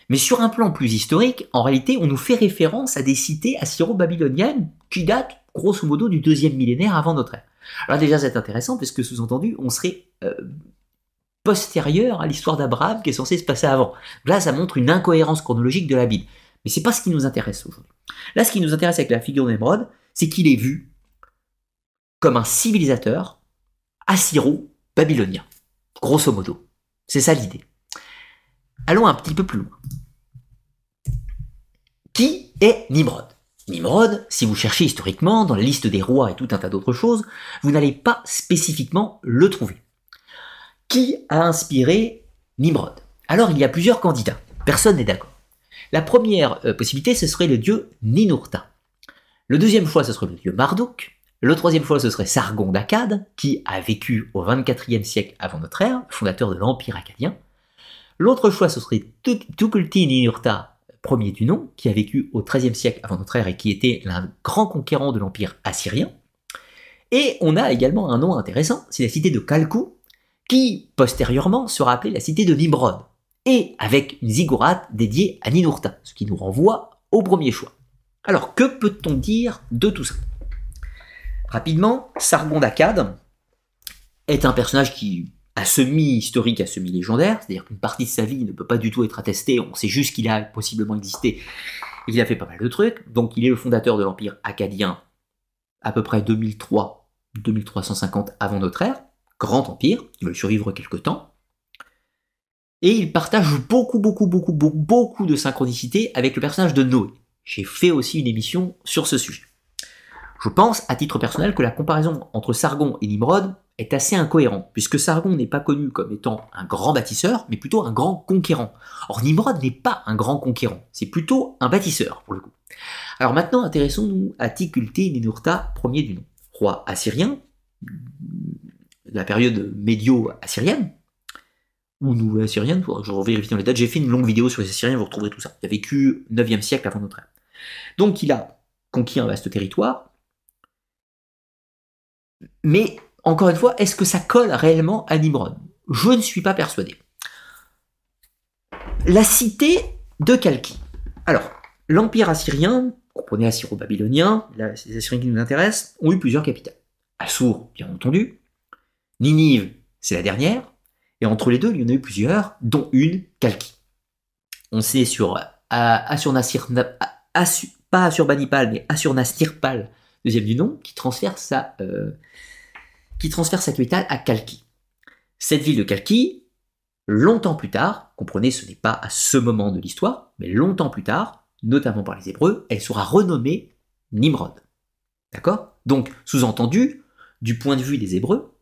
mais sur un plan plus historique, en réalité, on nous fait référence à des cités assyro-babyloniennes qui datent grosso modo du deuxième millénaire avant notre ère. Alors déjà, c'est intéressant parce que sous-entendu, on serait euh, postérieur à l'histoire d'Abraham qui est censée se passer avant. Là, ça montre une incohérence chronologique de la Bible. Mais c'est pas ce qui nous intéresse aujourd'hui. Là, ce qui nous intéresse avec la figure d'Emeraude, c'est qu'il est vu comme un civilisateur assyro-babylonien. Grosso modo. C'est ça l'idée. Allons un petit peu plus loin. Qui est Nimrod? Nimrod, si vous cherchez historiquement dans la liste des rois et tout un tas d'autres choses, vous n'allez pas spécifiquement le trouver. Qui a inspiré Nimrod? Alors il y a plusieurs candidats, personne n'est d'accord. La première euh, possibilité, ce serait le dieu Ninurta. Le deuxième choix, ce serait le dieu Marduk. Le troisième choix, ce serait Sargon d'Akkad, qui a vécu au 24e siècle avant notre ère, fondateur de l'Empire akkadien. L'autre choix, ce serait Tukulti Ninurta, premier du nom, qui a vécu au XIIIe siècle avant notre ère et qui était l'un grand conquérant de l'Empire assyrien. Et on a également un nom intéressant, c'est la cité de Kalkou, qui postérieurement sera appelée la cité de Nimrod, et avec une ziggourate dédiée à Ninurta, ce qui nous renvoie au premier choix. Alors, que peut-on dire de tout ça? Rapidement, Sargon d'Akkad est un personnage qui a semi-historique, à semi-légendaire, c'est-à-dire qu'une partie de sa vie ne peut pas du tout être attestée, on sait juste qu'il a possiblement existé, qu'il a fait pas mal de trucs, donc il est le fondateur de l'Empire akkadien à peu près 2003, 2350 avant notre ère, grand empire, il va survivre quelque temps, et il partage beaucoup, beaucoup, beaucoup, beaucoup, beaucoup de synchronicité avec le personnage de Noé. J'ai fait aussi une émission sur ce sujet. Je pense, à titre personnel, que la comparaison entre Sargon et Nimrod est assez incohérente, puisque Sargon n'est pas connu comme étant un grand bâtisseur, mais plutôt un grand conquérant. Or, Nimrod n'est pas un grand conquérant, c'est plutôt un bâtisseur, pour le coup. Alors maintenant, intéressons-nous à Tikulti Ninurta, premier du nom. Roi assyrien, de la période médio-assyrienne, ou nouvelle assyrienne, je vérifie dans les dates, j'ai fait une longue vidéo sur les Assyriens, vous retrouverez tout ça. Il a vécu 9e siècle avant notre ère. Donc il a conquis un vaste territoire, mais encore une fois, est-ce que ça colle réellement à Nimrod? Je ne suis pas persuadé. La cité de Kalki. Alors, l'empire assyrien, comprenez assyro-babylonien, les Assyriens qui nous intéressent, ont eu plusieurs capitales. Assur, bien entendu. Ninive, c'est la dernière. Et entre les deux, il y en a eu plusieurs, dont une, Kalki. On sait sur euh, Assur-Nasir, pas Assur-Banipal, mais Assur-Nastirpal, deuxième du nom, qui transfère sa, euh, qui transfère sa capitale à Kalki. Cette ville de Kalki, longtemps plus tard, comprenez, ce n'est pas à ce moment de l'histoire, mais longtemps plus tard, notamment par les Hébreux, elle sera renommée Nimrod. D'accord? Donc, sous-entendu, du point de vue des Hébreux,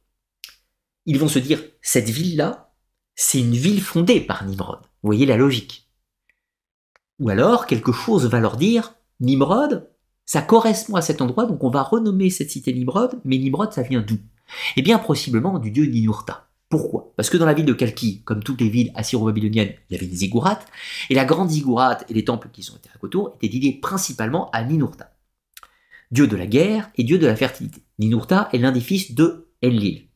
ils vont se dire, cette ville-là, c'est une ville fondée par Nimrod. Vous voyez la logique. Ou alors, quelque chose va leur dire, Nimrod, ça correspond à cet endroit, donc on va renommer cette cité Nimrod, mais Nimrod, ça vient d'où? Eh bien, possiblement du dieu Ninurta. Pourquoi? Parce que dans la ville de Kalki, comme toutes les villes assyro-babyloniennes, il y avait des ziggourats, et la grande ziggourate et les temples qui sont été autour étaient dédiés principalement à Ninurta. Dieu de la guerre et dieu de la fertilité. Ninurta est l'un des fils de Enlil.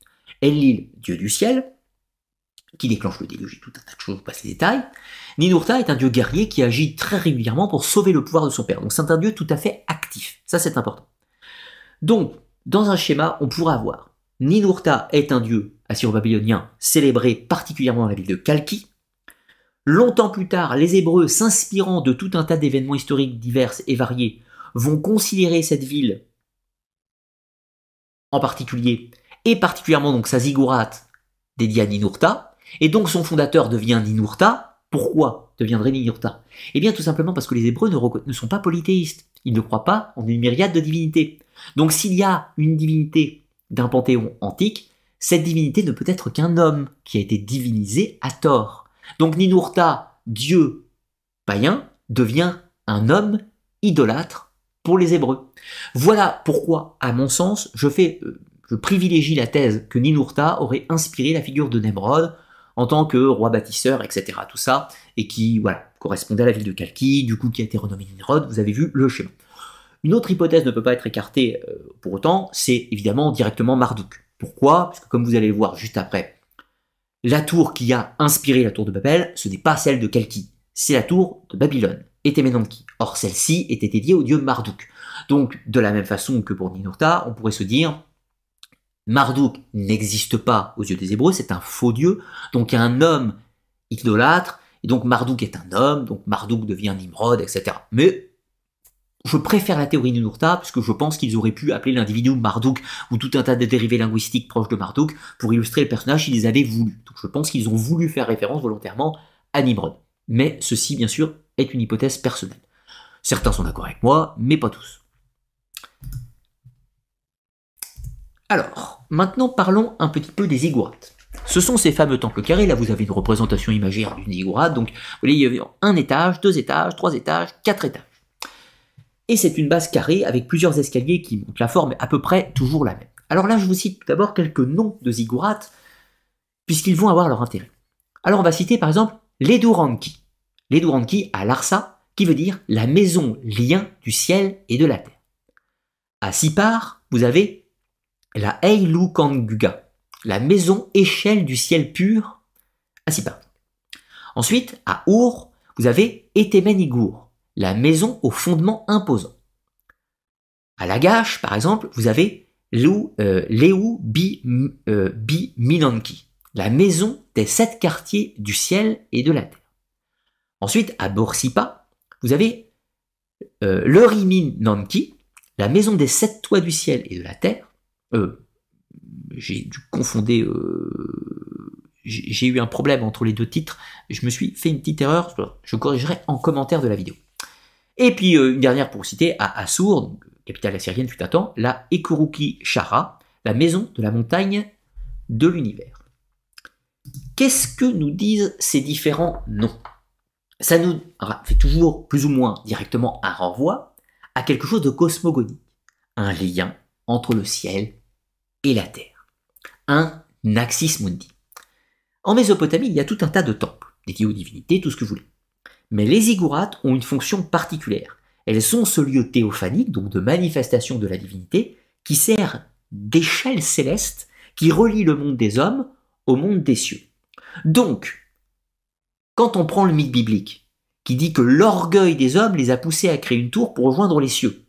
Enlil, dieu du ciel, qui déclenche le déluge tout un tas de choses, on passe les détails. Ninurta est un dieu guerrier qui agit très régulièrement pour sauver le pouvoir de son père. Donc c'est un dieu tout à fait actif. Ça c'est important. Donc, dans un schéma, on pourra avoir Ninurta est un dieu assyro-babylonien célébré particulièrement dans la ville de Kalki. Longtemps plus tard, les Hébreux, s'inspirant de tout un tas d'événements historiques divers et variés, vont considérer cette ville en particulier et particulièrement donc sa ziggourate dédiée à Ninurta, et donc son fondateur devient Ninurta. Pourquoi deviendrait Ninurta? Eh bien tout simplement parce que les Hébreux ne, sont pas polythéistes, ils ne croient pas en une myriade de divinités. Donc s'il y a une divinité d'un panthéon antique, cette divinité ne peut être qu'un homme qui a été divinisé à tort. Donc Ninurta, dieu païen, devient un homme idolâtre pour les Hébreux. Voilà pourquoi, à mon sens, je euh, privilégie la thèse que Ninurta aurait inspiré la figure de Nemrod en tant que roi bâtisseur, etc. Tout ça, et qui, voilà, correspondait à la ville de Kalki, du coup qui a été renommé Nimrod, vous avez vu le schéma. Une autre hypothèse ne peut pas être écartée euh, pour autant, c'est évidemment directement Marduk. Pourquoi? Parce que comme vous allez le voir juste après, la tour qui a inspiré la tour de Babel, ce n'est pas celle de Kalki, c'est la tour de Babylone, et Temenanki. Or celle-ci était dédiée au dieu Marduk. Donc de la même façon que pour Ninurta, on pourrait se dire, Marduk n'existe pas aux yeux des Hébreux, c'est un faux dieu, donc un homme idolâtre, et donc Marduk est un homme, donc Marduk devient Nimrod, etc. Mais je préfère la théorie de Nurta, puisque je pense qu'ils auraient pu appeler l'individu Marduk, ou tout un tas de dérivés linguistiques proches de Marduk, pour illustrer le personnage s'ils avaient voulu. Donc je pense qu'ils ont voulu faire référence volontairement à Nimrod. Mais ceci, bien sûr, est une hypothèse personnelle. Certains sont d'accord avec moi, mais pas tous. Alors, maintenant parlons un petit peu des ziggourats. Ce sont ces fameux temples carrés, là vous avez une représentation imaginaire d'une ziggourate, donc vous voyez, il y a un étage, deux étages, trois étages, quatre étages. Et c'est une base carrée avec plusieurs escaliers qui montent. La forme est à peu près toujours la même. Alors là, je vous cite tout d'abord quelques noms de ziggourats, puisqu'ils vont avoir leur intérêt. Alors on va citer par exemple l'Eduranki. L'Eduranki à Larsa, qui veut dire la maison lien du ciel et de la terre. À Sipar, vous avez la Eilu Kanguga, la maison échelle du ciel pur à Sipar. Ensuite, à Our, vous avez Etemenigur, la maison au fondement imposant. À Lagash, par exemple, vous avez Leu euh, Bi, euh, Bi Minanki, la maison des sept quartiers du ciel et de la terre. Ensuite, à Borsipa, vous avez euh, la maison des sept toits du ciel et de la terre. Euh, j'ai dû confonder, euh, j'ai eu un problème entre les deux titres, je me suis fait une petite erreur, je corrigerai en commentaire de la vidéo. Et puis euh, une dernière pour citer, à Assur, capitale assyrienne fut à temps, la Ekuruki Shara, la maison de la montagne de l'univers. Qu'est-ce que nous disent ces différents noms? Ça nous fait toujours plus ou moins directement un renvoi à quelque chose de cosmogonique, un lien entre le ciel et la terre. Un Naxis Mundi. En Mésopotamie, il y a tout un tas de temples, dédiés aux divinités, tout ce que vous voulez. Mais les ziggourats ont une fonction particulière. Elles sont ce lieu théophanique, donc de manifestation de la divinité, qui sert d'échelle céleste qui relie le monde des hommes au monde des cieux. Donc, quand on prend le mythe biblique, qui dit que l'orgueil des hommes les a poussés à créer une tour pour rejoindre les cieux,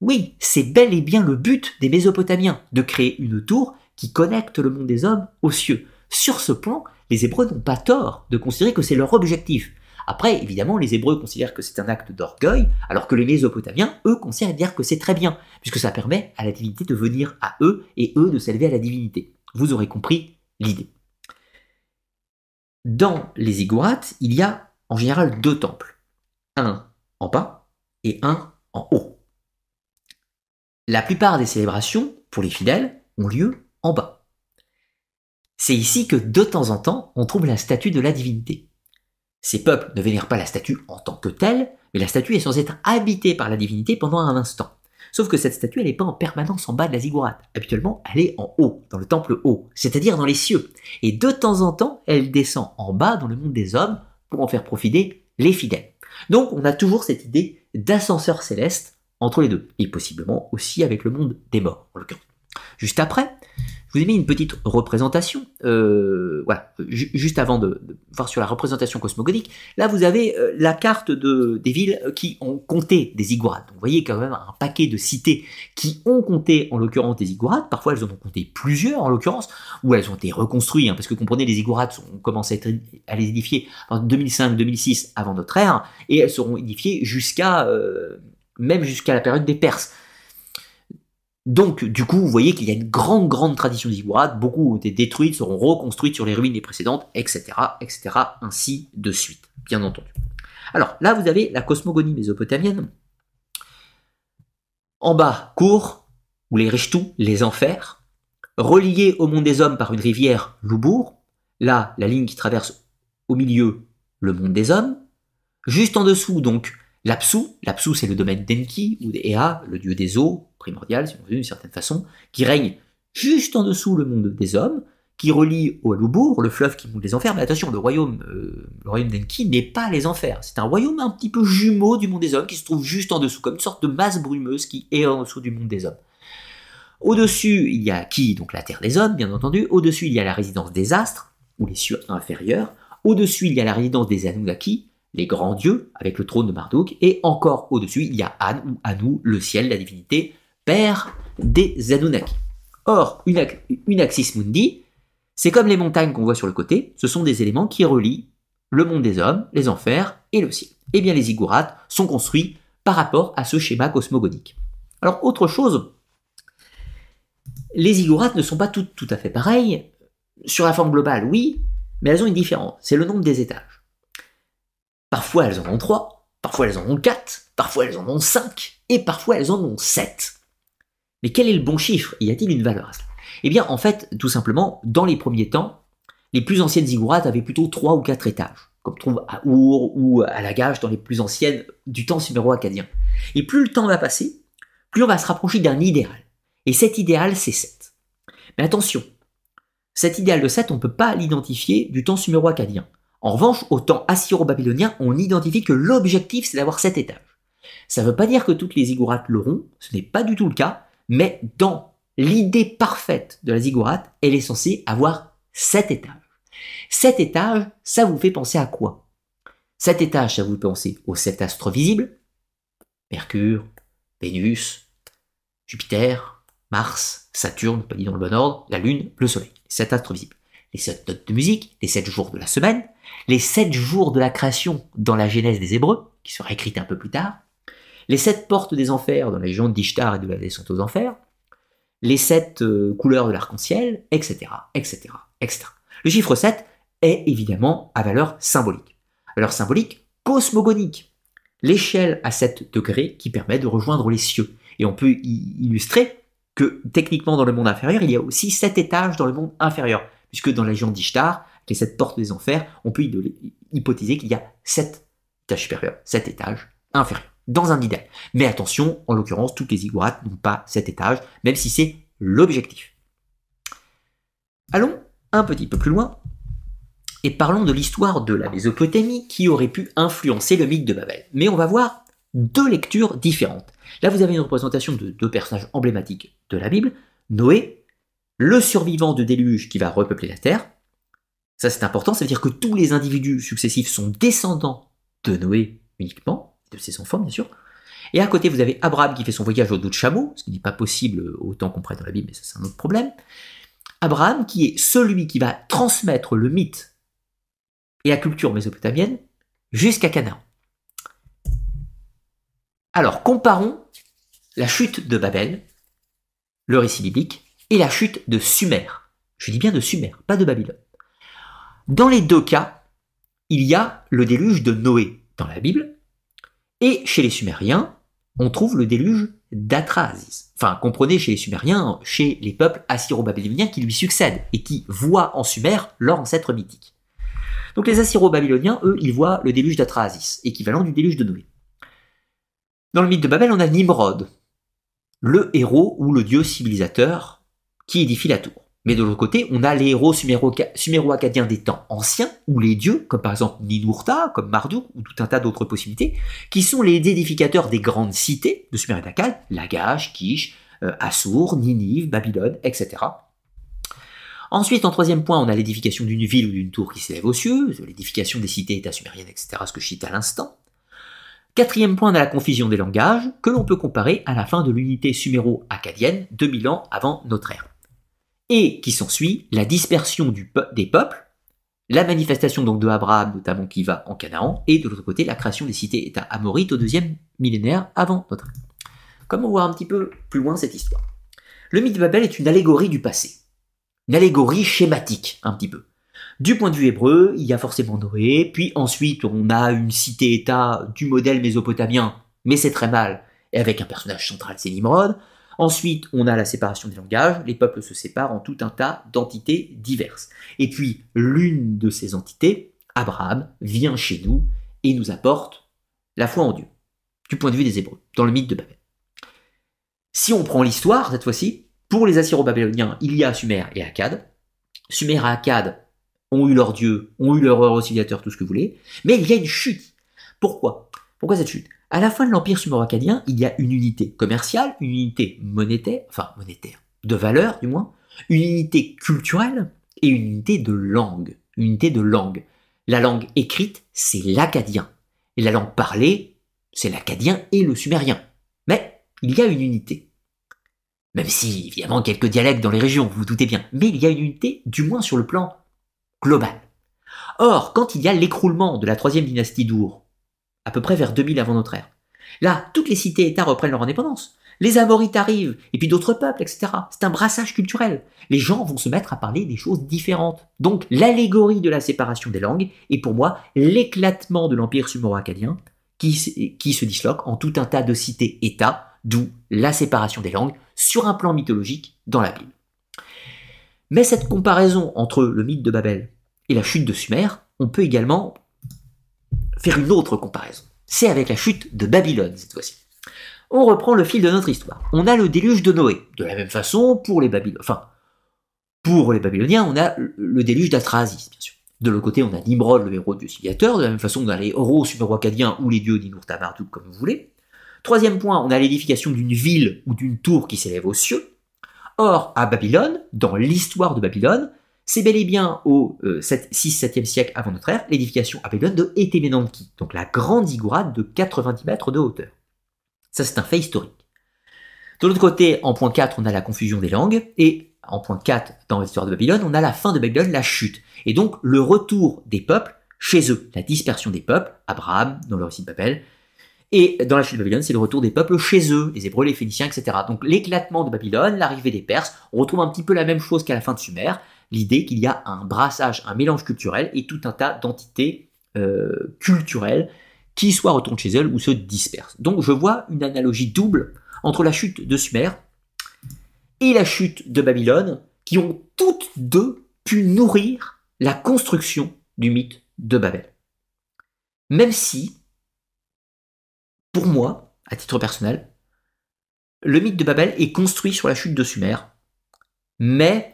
oui, c'est bel et bien le but des Mésopotamiens, de créer une tour qui connecte le monde des hommes aux cieux. Sur ce point, les Hébreux n'ont pas tort de considérer que c'est leur objectif. Après, évidemment, les Hébreux considèrent que c'est un acte d'orgueil, alors que les Mésopotamiens, eux, considèrent que c'est très bien, puisque ça permet à la divinité de venir à eux et eux de s'élever à la divinité. Vous aurez compris l'idée. Dans les ziggourats, il y a en général deux temples. Un en bas et un en haut. La plupart des célébrations, pour les fidèles, ont lieu en bas. C'est ici que de temps en temps, on trouve la statue de la divinité. Ces peuples ne vénèrent pas la statue en tant que telle, mais la statue est censée être habitée par la divinité pendant un instant. Sauf que cette statue, elle n'est pas en permanence en bas de la ziggourate. Habituellement, elle est en haut, dans le temple haut, c'est-à-dire dans les cieux. Et de temps en temps, elle descend en bas dans le monde des hommes pour en faire profiter les fidèles. Donc, on a toujours cette idée d'ascenseur céleste entre les deux, et possiblement aussi avec le monde des morts, en l'occurrence. Juste après, je vous ai mis une petite représentation, euh, voilà, juste avant de, voir sur la représentation cosmogonique, là vous avez euh, la carte de, des villes qui ont compté des ziggourats. vous voyez quand même un paquet de cités qui ont compté en l'occurrence des ziggourats, parfois elles en ont compté plusieurs en l'occurrence, ou elles ont été reconstruites, hein, parce que comprenez, les ziggourats ont commencé à, les édifier en 2005-2006 avant notre ère, et elles seront édifiées jusqu'à... Euh, même jusqu'à la période des Perses. Donc, du coup, vous voyez qu'il y a une grande, grande tradition d'Iguarat, beaucoup ont été détruites, seront reconstruites sur les ruines des précédentes, etc., etc., ainsi de suite, bien entendu. Alors, là, vous avez la cosmogonie mésopotamienne. En bas, cours, ou les Rishtou, les enfers, reliés au monde des hommes par une rivière, Loubourg. Là, la ligne qui traverse au milieu le monde des hommes. Juste en dessous, donc, L'Apsu, l'Apsu c'est le domaine d'Enki ou d'Ea, le dieu des eaux, primordial si on veut d'une certaine façon, qui règne juste en dessous le monde des hommes, qui relie au Alubour, le fleuve qui monte les enfers. Mais attention, le royaume, euh, le royaume d'Enki n'est pas les enfers. C'est un royaume un petit peu jumeau du monde des hommes qui se trouve juste en dessous, comme une sorte de masse brumeuse qui est en dessous du monde des hommes. Au-dessus, il y a qui? Donc la terre des hommes, bien entendu. Au-dessus, il y a la résidence des astres, ou les cieux inférieurs. Au-dessus, il y a la résidence des Anunnaki, les grands dieux, avec le trône de Marduk, et encore au-dessus, il y a An ou Anu, le ciel, la divinité, père des Anunnaki. Or, une, axis mundi, c'est comme les montagnes qu'on voit sur le côté, ce sont des éléments qui relient le monde des hommes, les enfers et le ciel. Eh bien, les ziggourats sont construits par rapport à ce schéma cosmogonique. Alors, autre chose, les ziggourats ne sont pas toutes tout à fait pareilles. Sur la forme globale, oui, mais elles ont une différence, c'est le nombre des étages. Parfois elles en ont trois, Parfois elles en ont 4, parfois elles en ont 5, et parfois elles en ont 7. Mais quel est le bon chiffre? Y a-t-il une valeur à cela Eh bien, en fait, tout simplement, dans les premiers temps, les plus anciennes ziggourats avaient plutôt 3 ou 4 étages, comme on trouve à Our ou à Lagache dans les plus anciennes du temps suméro-acadien. Et plus le temps va passer, plus on va se rapprocher d'un idéal. Et cet idéal, c'est 7. Mais attention, cet idéal de 7, on ne peut pas l'identifier du temps suméro-acadien. En revanche, au temps assyro-babylonien, on identifie que l'objectif, c'est d'avoir 7 étages. Ça ne veut pas dire que toutes les ziggourats l'auront, ce n'est pas du tout le cas, mais dans l'idée parfaite de la ziggourate, elle est censée avoir 7 étages. 7 étages, ça vous fait penser à quoi? 7 étages, ça vous fait penser aux 7 astres visibles, Mercure, Vénus, Jupiter, Mars, Saturne, pas dit dans le bon ordre, la Lune, le Soleil, 7 astres visibles. Les 7 notes de musique, les 7 jours de la semaine, les 7 jours de la création dans la Genèse des Hébreux, qui sera écrite un peu plus tard, les 7 portes des enfers dans la légende d'Ishtar et de la descente aux enfers, les 7 euh, couleurs de l'arc-en-ciel, etc., etc., etc. Le chiffre 7 est évidemment à valeur symbolique. Valeur symbolique cosmogonique. L'échelle à 7 degrés qui permet de rejoindre les cieux. Et on peut illustrer que techniquement dans le monde inférieur, il y a aussi 7 étages dans le monde inférieur. Puisque dans la légende d'Ishtar, les 7 portes des enfers, on peut hypothéser qu'il y a 7 étages supérieurs, 7 étages inférieurs, dans un idéal. Mais attention, en l'occurrence, toutes les ziggourats n'ont pas 7 étages, même si c'est l'objectif. Allons un petit peu plus loin et parlons de l'histoire de la Mésopotamie qui aurait pu influencer le mythe de Babel. Mais on va voir deux lectures différentes. Là, vous avez une représentation de deux personnages emblématiques de la Bible, Noé, le survivant de déluge qui va repeupler la terre. Ça, c'est important, ça veut dire que tous les individus successifs sont descendants de Noé uniquement, de ses enfants, bien sûr. Et à côté, vous avez Abraham qui fait son voyage au dos de chameau, ce qui n'est pas possible autant qu'on prête dans la Bible, mais ça, c'est un autre problème. Abraham qui est celui qui va transmettre le mythe et la culture mésopotamienne jusqu'à Canaan. Alors, comparons la chute de Babel, le récit biblique, et la chute de Sumer. Je dis bien de Sumer, pas de Babylone. Dans les deux cas, il y a le déluge de Noé dans la Bible, et chez les Sumériens, on trouve le déluge d'Atrasis. Enfin, comprenez chez les Sumériens, chez les peuples assyro-babyloniens qui lui succèdent et qui voient en Sumer leur ancêtre mythique. Donc les assyro-babyloniens, eux, ils voient le déluge d'Atrasis, équivalent du déluge de Noé. Dans le mythe de Babel, on a Nimrod, le héros ou le dieu civilisateur qui édifie la tour. Mais de l'autre côté, on a les héros suméro-acadiens des temps anciens, ou les dieux, comme par exemple Ninurta, comme Marduk, ou tout un tas d'autres possibilités, qui sont les édificateurs des grandes cités de Sumer et d'Akkad, Lagash, Kish, euh, Assur, Ninive, Babylone, etc. Ensuite, en troisième point, on a l'édification d'une ville ou d'une tour qui s'élève aux cieux, l'édification des cités-états sumériennes, etc., ce que je cite à l'instant. Quatrième point, on a la confusion des langages, que l'on peut comparer à la fin de l'unité suméro-acadienne, 2000 ans avant notre ère et qui s'ensuit la dispersion des peuples, la manifestation donc de Abraham notamment qui va en Canaan, et de l'autre côté la création des cités-États amorites au deuxième millénaire avant notre ère. Comment voir un petit peu plus loin cette histoire Le mythe de Babel est une allégorie du passé, une allégorie schématique un petit peu. Du point de vue hébreu, il y a forcément Noé, puis ensuite on a une cité-État du modèle mésopotamien, mais c'est très mal, et avec un personnage central, c'est Nimrod. Ensuite, on a la séparation des langages, les peuples se séparent en tout un tas d'entités diverses. Et puis, l'une de ces entités, Abraham, vient chez nous et nous apporte la foi en Dieu, du point de vue des Hébreux, dans le mythe de Babel. Si on prend l'histoire, cette fois-ci, pour les Assyro-Babyloniens, il y a Sumer et Akkad. Sumer et Akkad ont eu leur dieu, ont eu leur oscillateur, tout ce que vous voulez, mais il y a une chute. Pourquoi? Pourquoi cette chute? À la fin de l'Empire suméro-acadien, il y a une unité commerciale, une unité monétaire, enfin monétaire, de valeur du moins, une unité culturelle et une unité de langue. Unité de langue. La langue écrite, c'est l'acadien. Et la langue parlée, c'est l'acadien et le sumérien. Mais il y a une unité. Même si, évidemment, quelques dialectes dans les régions, vous vous doutez bien. Mais il y a une unité, du moins sur le plan global. Or, quand il y a l'écroulement de la troisième dynastie d'Our, à peu près vers 2000 avant notre ère. Là, toutes les cités-États reprennent leur indépendance. Les Amorites arrivent, et puis d'autres peuples, etc. C'est un brassage culturel. Les gens vont se mettre à parler des choses différentes. Donc, l'allégorie de la séparation des langues est pour moi l'éclatement de l'empire suméro-acadien qui, qui se disloquent en tout un tas de cités-États, d'où la séparation des langues sur un plan mythologique dans la Bible. Mais cette comparaison entre le mythe de Babel et la chute de Sumer, on peut également faire une autre comparaison. C'est avec la chute de Babylone cette fois-ci. On reprend le fil de notre histoire. On a le déluge de Noé. De la même façon, pour les Babyloniens, enfin, pour les Babyloniens, on a le déluge d'Atrasis, bien sûr. De l'autre côté, on a Nimrod, le héros dieu civiateur. De la même façon, on a les héros suméro-acadiens ou les dieux d'Inurta Marduk, comme vous voulez. Troisième point, on a l'édification d'une ville ou d'une tour qui s'élève aux cieux. Or, à Babylone, dans l'histoire de Babylone, c'est bel et bien au 6-7e siècle avant notre ère, l'édification à Babylone de Etemenanki, donc la grande ziggourate de 90 mètres de hauteur. Ça, c'est un fait historique. De l'autre côté, en point 4, on a la confusion des langues, et en point 4, dans l'histoire de Babylone, on a la fin de Babylone, la chute, et donc le retour des peuples chez eux, la dispersion des peuples, Abraham, dans le récit de Babel, et dans la chute de Babylone, c'est le retour des peuples chez eux, les Hébreux, les Phéniciens, etc. Donc l'éclatement de Babylone, l'arrivée des Perses, on retrouve un petit peu la même chose qu'à la fin de Sumer, l'idée qu'il y a un brassage, un mélange culturel et tout un tas d'entités euh, culturelles qui soit retournent chez elles ou se dispersent. Donc je vois une analogie double entre la chute de Sumer et la chute de Babylone, qui ont toutes deux pu nourrir la construction du mythe de Babel. Même si, pour moi, à titre personnel, le mythe de Babel est construit sur la chute de Sumer, mais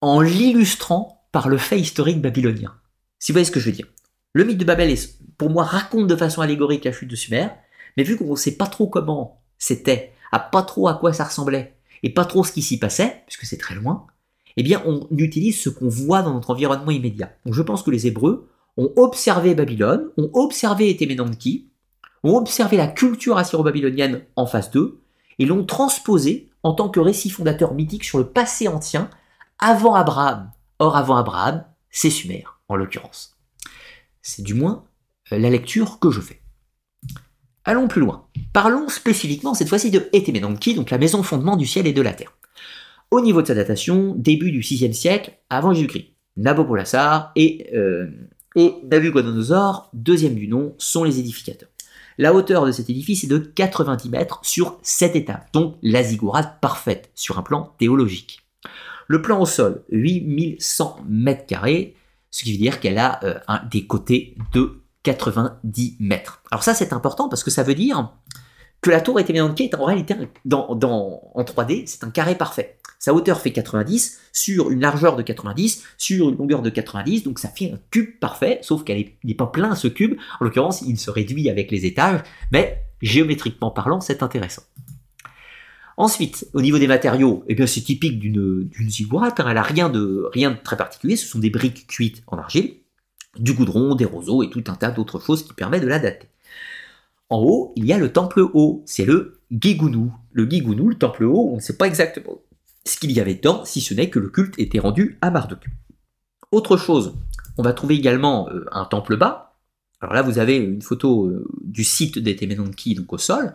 en l'illustrant par le fait historique babylonien. Si vous voyez ce que je veux dire. Le mythe de Babel, pour moi, raconte de façon allégorique la chute de Sumer, mais vu qu'on ne sait pas trop comment c'était, à pas trop à quoi ça ressemblait, et pas trop ce qui s'y passait, puisque c'est très loin, eh bien, on utilise ce qu'on voit dans notre environnement immédiat. Donc, je pense que les Hébreux ont observé Babylone, ont observé Etemenanki, ont observé la culture assyro-babylonienne en face d'eux, et l'ont transposé en tant que récit fondateur mythique sur le passé ancien, avant Abraham. Or, avant Abraham, c'est Sumer, en l'occurrence. C'est du moins euh, la lecture que je fais. Allons plus loin. Parlons spécifiquement cette fois-ci de Etemenanki, donc la maison fondement du ciel et de la terre. Au niveau de sa datation, début du 6e siècle avant Jésus-Christ. Nabopolassar et, euh, deuxième du nom, sont les édificateurs. La hauteur de cet édifice est de 90 mètres sur 7 étages, donc la ziggourate parfaite sur un plan théologique. Le plan au sol, 8100 mètres carrés, ce qui veut dire qu'elle a euh, des côtés de 90 mètres. Alors ça c'est important parce que ça veut dire que la tour Etemenanke est en réalité dans, dans, en 3D, c'est un carré parfait. Sa hauteur fait 90 sur une largeur de 90 sur une longueur de 90, donc ça fait un cube parfait, sauf qu'elle n'est pas plein ce cube. En l'occurrence, il se réduit avec les étages, mais géométriquement parlant, c'est intéressant. Ensuite, au niveau des matériaux, eh bien c'est typique d'une ziggourate, hein, elle n'a rien de, rien de très particulier, ce sont des briques cuites en argile, du goudron, des roseaux et tout un tas d'autres choses qui permettent de la dater. En haut, il y a le temple haut, c'est le Gigounou. Le Gigounou, le temple haut, on ne sait pas exactement ce qu'il y avait dedans, si ce n'est que le culte était rendu à Marduk. Autre chose, on va trouver également euh, un temple bas. Alors là, vous avez une photo euh, du site d'Etemenanki, donc au sol.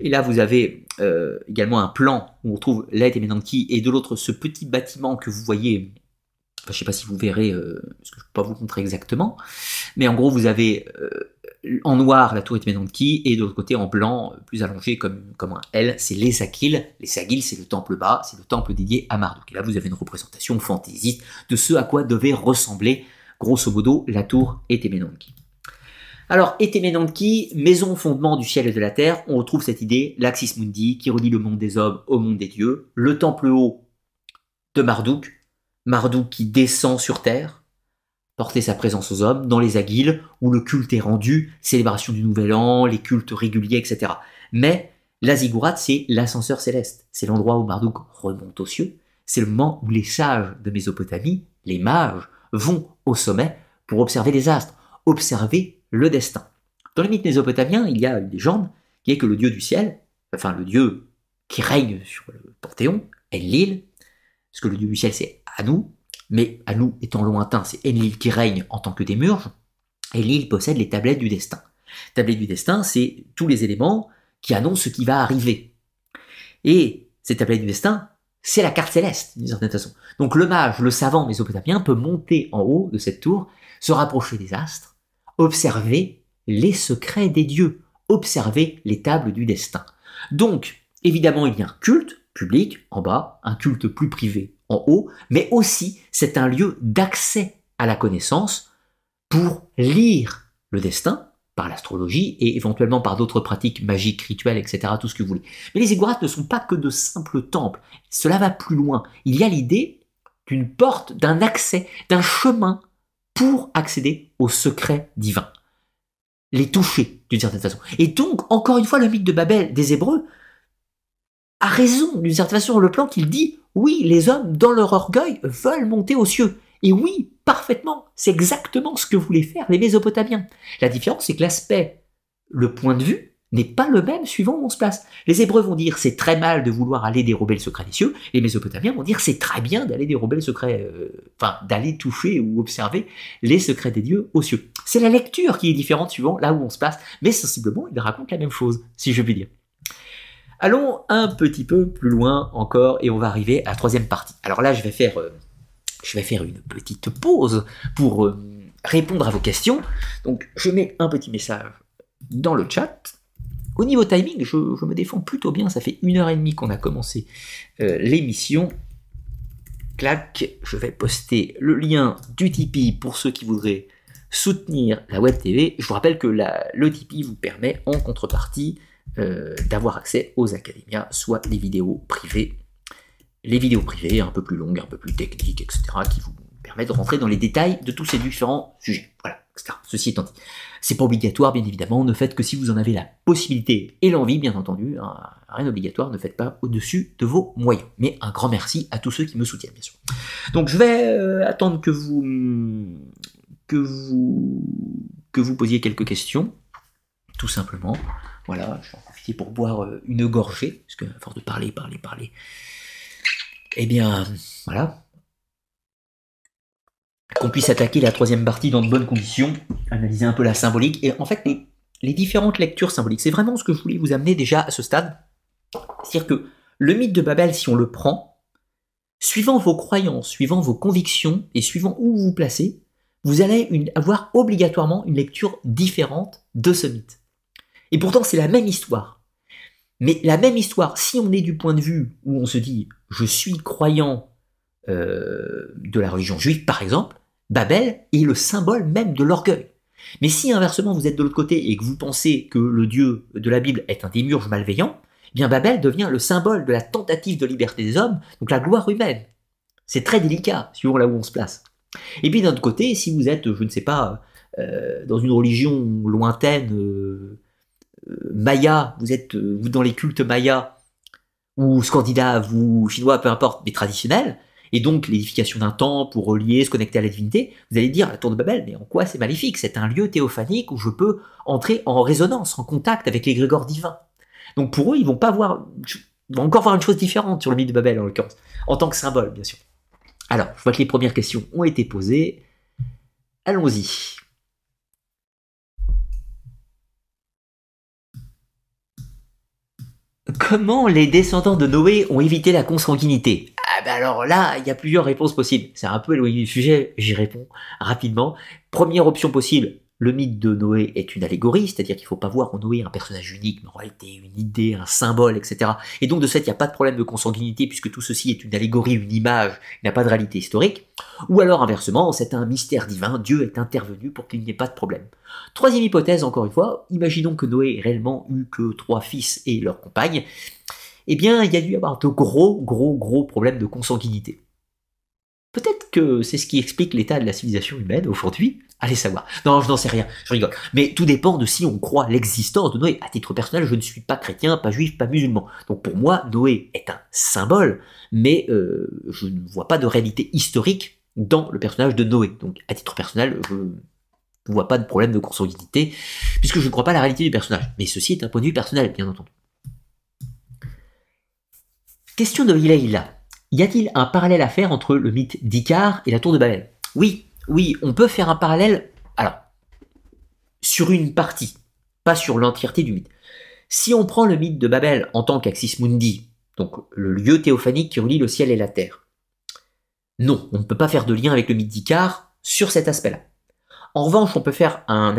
Et là, vous avez euh, également un plan où on trouve l'Etemenanki et de l'autre ce petit bâtiment que vous voyez je ne sais pas si vous verrez, euh, parce que je ne peux pas vous montrer exactement, mais en gros, vous avez euh, en noir la tour Etmenanki et de l'autre côté en blanc, euh, plus allongé comme, comme un L, c'est les Sakil. Les Sakil, c'est le temple bas, c'est le temple dédié à Marduk. Et là, vous avez une représentation fantaisiste de ce à quoi devait ressembler, grosso modo, la tour Etemenanki. Alors, Etemenanki, maison fondement du ciel et de la terre, on retrouve cette idée, l'Axis Mundi, qui relie le monde des hommes au monde des dieux, le temple haut de Marduk, Marduk qui descend sur terre, porter sa présence aux hommes, dans les aguiles, où le culte est rendu, célébration du Nouvel An, les cultes réguliers, etc. Mais la ziggourate, c'est l'ascenseur céleste. C'est l'endroit où Marduk remonte aux cieux. C'est le moment où les sages de Mésopotamie, les mages, vont au sommet pour observer les astres, observer le destin. Dans le mythe mésopotamien, il y a une légende qui est que le dieu du ciel, enfin le dieu qui règne sur le panthéon, Enlil, parce que le dieu du ciel c'est nous, mais nous étant lointain, c'est Enlil qui règne en tant que démurge. Enlil possède les tablettes du destin. Tablettes du destin, c'est tous les éléments qui annoncent ce qui va arriver. Et ces tablettes du destin, c'est la carte céleste, d'une certaine façon. Donc le mage, le savant mésopotamien peut monter en haut de cette tour, se rapprocher des astres, observer les secrets des dieux, observer les tables du destin. Donc, évidemment, il y a un culte public en bas, un culte plus privé en haut, mais aussi c'est un lieu d'accès à la connaissance pour lire le destin par l'astrologie et éventuellement par d'autres pratiques magiques, rituelles, etc., tout ce que vous voulez. Mais les Ziggourats ne sont pas que de simples temples. Cela va plus loin. Il y a l'idée d'une porte, d'un accès, d'un chemin pour accéder au secret divin. Les toucher, d'une certaine façon. Et donc, encore une fois, le mythe de Babel des Hébreux a raison, d'une certaine façon, sur le plan qu'il dit, oui, les hommes, dans leur orgueil, veulent monter aux cieux. Et oui, parfaitement, c'est exactement ce que voulaient faire les Mésopotamiens. La différence, c'est que l'aspect, le point de vue, n'est pas le même suivant où on se place. Les Hébreux vont dire c'est très mal de vouloir aller dérober le secret des cieux, les Mésopotamiens vont dire c'est très bien d'aller dérober le secret, euh, enfin d'aller toucher ou observer les secrets des dieux aux cieux. C'est la lecture qui est différente suivant là où on se place, mais sensiblement il raconte la même chose, si je puis dire. Allons un petit peu plus loin encore et on va arriver à la troisième partie. Alors là je vais faire, euh, une petite pause pour euh, répondre à vos questions. Donc je mets un petit message dans le chat au niveau timing, je, me défends plutôt bien. Ça fait une heure et demie qu'on a commencé euh, l'émission. Clac, je vais poster le lien du Tipeee pour ceux qui voudraient soutenir la Web TV. Je vous rappelle que le Tipeee vous permet en contrepartie euh, d'avoir accès aux académias, soit les vidéos privées, les vidéos privées un peu plus longues, un peu plus techniques, etc., qui vous permettent de rentrer dans les détails de tous ces différents sujets. Voilà, etc. Ceci étant dit. C'est pas obligatoire, bien évidemment. Ne faites que si vous en avez la possibilité et l'envie, bien entendu. Hein, rien d'obligatoire. Ne faites pas au-dessus de vos moyens. Mais un grand merci à tous ceux qui me soutiennent, bien sûr. Donc, je vais euh, attendre que vous posiez quelques questions, tout simplement. Voilà, je vais en profiter pour boire euh, une gorgée, parce que à force de parler, parler, parler. Eh bien, voilà, qu'on puisse attaquer la troisième partie dans de bonnes conditions, analyser un peu la symbolique, et en fait les, différentes lectures symboliques. C'est vraiment ce que je voulais vous amener déjà à ce stade. C'est-à-dire que le mythe de Babel, si on le prend, suivant vos croyances, suivant vos convictions, et suivant où vous vous placez, vous allez avoir obligatoirement une lecture différente de ce mythe. Et pourtant, c'est la même histoire. Mais la même histoire, si on est du point de vue où on se dit je suis croyant euh, de la religion juive, par exemple, Babel est le symbole même de l'orgueil. Mais si inversement vous êtes de l'autre côté et que vous pensez que le Dieu de la Bible est un démiurge malveillant, eh bien Babel devient le symbole de la tentative de liberté des hommes, donc la gloire humaine. C'est très délicat, suivant là où on se place. Et puis d'un autre côté, si vous êtes, je ne sais pas, euh, dans une religion lointaine, euh, maya, vous êtes dans les cultes mayas, ou scandinaves, ou chinois, peu importe, mais traditionnels, et donc l'édification d'un temple pour relier, se connecter à la divinité, vous allez dire la tour de Babel, mais en quoi c'est maléfique C'est un lieu théophanique où je peux entrer en résonance, en contact avec les grégores divins. Donc pour eux, ils vont pas voir, vont encore voir une chose différente sur le mythe de Babel en l'occurrence, en tant que symbole bien sûr. Alors, je vois que les premières questions ont été posées. Allons-y. Comment les descendants de Noé ont évité la consanguinité? Ah ben alors là, il y a plusieurs réponses possibles. C'est un peu éloigné du sujet, j'y réponds rapidement. Première option possible, le mythe de Noé est une allégorie, c'est-à-dire qu'il ne faut pas voir en Noé un personnage unique, mais en réalité une idée, un symbole, etc. Et donc de fait, il n'y a pas de problème de consanguinité puisque tout ceci est une allégorie, une image, il n'y a pas de réalité historique. Ou alors inversement, c'est un mystère divin, Dieu est intervenu pour qu'il n'y ait pas de problème. Troisième hypothèse, encore une fois, imaginons que Noé ait réellement eu que trois fils et leurs compagnes. Eh bien, il y a dû y avoir de gros, gros, gros problèmes de consanguinité. Peut-être que c'est ce qui explique l'état de la civilisation humaine aujourd'hui, Allez savoir. Non, je n'en sais rien, je rigole. Mais tout dépend de si on croit l'existence de Noé. À titre personnel, je ne suis pas chrétien, pas juif, pas musulman. Donc pour moi, Noé est un symbole, mais euh, je ne vois pas de réalité historique dans le personnage de Noé. Donc à titre personnel, je ne vois pas de problème de consanguinité, puisque je ne crois pas à la réalité du personnage. Mais ceci est un point de vue personnel, bien entendu. Question de Leïla. Y a-t-il un parallèle à faire entre le mythe d'Icare et la tour de Babel? Oui, oui, on peut faire un parallèle, alors, sur une partie, pas sur l'entièreté du mythe. Si on prend le mythe de Babel en tant qu'Axis Mundi, donc le lieu théophanique qui relie le ciel et la terre, non, on ne peut pas faire de lien avec le mythe d'Icare sur cet aspect-là. En revanche, on peut faire un,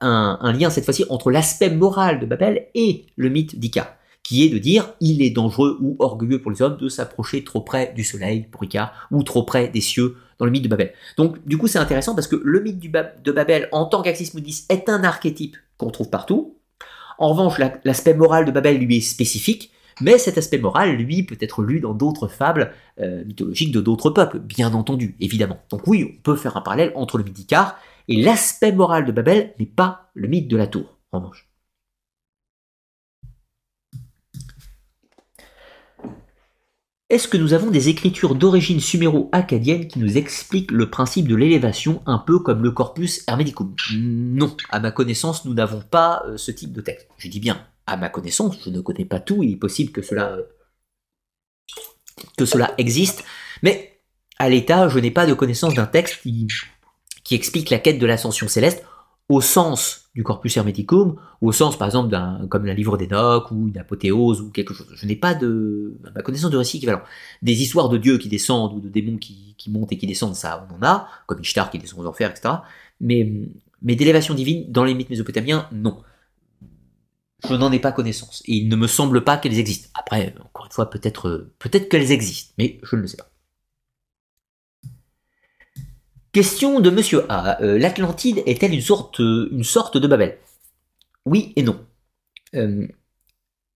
un, un lien cette fois-ci entre l'aspect moral de Babel et le mythe d'Icare, qui est de dire il est dangereux ou orgueilleux pour les hommes de s'approcher trop près du soleil pour Icare ou trop près des cieux dans le mythe de Babel. Donc du coup c'est intéressant parce que le mythe de Babel en tant qu'Axis Moudis est un archétype qu'on trouve partout. En revanche l'aspect moral de Babel lui est spécifique, mais cet aspect moral, lui, peut être lu dans d'autres fables euh, mythologiques de d'autres peuples, bien entendu, évidemment. Donc oui, on peut faire un parallèle entre le mythe d'Icare et l'aspect moral de Babel n'est pas le mythe de la tour, en revanche. Est-ce que nous avons des écritures d'origine suméro-acadienne qui nous expliquent le principe de l'élévation un peu comme le corpus hermeticum Non, à ma connaissance, nous n'avons pas euh, ce type de texte. Je dis bien, à ma connaissance, je ne connais pas tout, il est possible que cela, euh, existe, mais à l'état, je n'ai pas de connaissance d'un texte qui explique la quête de l'ascension céleste au sens du corpus hermeticum, ou au sens par exemple d'un comme la livre d'Enoch ou une apothéose ou quelque chose. Je n'ai pas de ma connaissance de récit équivalent. Des histoires de dieux qui descendent ou de démons qui, qui, montent et qui descendent, ça on en a, comme Ishtar qui descend aux enfers, etc. Mais, mais d'élévation divine dans les mythes mésopotamiens, non. Je n'en ai pas connaissance. Et il ne me semble pas qu'elles existent. Après, encore une fois, peut-être peut-être qu'elles existent, mais je ne le sais pas. Question de Monsieur A. Euh, L'Atlantide est-elle une sorte, euh, de Babel? Oui et non. Euh,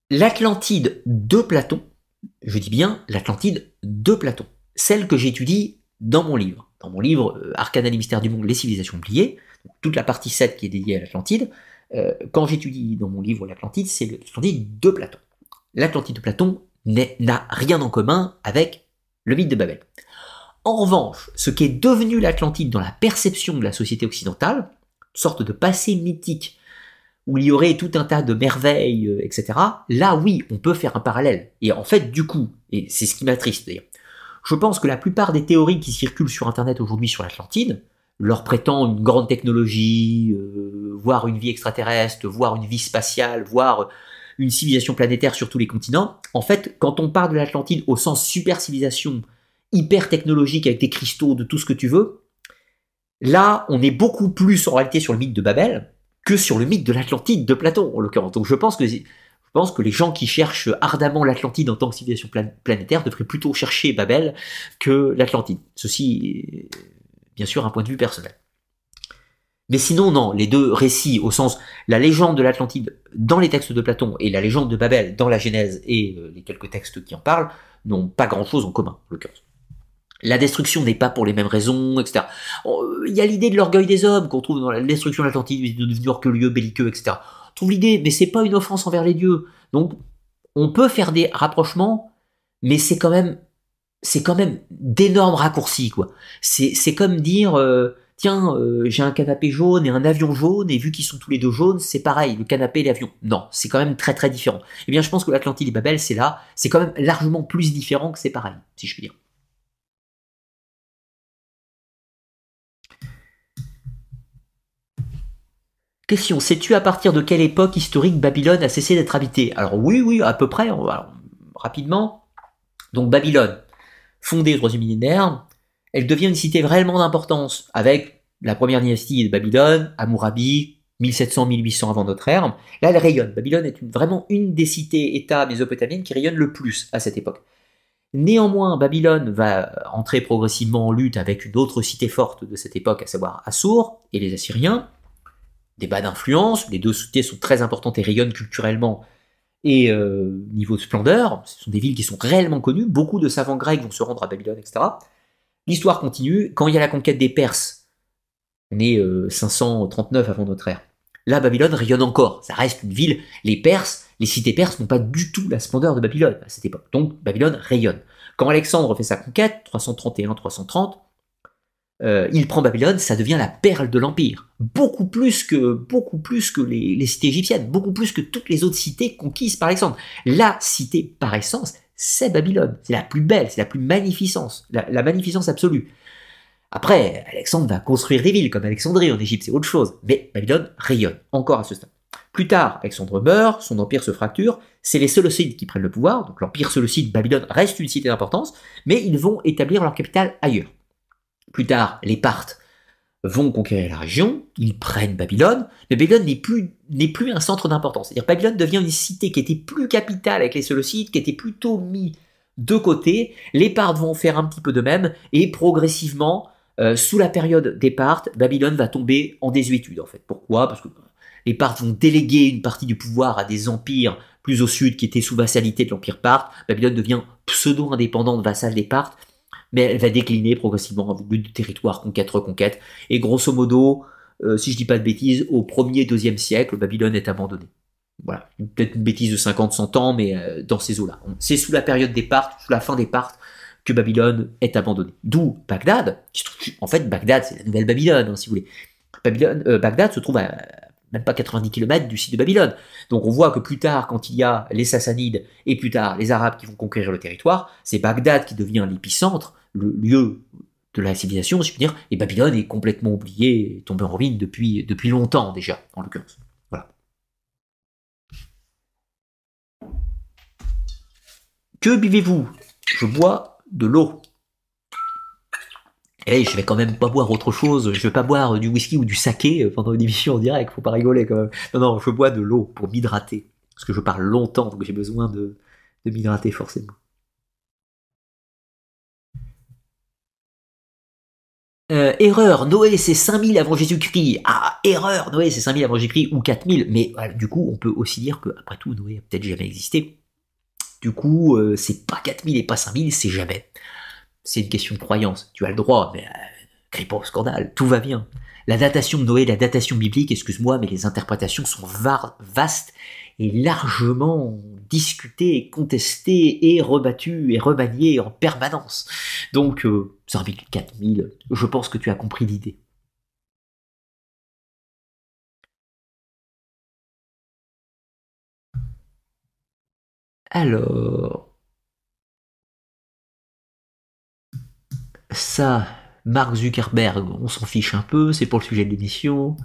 L'Atlantide de Platon, je dis bien l'Atlantide de Platon, celle que j'étudie dans mon livre. Dans mon livre Arcana et mystères du monde, les civilisations oubliées, toute la partie 7 qui est dédiée à l'Atlantide, quand j'étudie dans mon livre l'Atlantide, c'est l'Atlantide de Platon. L'Atlantide de Platon n'a rien en commun avec le mythe de Babel. En revanche, ce qui est devenu l'Atlantide dans la perception de la société occidentale, sorte de passé mythique, où il y aurait tout un tas de merveilles, euh, etc., là oui, on peut faire un parallèle. Et en fait, du coup, et c'est ce qui m'attriste d'ailleurs, je pense que la plupart des théories qui circulent sur Internet aujourd'hui sur l'Atlantide, leur prétend une grande technologie, euh, voire une vie extraterrestre, voire une vie spatiale, voire une civilisation planétaire sur tous les continents. En fait, quand on parle de l'Atlantide au sens super civilisation, hyper technologique avec des cristaux, de tout ce que tu veux. Là, on est beaucoup plus en réalité sur le mythe de Babel que sur le mythe de l'Atlantide de Platon, en l'occurrence. Donc je pense que les gens qui cherchent ardemment l'Atlantide en tant que civilisation planétaire devraient plutôt chercher Babel que l'Atlantide. Ceci bien sûr un point de vue personnel. Mais sinon, non, les deux récits, au sens la légende de l'Atlantide dans les textes de Platon et la légende de Babel dans la Genèse et euh, les quelques textes qui en parlent, n'ont pas grand-chose en commun, en l'occurrence. La destruction n'est pas pour les mêmes raisons, etc. Il y a l'idée de l'orgueil des hommes qu'on trouve dans la destruction de l'Atlantide, de devenir orgueilleux, belliqueux, etc. On trouve l'idée, mais c'est pas une offense envers les dieux. Donc, on peut faire des rapprochements, mais c'est quand même, c'est quand même d'énormes raccourcis, quoi. C'est, comme dire, euh, tiens, euh, j'ai un canapé jaune et un avion jaune, et vu qu'ils sont tous les deux jaunes, c'est pareil, le canapé et l'avion. Non, c'est quand même très très différent. Eh bien, je pense que l'Atlantide et Babel, c'est là, c'est quand même largement plus différent que c'est pareil, si je puis dire. Question, sais-tu à partir de quelle époque historique Babylone a cessé d'être habitée? Alors oui, oui, à peu près, rapidement. Donc Babylone, fondée au troisième millénaire, elle devient une cité réellement d'importance, avec la première dynastie de Babylone, Hammurabi, 1700-1800 avant notre ère. Là, elle rayonne. Babylone est vraiment une des cités-États mésopotamiennes qui rayonnent le plus à cette époque. Néanmoins, Babylone va entrer progressivement en lutte avec une autre cité forte de cette époque, à savoir Assur et les Assyriens débat d'influence. Les deux cités sont très importantes et rayonnent culturellement et euh, niveau de splendeur. Ce sont des villes qui sont réellement connues. Beaucoup de savants grecs vont se rendre à Babylone, etc. L'histoire continue. Quand il y a la conquête des Perses, on est 539 euh, avant notre ère. Là, Babylone rayonne encore. Ça reste une ville. Les Perses, les cités perses n'ont pas du tout la splendeur de Babylone à cette époque. Donc Babylone rayonne. Quand Alexandre fait sa conquête, 331-330, euh, il prend Babylone, ça devient la perle de l'empire, beaucoup plus que beaucoup plus que les, cités égyptiennes, beaucoup plus que toutes les autres cités conquises par Alexandre. La cité par essence, c'est Babylone, c'est la plus belle, c'est la plus magnificence, la, magnificence absolue. Après, Alexandre va construire des villes comme Alexandrie en Égypte, c'est autre chose, mais Babylone rayonne encore à ce stade. Plus tard, Alexandre meurt, son empire se fracture, c'est les Séleucides qui prennent le pouvoir, donc l'empire séleucide, Babylone reste une cité d'importance, mais ils vont établir leur capitale ailleurs. Plus tard, les Parthes vont conquérir la région, ils prennent Babylone, mais Babylone n'est plus, n'est plus un centre d'importance. C'est-à-dire Babylone devient une cité qui était plus capitale avec les Séleucides, qui était plutôt mis de côté. Les Parthes vont faire un petit peu de même, et progressivement, euh, sous la période des Parthes, Babylone va tomber en désuétude en fait. Pourquoi? Parce que les Parthes vont déléguer une partie du pouvoir à des empires plus au sud qui étaient sous vassalité de l'empire Parthe. Babylone devient pseudo-indépendante vassale des Parthes mais elle va décliner progressivement en but de territoire, conquête, reconquête. Et grosso modo, euh, si je dis pas de bêtises, au 1er, 2e siècle, Babylone est abandonnée. Voilà, peut-être une bêtise de 50-100 ans, mais euh, dans ces eaux-là. C'est sous la période des Parthes, sous la fin des Parthes, que Babylone est abandonnée. D'où Bagdad, en fait, Bagdad, c'est la nouvelle Babylone, hein, si vous voulez. Babylone, euh, Bagdad se trouve à même pas 90 km du site de Babylone. Donc on voit que plus tard, quand il y a les Sassanides et plus tard les Arabes qui vont conquérir le territoire, c'est Bagdad qui devient l'épicentre le lieu de la civilisation, si je puis dire, et Babylone est complètement oublié, tombé en ruine depuis, depuis longtemps déjà, en l'occurrence. Voilà. Que buvez-vous? Je bois de l'eau. Et eh, je vais quand même pas boire autre chose, je vais pas boire du whisky ou du saké pendant une émission en direct, faut pas rigoler quand même. Non, non, je bois de l'eau pour m'hydrater. Parce que je parle longtemps, donc j'ai besoin de, de m'hydrater forcément. Euh, erreur, Noé c'est 5000 avant Jésus-Christ. Ah, erreur, Noé c'est 5000 avant Jésus-Christ ou 4000. Mais du coup, on peut aussi dire que, après tout, Noé a peut-être jamais existé. Du coup, euh, c'est pas 4000 et pas 5000, c'est jamais. C'est une question de croyance. Tu as le droit, mais euh, pas au scandale, tout va bien. La datation de Noé, la datation biblique, excuse-moi, mais les interprétations sont vastes largement discutées, contestées et rebattues et remaniées en permanence. Donc, euh, 4000, je pense que tu as compris l'idée. Alors, ça, Mark Zuckerberg, on s'en fiche un peu, c'est pour le sujet de l'émission.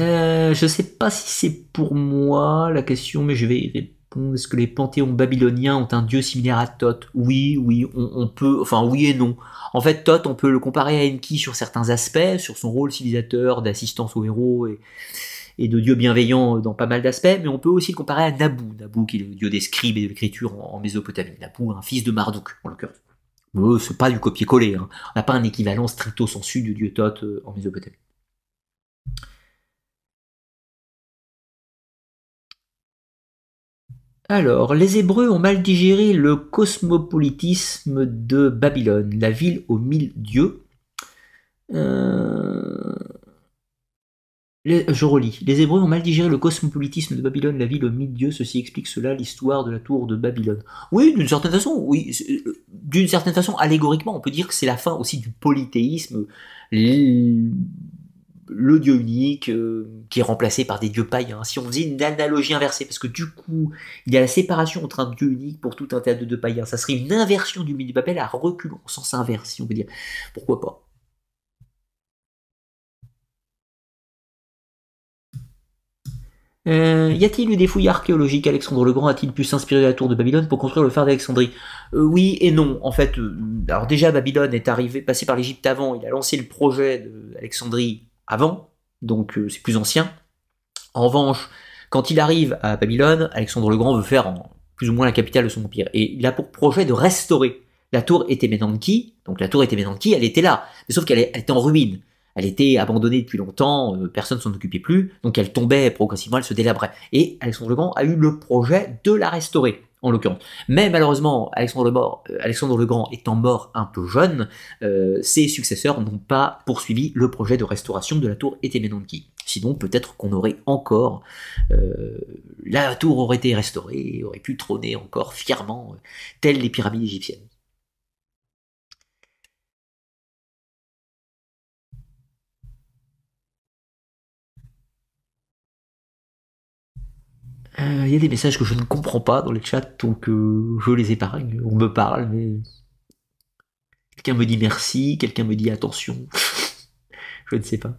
Euh, je sais pas si c'est pour moi la question, mais je vais y répondre. Est-ce que les panthéons babyloniens ont un dieu similaire à Thoth? Oui, oui, on, peut, enfin oui et non. En fait, Thoth, on peut le comparer à Enki sur certains aspects, sur son rôle civilisateur, d'assistance aux héros et, de dieu bienveillant dans pas mal d'aspects, mais on peut aussi le comparer à Nabu, Nabu qui est le dieu des scribes et de l'écriture en, Mésopotamie. Nabu, un fils de Marduk, en l'occurrence. Euh, c'est pas du copier-coller, hein. on n'a pas un équivalent stricto sensu du dieu Thoth euh, en Mésopotamie. Alors, les Hébreux ont mal digéré le cosmopolitisme de Babylone, la ville aux mille dieux. Euh, je relis. Les Hébreux ont mal digéré le cosmopolitisme de Babylone, la ville aux mille dieux. Ceci explique cela, l'histoire de la tour de Babylone. Oui, d'une certaine façon, oui. Euh, d'une certaine façon, allégoriquement, on peut dire que c'est la fin aussi du polythéisme le dieu unique euh, qui est remplacé par des dieux païens. Si on faisait une analogie inversée, parce que du coup, il y a la séparation entre un dieu unique pour tout un tas de dieux païens, ça serait une inversion du mythe de Babel à reculons, au sens inverse, si on veut dire. Pourquoi pas? Euh, y a-t-il eu des fouilles archéologiques? Alexandre le Grand a-t-il pu s'inspirer de la tour de Babylone pour construire le phare d'Alexandrie? Euh, Oui et non. En fait, alors déjà Babylone est arrivé, passé par l'Égypte avant. Il a lancé le projet d'Alexandrie avant, donc euh, c'est plus ancien. En revanche, quand il arrive à Babylone, Alexandre le Grand veut faire plus ou moins la capitale de son empire. Et il a pour projet de restaurer la tour Etemenanki. Donc la tour Etemenanki, elle était là, mais sauf qu'elle était en ruine. Elle était abandonnée depuis longtemps, euh, personne ne s'en occupait plus, donc elle tombait progressivement, elle se délabrait. Et Alexandre le Grand a eu le projet de la restaurer Mais malheureusement, Alexandre le, euh, Alexandre le Grand étant mort un peu jeune, euh, ses successeurs n'ont pas poursuivi le projet de restauration de la tour Etemenanki. Sinon, peut-être qu'on aurait encore... Euh, la tour aurait été restaurée aurait pu trôner encore fièrement, telles les pyramides égyptiennes. Il euh, y a des messages que je ne comprends pas dans les chats, donc euh, je les épargne. On me parle, mais. Quelqu'un me dit merci, quelqu'un me dit attention. [LAUGHS] je ne sais pas.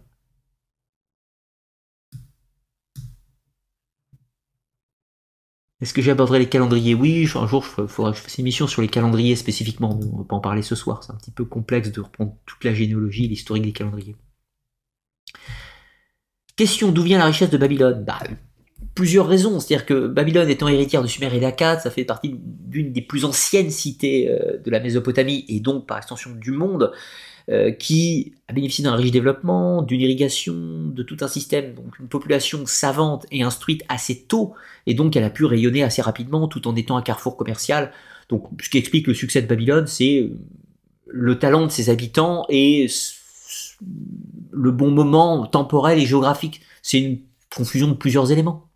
Est-ce que j'aborderai les calendriers? Oui, un jour, il faudra que je fasse une émission sur les calendriers spécifiquement. On ne va pas en parler ce soir, c'est un petit peu complexe de reprendre toute la généalogie, l'historique des calendriers. Question d'où vient la richesse de Babylone? Bah, Plusieurs raisons. C'est-à-dire que Babylone étant héritière de Sumer et d'Akkad, ça fait partie d'une des plus anciennes cités euh, de la Mésopotamie et donc par extension du monde. Euh, qui a bénéficié d'un riche développement, d'une irrigation, de tout un système, donc une population savante et instruite assez tôt, et donc elle a pu rayonner assez rapidement tout en étant un carrefour commercial. Donc ce qui explique le succès de Babylone, c'est euh, le talent de ses habitants et le bon moment temporel et géographique. C'est une confusion de plusieurs éléments.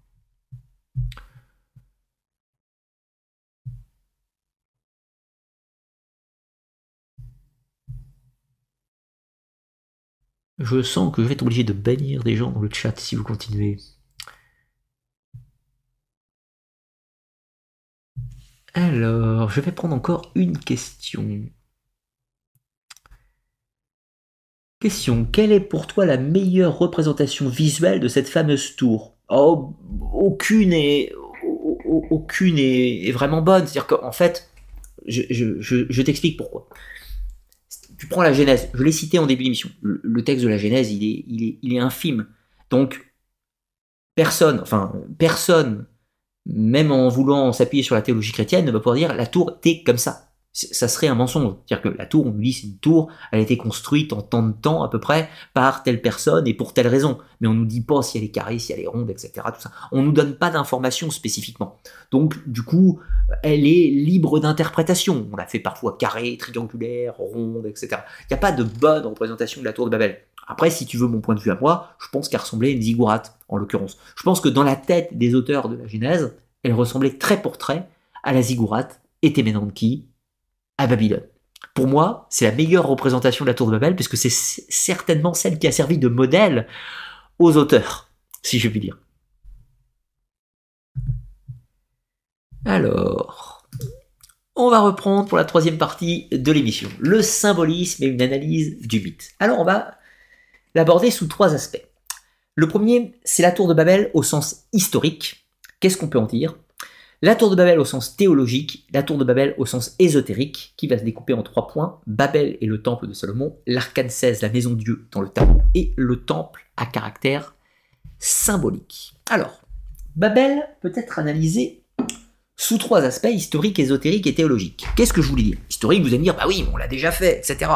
Je sens que je vais être obligé de bannir des gens dans le chat si vous continuez. Alors, je vais prendre encore une question. Question. Quelle est pour toi la meilleure représentation visuelle de cette fameuse tour? Oh, aucune est, aucune est, vraiment bonne. C'est-à-dire qu'en fait, je t'explique pourquoi tu prends la Genèse, je l'ai cité en début d'émission, le, texte de la Genèse, il est, il est, il est infime. Donc, personne, enfin, personne, même en voulant s'appuyer sur la théologie chrétienne, ne va pouvoir dire la tour était comme ça ça serait un mensonge. C'est-à-dire que la tour, on nous dit c'est une tour, elle a été construite en tant de temps à peu près par telle personne et pour telle raison. Mais on nous dit pas si elle est carrée, si elle est ronde, etc. Tout ça. On nous donne pas d'informations spécifiquement. Donc du coup, elle est libre d'interprétation. On la fait parfois carrée, triangulaire, ronde, etc. Il n'y a pas de bonne représentation de la tour de Babel. Après, si tu veux mon point de vue à moi, je pense qu'elle ressemblait à une ziggourate, en l'occurrence. Je pense que dans la tête des auteurs de la Genèse, elle ressemblait très pour trait à la ziggourate et Téménanki Babylone. Pour moi, c'est la meilleure représentation de la tour de Babel, puisque c'est certainement celle qui a servi de modèle aux auteurs, si je puis dire. Alors, on va reprendre pour la troisième partie de l'émission, le symbolisme et une analyse du mythe. Alors, on va l'aborder sous trois aspects. Le premier, c'est la tour de Babel au sens historique. Qu'est-ce qu'on peut en dire? La tour de Babel au sens théologique, la tour de Babel au sens ésotérique, qui va se découper en trois points, Babel et le temple de Salomon, l'arcane 16, la maison de Dieu dans le tableau, et le temple à caractère symbolique. Alors, Babel peut être analysé sous trois aspects, historique, ésotérique et théologique. Qu'est-ce que je voulais dire? Historique, vous allez me dire, bah oui, on l'a déjà fait, etc.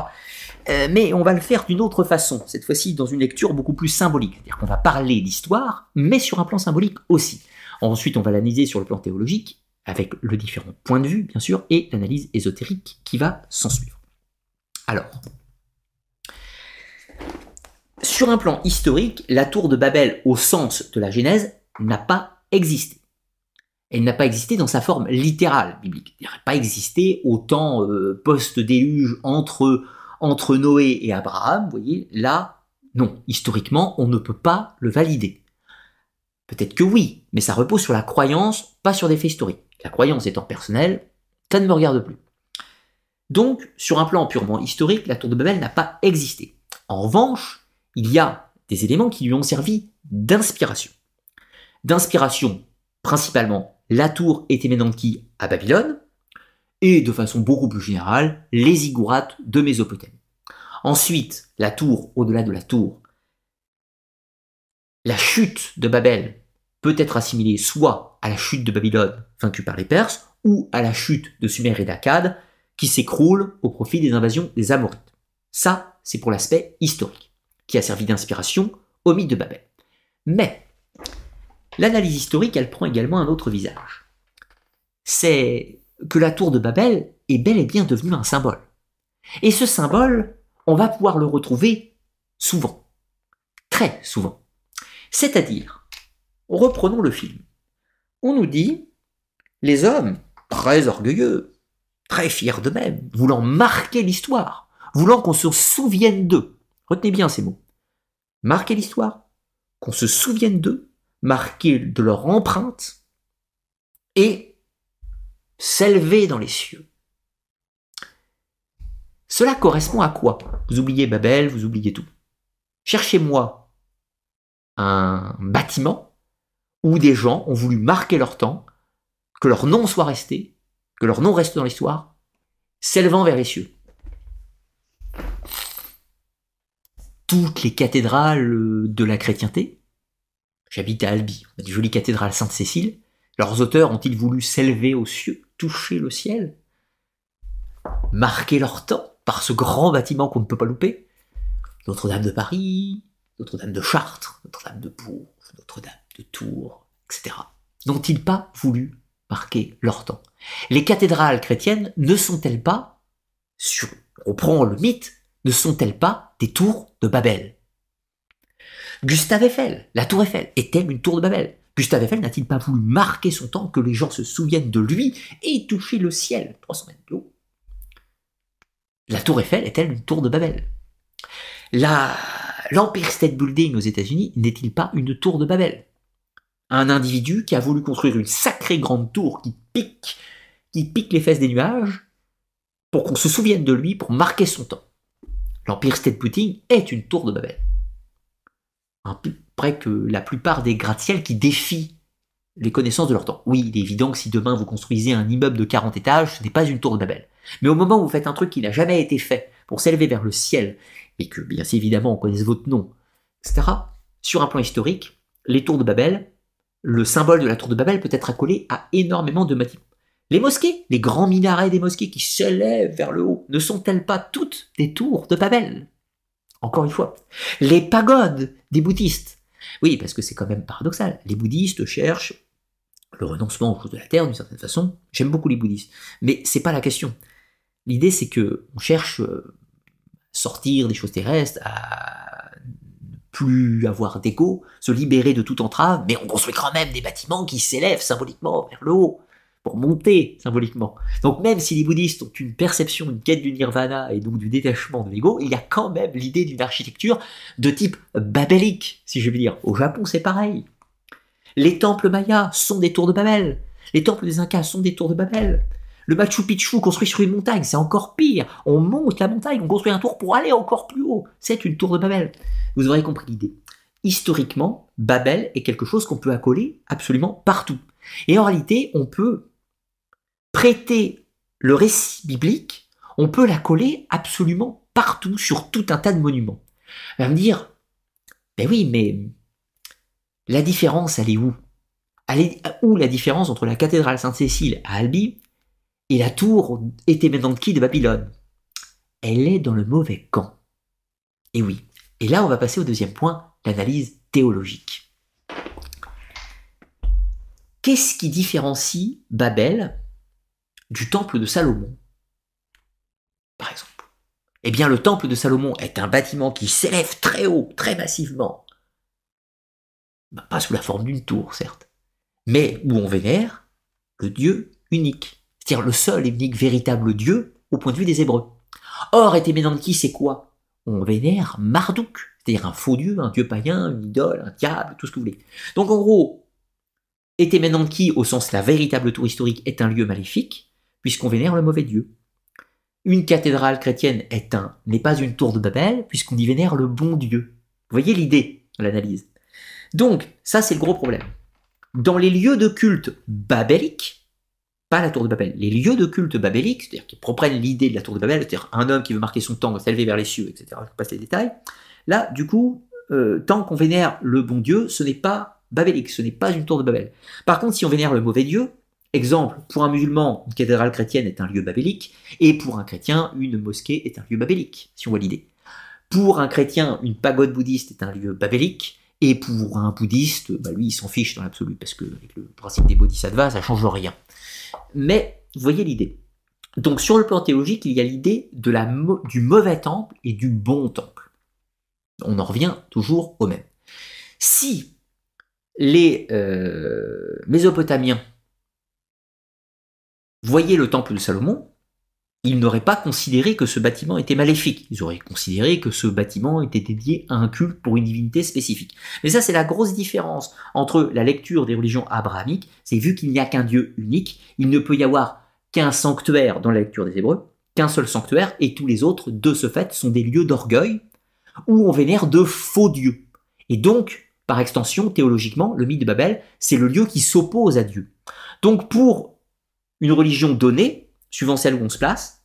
Euh, mais on va le faire d'une autre façon, cette fois-ci dans une lecture beaucoup plus symbolique. C'est-à-dire qu'on va parler d'histoire, mais sur un plan symbolique aussi. Ensuite, on va l'analyser sur le plan théologique, avec le différent point de vue, bien sûr, et l'analyse ésotérique qui va s'en suivre. Alors, sur un plan historique, la tour de Babel, au sens de la Genèse, n'a pas existé. Elle n'a pas existé dans sa forme littérale biblique. Elle n'a pas existé au temps euh, post-déluge entre, entre Noé et Abraham. Vous voyez, là, non. Historiquement, on ne peut pas le valider. Peut-être que oui, mais ça repose sur la croyance, pas sur des faits historiques. La croyance étant personnelle, ça ne me regarde plus. Donc, sur un plan purement historique, la tour de Babel n'a pas existé. En revanche, il y a des éléments qui lui ont servi d'inspiration. D'inspiration, principalement, la tour Téménanki à Babylone, et de façon beaucoup plus générale, les ziggourats de Mésopotamie. Ensuite, la tour, au-delà de la tour, la chute de Babel peut être assimilée soit à la chute de Babylone vaincue par les Perses, ou à la chute de Sumer et d'Akkad, qui s'écroule au profit des invasions des Amorites. Ça, c'est pour l'aspect historique, qui a servi d'inspiration au mythe de Babel. Mais, l'analyse historique, elle prend également un autre visage. C'est que la tour de Babel est bel et bien devenue un symbole. Et ce symbole, on va pouvoir le retrouver souvent. Très souvent. C'est-à-dire, reprenons le film. On nous dit, les hommes, très orgueilleux, très fiers d'eux-mêmes, voulant marquer l'histoire, voulant qu'on se souvienne d'eux. Retenez bien ces mots. Marquer l'histoire, qu'on se souvienne d'eux, marquer de leur empreinte, et s'élever dans les cieux. Cela correspond à quoi? Vous oubliez Babel, vous oubliez tout. Cherchez-moi bâtiment où des gens ont voulu marquer leur temps que leur nom soit resté, que leur nom reste dans l'histoire, s'élevant vers les cieux. Toutes les cathédrales de la chrétienté, j'habite à Albi, on a des jolies cathédrales Sainte-Cécile, leurs auteurs ont-ils voulu s'élever aux cieux, toucher le ciel, marquer leur temps par ce grand bâtiment qu'on ne peut pas louper? Notre-Dame de Paris, Notre-Dame de Chartres, Notre-Dame de Bourges, Notre-Dame de Tours, etc. N'ont-ils pas voulu marquer leur temps? Les cathédrales chrétiennes ne sont-elles pas, on prend le mythe, ne sont-elles pas des tours de Babel? Gustave Eiffel, la tour Eiffel, est-elle une tour de Babel? Gustave Eiffel n'a-t-il pas voulu marquer son temps que les gens se souviennent de lui et toucher le ciel 300 mètres haut La tour Eiffel est-elle une tour de Babel? L'Empire State Building aux États-Unis n'est-il pas une tour de Babel? Un individu qui a voulu construire une sacrée grande tour qui pique, qui pique les fesses des nuages, pour qu'on se souvienne de lui, pour marquer son temps. L'Empire State Building est une tour de Babel. Un peu près que la plupart des gratte-ciels qui défient les connaissances de leur temps. Oui, il est évident que si demain vous construisez un immeuble de 40 étages, ce n'est pas une tour de Babel. Mais au moment où vous faites un truc qui n'a jamais été fait pour s'élever vers le ciel, et que bien évidemment on connaisse votre nom, etc., sur un plan historique, les tours de Babel le symbole de la tour de Babel peut être accolé à énormément de bâtiments. Les mosquées, les grands minarets des mosquées qui s'élèvent vers le haut, ne sont-elles pas toutes des tours de Babel? Encore une fois. Les pagodes des bouddhistes. Oui, parce que c'est quand même paradoxal. Les bouddhistes cherchent le renoncement aux choses de la terre d'une certaine façon. J'aime beaucoup les bouddhistes. Mais c'est pas la question. L'idée, c'est que on cherche euh, sortir des choses terrestres, à plus avoir d'égo, se libérer de toute entrave, mais on construit quand même des bâtiments qui s'élèvent symboliquement vers le haut, pour monter symboliquement. Donc même si les bouddhistes ont une perception, une quête du nirvana et donc du détachement de l'ego, il y a quand même l'idée d'une architecture de type babélique, si je veux dire. Au Japon, c'est pareil. Les temples mayas sont des tours de Babel. Les temples des Incas sont des tours de Babel. Le Machu Picchu construit sur une montagne, c'est encore pire. On monte la montagne, on construit un tour pour aller encore plus haut. C'est une tour de Babel. Vous aurez compris l'idée. Historiquement, Babel est quelque chose qu'on peut accoler absolument partout. Et en réalité, on peut prêter le récit biblique, on peut l'accoler absolument partout, sur tout un tas de monuments. On va me dire, ben oui, mais la différence, elle est où? Elle est où la différence entre la cathédrale Sainte-Cécile à Albi et la tour Etemenanki de Babylone Elle est dans le mauvais camp. Et oui, et là, on va passer au deuxième point, l'analyse théologique. Qu'est-ce qui différencie Babel du temple de Salomon? Par exemple. Eh bien, le temple de Salomon est un bâtiment qui s'élève très haut, très massivement. Bah, pas sous la forme d'une tour, certes, mais où on vénère le Dieu unique, c'est-à-dire le seul et unique véritable Dieu au point de vue des Hébreux. Or, qui c'est quoi? On vénère Marduk, c'est-à-dire un faux dieu, un dieu païen, une idole, un diable, tout ce que vous voulez. Donc en gros, qui, au sens la véritable tour historique, est un lieu maléfique, puisqu'on vénère le mauvais dieu. Une cathédrale chrétienne est un, n'est pas une tour de Babel, puisqu'on y vénère le bon Dieu. Vous voyez l'idée, l'analyse. Donc, ça c'est le gros problème. Dans les lieux de culte babéliques, pas la tour de Babel, les lieux de culte babéliques, c'est-à-dire qui reprennent l'idée de la tour de Babel, c'est-à-dire un homme qui veut marquer son temps, s'élever vers les cieux, etc. Je passe les détails. Là, du coup, euh, tant qu'on vénère le bon Dieu, ce n'est pas babélique, ce n'est pas une tour de Babel. Par contre, si on vénère le mauvais Dieu, exemple, pour un musulman, une cathédrale chrétienne est un lieu babélique, et pour un chrétien, une mosquée est un lieu babélique, si on voit l'idée. Pour un chrétien, une pagode bouddhiste est un lieu babélique, et pour un bouddhiste, bah lui, il s'en fiche dans l'absolu, parce que avec le principe des bodhisattvas, ça change rien. Mais vous voyez l'idée. Donc sur le plan théologique, il y a l'idée du mauvais temple et du bon temple. On en revient toujours au même. Si les euh, Mésopotamiens voyaient le temple de Salomon, ils n'auraient pas considéré que ce bâtiment était maléfique. Ils auraient considéré que ce bâtiment était dédié à un culte pour une divinité spécifique. Mais ça, c'est la grosse différence entre la lecture des religions abrahamiques. C'est vu qu'il n'y a qu'un Dieu unique, il ne peut y avoir qu'un sanctuaire dans la lecture des Hébreux, qu'un seul sanctuaire, et tous les autres, de ce fait, sont des lieux d'orgueil où on vénère de faux dieux. Et donc, par extension, théologiquement, le mythe de Babel, c'est le lieu qui s'oppose à Dieu. Donc pour une religion donnée, suivant celle où on se place,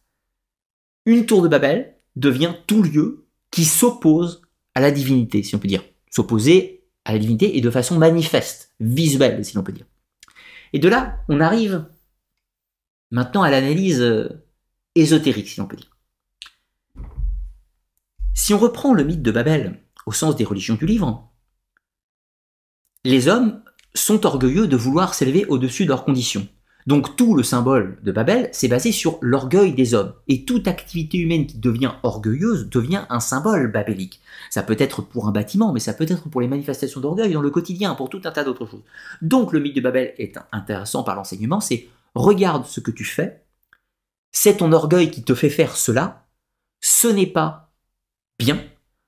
une tour de Babel devient tout lieu qui s'oppose à la divinité, si on peut dire. S'opposer à la divinité et de façon manifeste, visuelle, si l'on peut dire. Et de là, on arrive maintenant à l'analyse euh, ésotérique, si l'on peut dire. Si on reprend le mythe de Babel au sens des religions du livre, les hommes sont orgueilleux de vouloir s'élever au-dessus de leurs conditions. Donc tout le symbole de Babel, c'est basé sur l'orgueil des hommes. Et toute activité humaine qui devient orgueilleuse devient un symbole babélique. Ça peut être pour un bâtiment, mais ça peut être pour les manifestations d'orgueil dans le quotidien, pour tout un tas d'autres choses. Donc le mythe de Babel est intéressant par l'enseignement, c'est regarde ce que tu fais, c'est ton orgueil qui te fait faire cela, ce n'est pas bien,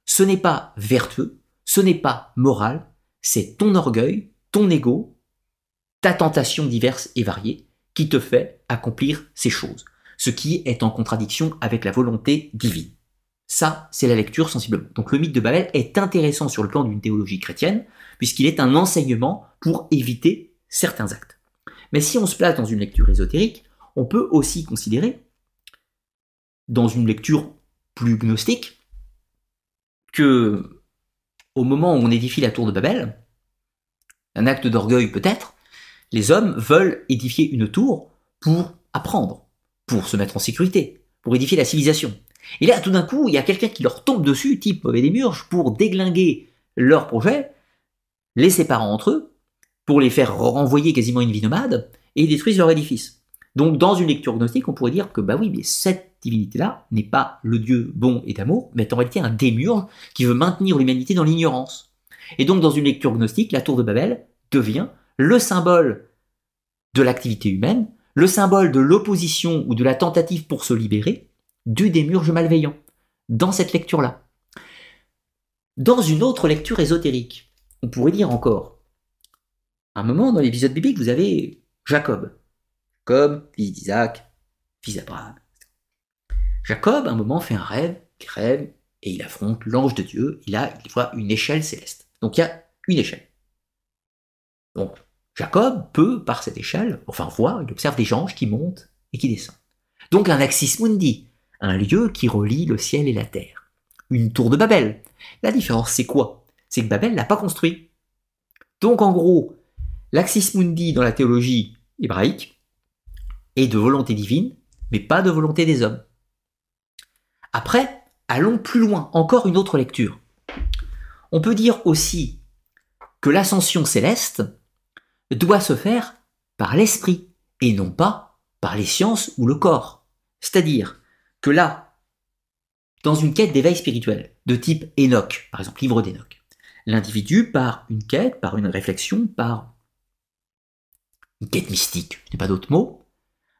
ce n'est pas vertueux, ce n'est pas moral, c'est ton orgueil, ton ego, ta tentation diverse et variée, qui te fait accomplir ces choses, ce qui est en contradiction avec la volonté divine. Ça, c'est la lecture sensiblement. Donc le mythe de Babel est intéressant sur le plan d'une théologie chrétienne, puisqu'il est un enseignement pour éviter certains actes. Mais si on se place dans une lecture ésotérique, on peut aussi considérer, dans une lecture plus gnostique, que au moment où on édifie la tour de Babel, un acte d'orgueil peut-être, les hommes veulent édifier une tour pour apprendre, pour se mettre en sécurité, pour édifier la civilisation. Et là, tout d'un coup, il y a quelqu'un qui leur tombe dessus, type mauvais démurge, pour déglinguer leur projet, les séparant entre eux, pour les faire renvoyer quasiment une vie nomade, et ils détruisent leur édifice. Donc, dans une lecture gnostique, on pourrait dire que, bah oui, mais cette divinité-là n'est pas le Dieu bon et d'amour, mais en réalité un démurge qui veut maintenir l'humanité dans l'ignorance. Et donc, dans une lecture gnostique, la tour de Babel devient le symbole de l'activité humaine, le symbole de l'opposition ou de la tentative pour se libérer du démurge malveillant, dans cette lecture-là. Dans une autre lecture ésotérique, on pourrait dire encore, un moment dans l'épisode biblique, vous avez Jacob. Jacob, fils d'Isaac, fils d'Abraham. Jacob, à un moment, fait un rêve, il rêve, et il affronte l'ange de Dieu, il a, il voit une échelle céleste. Donc il y a une échelle. Donc Jacob peut, par cette échelle, enfin voir, il observe des anges qui montent et qui descendent. Donc un axis mundi, un lieu qui relie le ciel et la terre. Une tour de Babel. La différence, c'est quoi? C'est que Babel l'a pas construit. Donc en gros, l'axis mundi dans la théologie hébraïque est de volonté divine, mais pas de volonté des hommes. Après, allons plus loin, encore une autre lecture. On peut dire aussi que l'ascension céleste doit se faire par l'esprit et non pas par les sciences ou le corps. C'est-à-dire que là, dans une quête d'éveil spirituel, de type Enoch, par exemple, livre d'Enoch, l'individu, par une quête, par une réflexion, par une quête mystique, je n'ai pas d'autre mot,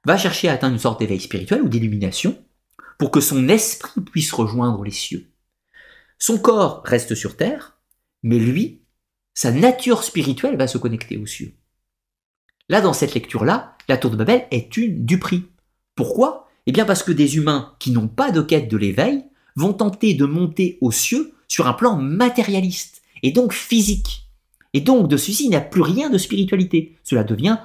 va chercher à atteindre une sorte d'éveil spirituel ou d'illumination pour que son esprit puisse rejoindre les cieux. Son corps reste sur terre, mais lui sa nature spirituelle va se connecter aux cieux. Là, dans cette lecture-là, la tour de Babel est une du prix. Pourquoi? Eh bien parce que des humains qui n'ont pas de quête de l'éveil vont tenter de monter aux cieux sur un plan matérialiste, et donc physique. Et donc de ceci, il n'y a plus rien de spiritualité. Cela devient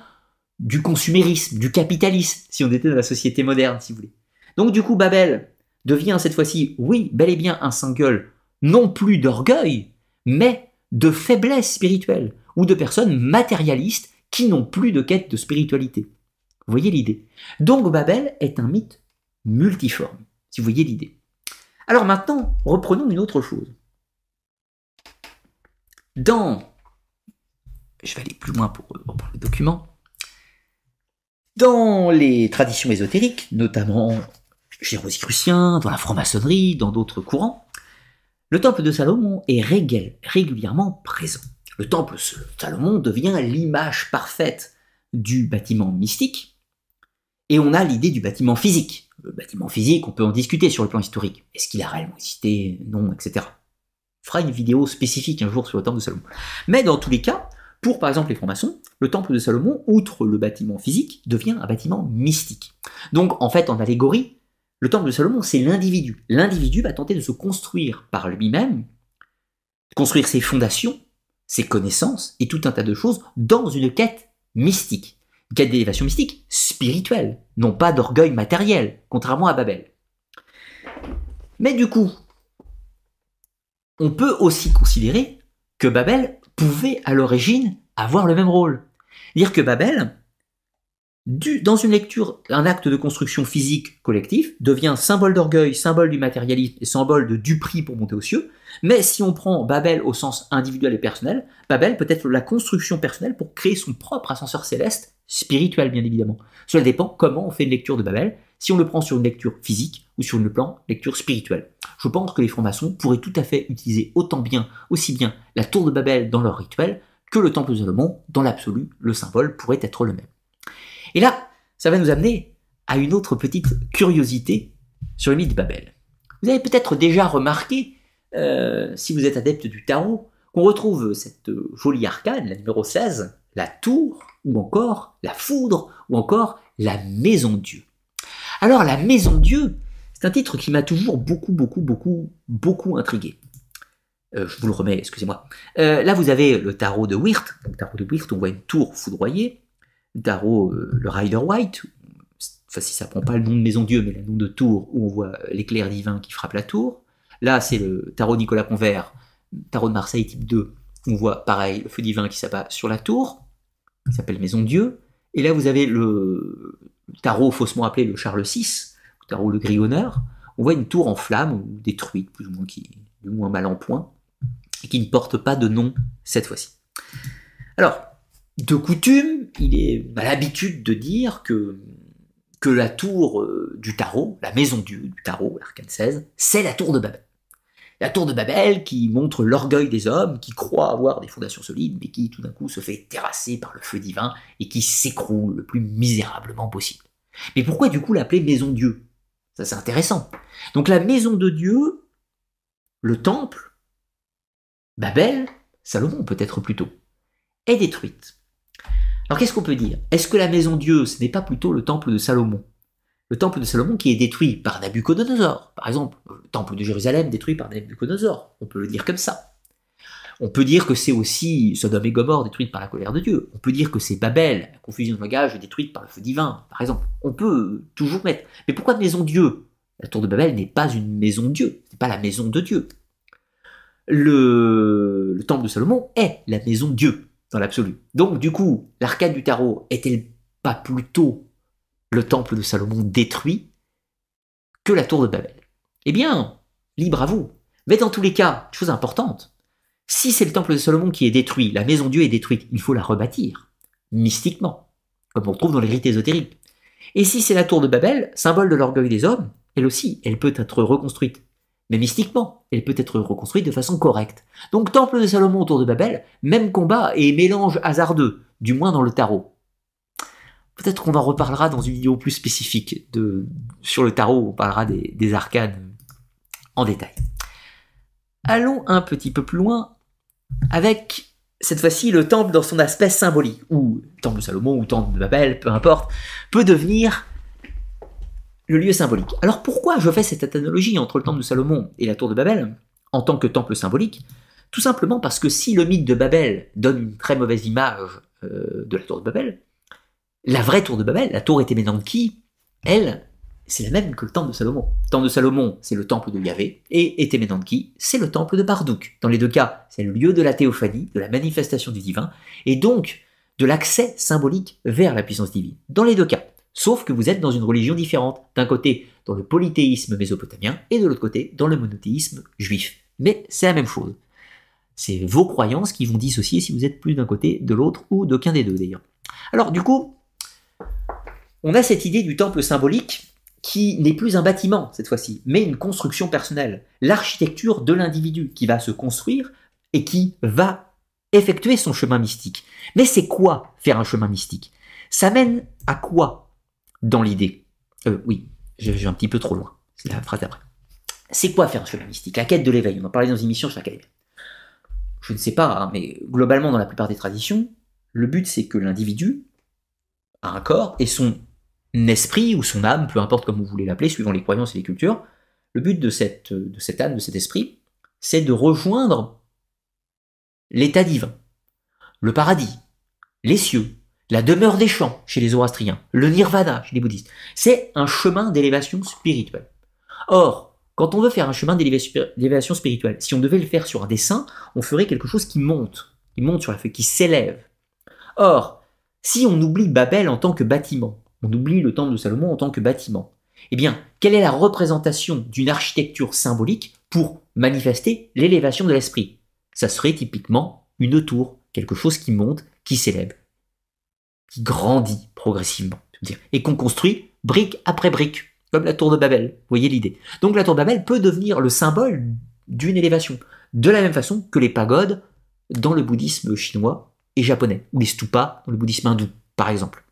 du consumérisme, du capitalisme, si on était dans la société moderne, si vous voulez. Donc du coup, Babel devient cette fois-ci, oui, bel et bien un single, non plus d'orgueil, mais de faiblesse spirituelle ou de personnes matérialistes qui n'ont plus de quête de spiritualité. Voyez l'idée? Donc Babel est un mythe multiforme, si vous voyez l'idée. Alors maintenant, reprenons une autre chose. Dans... Je vais aller plus loin pour le document. Dans les traditions ésotériques, notamment chez Rosicrucien, dans la franc-maçonnerie, dans d'autres courants, le temple de Salomon est régulièrement présent. Le temple de Salomon devient l'image parfaite du bâtiment mystique, et on a l'idée du bâtiment physique. Le bâtiment physique, on peut en discuter sur le plan historique. Est-ce qu'il a réellement existé? Non, etc. On fera une vidéo spécifique un jour sur le temple de Salomon. Mais dans tous les cas, pour par exemple les francs-maçons, le temple de Salomon, outre le bâtiment physique, devient un bâtiment mystique. Donc en fait, en allégorie, le temple de Salomon, c'est l'individu. L'individu va tenter de se construire par lui-même, construire ses fondations ses connaissances et tout un tas de choses dans une quête mystique. Une quête d'élévation mystique spirituelle, non pas d'orgueil matériel, contrairement à Babel. Mais du coup, on peut aussi considérer que Babel pouvait à l'origine avoir le même rôle. Dire que Babel, dans une lecture, un acte de construction physique collectif devient symbole d'orgueil, symbole du matérialisme et symbole de du prix pour monter aux cieux. Mais si on prend Babel au sens individuel et personnel, Babel peut être la construction personnelle pour créer son propre ascenseur céleste, spirituel bien évidemment. Cela dépend comment on fait une lecture de Babel, si on le prend sur une lecture physique ou sur une plan lecture spirituelle. Je pense que les francs-maçons pourraient tout à fait utiliser autant bien, aussi bien la tour de Babel dans leur rituel que le temple de Salomon, dans l'absolu, le symbole pourrait être le même. Et là, ça va nous amener à une autre petite curiosité sur le mythe de Babel. Vous avez peut-être déjà remarqué, euh, si vous êtes adepte du tarot, qu'on retrouve cette jolie arcane, la numéro 16, la tour, ou encore la foudre, ou encore la maison Dieu. Alors la maison Dieu, c'est un titre qui m'a toujours beaucoup, beaucoup, beaucoup, beaucoup intrigué. Euh, je vous le remets, excusez-moi. Euh, là, vous avez le tarot de Wirth. Le tarot de Wirth, on voit une tour foudroyée tarot, euh, le Rider White, enfin si ça prend pas le nom de Maison Dieu, mais le nom de tour, où on voit l'éclair divin qui frappe la tour. Là, c'est le tarot Nicolas Convert, tarot de Marseille type 2, on voit pareil le feu divin qui s'abat sur la tour, qui s'appelle Maison Dieu. Et là, vous avez le tarot faussement appelé le Charles VI, tarot le Gris Honneur. On voit une tour en flammes, ou détruite, plus ou moins, qui du moins mal en point, et qui ne porte pas de nom cette fois-ci. Alors, de coutume, il est à l'habitude de dire que, la tour euh, du tarot, la maison du, tarot, l'arcane 16, c'est la tour de Babel. La tour de Babel qui montre l'orgueil des hommes, qui croient avoir des fondations solides, mais qui tout d'un coup se fait terrasser par le feu divin et qui s'écroule le plus misérablement possible. Mais pourquoi du coup l'appeler maison Dieu? Ça c'est intéressant. Donc la maison de Dieu, le temple, Babel, Salomon peut-être plutôt, est détruite. Alors qu'est-ce qu'on peut dire? Est-ce que la maison Dieu, ce n'est pas plutôt le temple de Salomon? Le temple de Salomon qui est détruit par Nabucodonosor, par exemple, le temple de Jérusalem détruit par Nabucodonosor, on peut le dire comme ça. On peut dire que c'est aussi Sodome et Gomorre détruite par la colère de Dieu. On peut dire que c'est Babel, la confusion de langage détruite par le feu divin, par exemple. On peut toujours mettre. Mais pourquoi maison Dieu? La tour de Babel n'est pas une maison Dieu, n'est pas la maison de Dieu. Le... le temple de Salomon est la maison Dieu dans l'absolu. Donc du coup, l'arcade du tarot est-elle pas plutôt le temple de Salomon détruit que la tour de Babel? Eh bien, libre à vous. Mais dans tous les cas, chose importante, si c'est le temple de Salomon qui est détruit, la maison Dieu est détruite, il faut la rebâtir, mystiquement, comme on trouve dans les rites ésotériques. Et si c'est la tour de Babel, symbole de l'orgueil des hommes, elle aussi, elle peut être reconstruite mais mystiquement, elle peut être reconstruite de façon correcte. Donc Temple de Salomon autour de Babel, même combat et mélange hasardeux, du moins dans le tarot. Peut-être qu'on en reparlera dans une vidéo plus spécifique sur le tarot, on parlera des, des arcanes en détail. Allons un petit peu plus loin avec cette fois-ci le temple dans son aspect symbolique, ou temple de Salomon ou temple de Babel, peu importe, peut devenir le lieu symbolique. Alors pourquoi je fais cette analogie entre le temple de Salomon et la tour de Babel en tant que temple symbolique? Tout simplement parce que si le mythe de Babel donne une très mauvaise image euh, de la tour de Babel, la vraie tour de Babel, la tour qui? Elle, c'est la même que le temple de Salomon. Le temple de Salomon, c'est le temple de Yahvé, et Etemenanki, c'est le temple de Bardouk. Dans les deux cas, c'est le lieu de la théophanie, de la manifestation du divin, et donc de l'accès symbolique vers la puissance divine. Dans les deux cas. Sauf que vous êtes dans une religion différente. D'un côté, dans le polythéisme mésopotamien, et de l'autre côté, dans le monothéisme juif. Mais c'est la même chose. C'est vos croyances qui vont dissocier si vous êtes plus d'un côté, de l'autre, ou d'aucun des deux d'ailleurs. Alors du coup, on a cette idée du temple symbolique qui n'est plus un bâtiment cette fois-ci, mais une construction personnelle. L'architecture de l'individu qui va se construire et qui va effectuer son chemin mystique. Mais c'est quoi faire un chemin mystique? Ça mène à quoi? Dans l'idée. Euh, oui, je vais un petit peu trop loin. C'est la phrase d'après. C'est quoi faire un chemin mystique La quête de l'éveil. On en parlait dans une émission sur l'académie. Je ne sais pas, hein, mais globalement, dans la plupart des traditions, le but c'est que l'individu a un corps et son esprit ou son âme, peu importe comme vous voulez l'appeler, suivant les croyances et les cultures, le but de cette, de cette âme, de cet esprit, c'est de rejoindre l'état divin, le paradis, les cieux, la demeure des champs chez les zoroastriens, le nirvana chez les bouddhistes. C'est un chemin d'élévation spirituelle. Or, quand on veut faire un chemin d'élévation spirituelle, si on devait le faire sur un dessin, on ferait quelque chose qui monte, qui monte sur la feuille, qui s'élève. Or, si on oublie Babel en tant que bâtiment, on oublie le temple de Salomon en tant que bâtiment, eh bien, quelle est la représentation d'une architecture symbolique pour manifester l'élévation de l'esprit? Ça serait typiquement une tour, quelque chose qui monte, qui s'élève, qui grandit progressivement, et qu'on construit brique après brique, comme la tour de Babel. Voyez l'idée. Donc la tour de Babel peut devenir le symbole d'une élévation, de la même façon que les pagodes dans le bouddhisme chinois et japonais, ou les stupas dans le bouddhisme hindou, par exemple.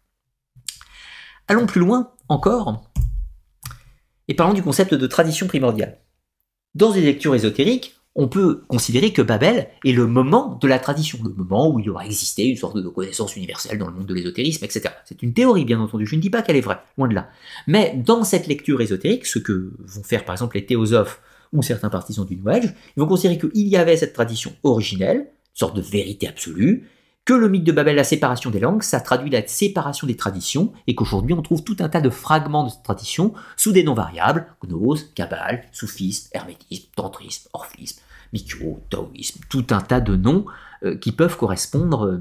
Allons plus loin encore, et parlons du concept de tradition primordiale. Dans les lectures ésotériques, on peut considérer que Babel est le moment de la tradition, le moment où il aura existé une sorte de connaissance universelle dans le monde de l'ésotérisme, etc. C'est une théorie, bien entendu, je ne dis pas qu'elle est vraie, loin de là. Mais dans cette lecture ésotérique, ce que vont faire par exemple les théosophes ou certains partisans du New ils vont considérer qu'il y avait cette tradition originelle, une sorte de vérité absolue, que le mythe de Babel, la séparation des langues, ça traduit la séparation des traditions, et qu'aujourd'hui on trouve tout un tas de fragments de cette tradition sous des noms variables, gnose, kabbale, soufisme, hermétisme, tantrisme, orphisme, mikyo, taoïsme, tout un tas de noms euh, qui peuvent correspondre euh,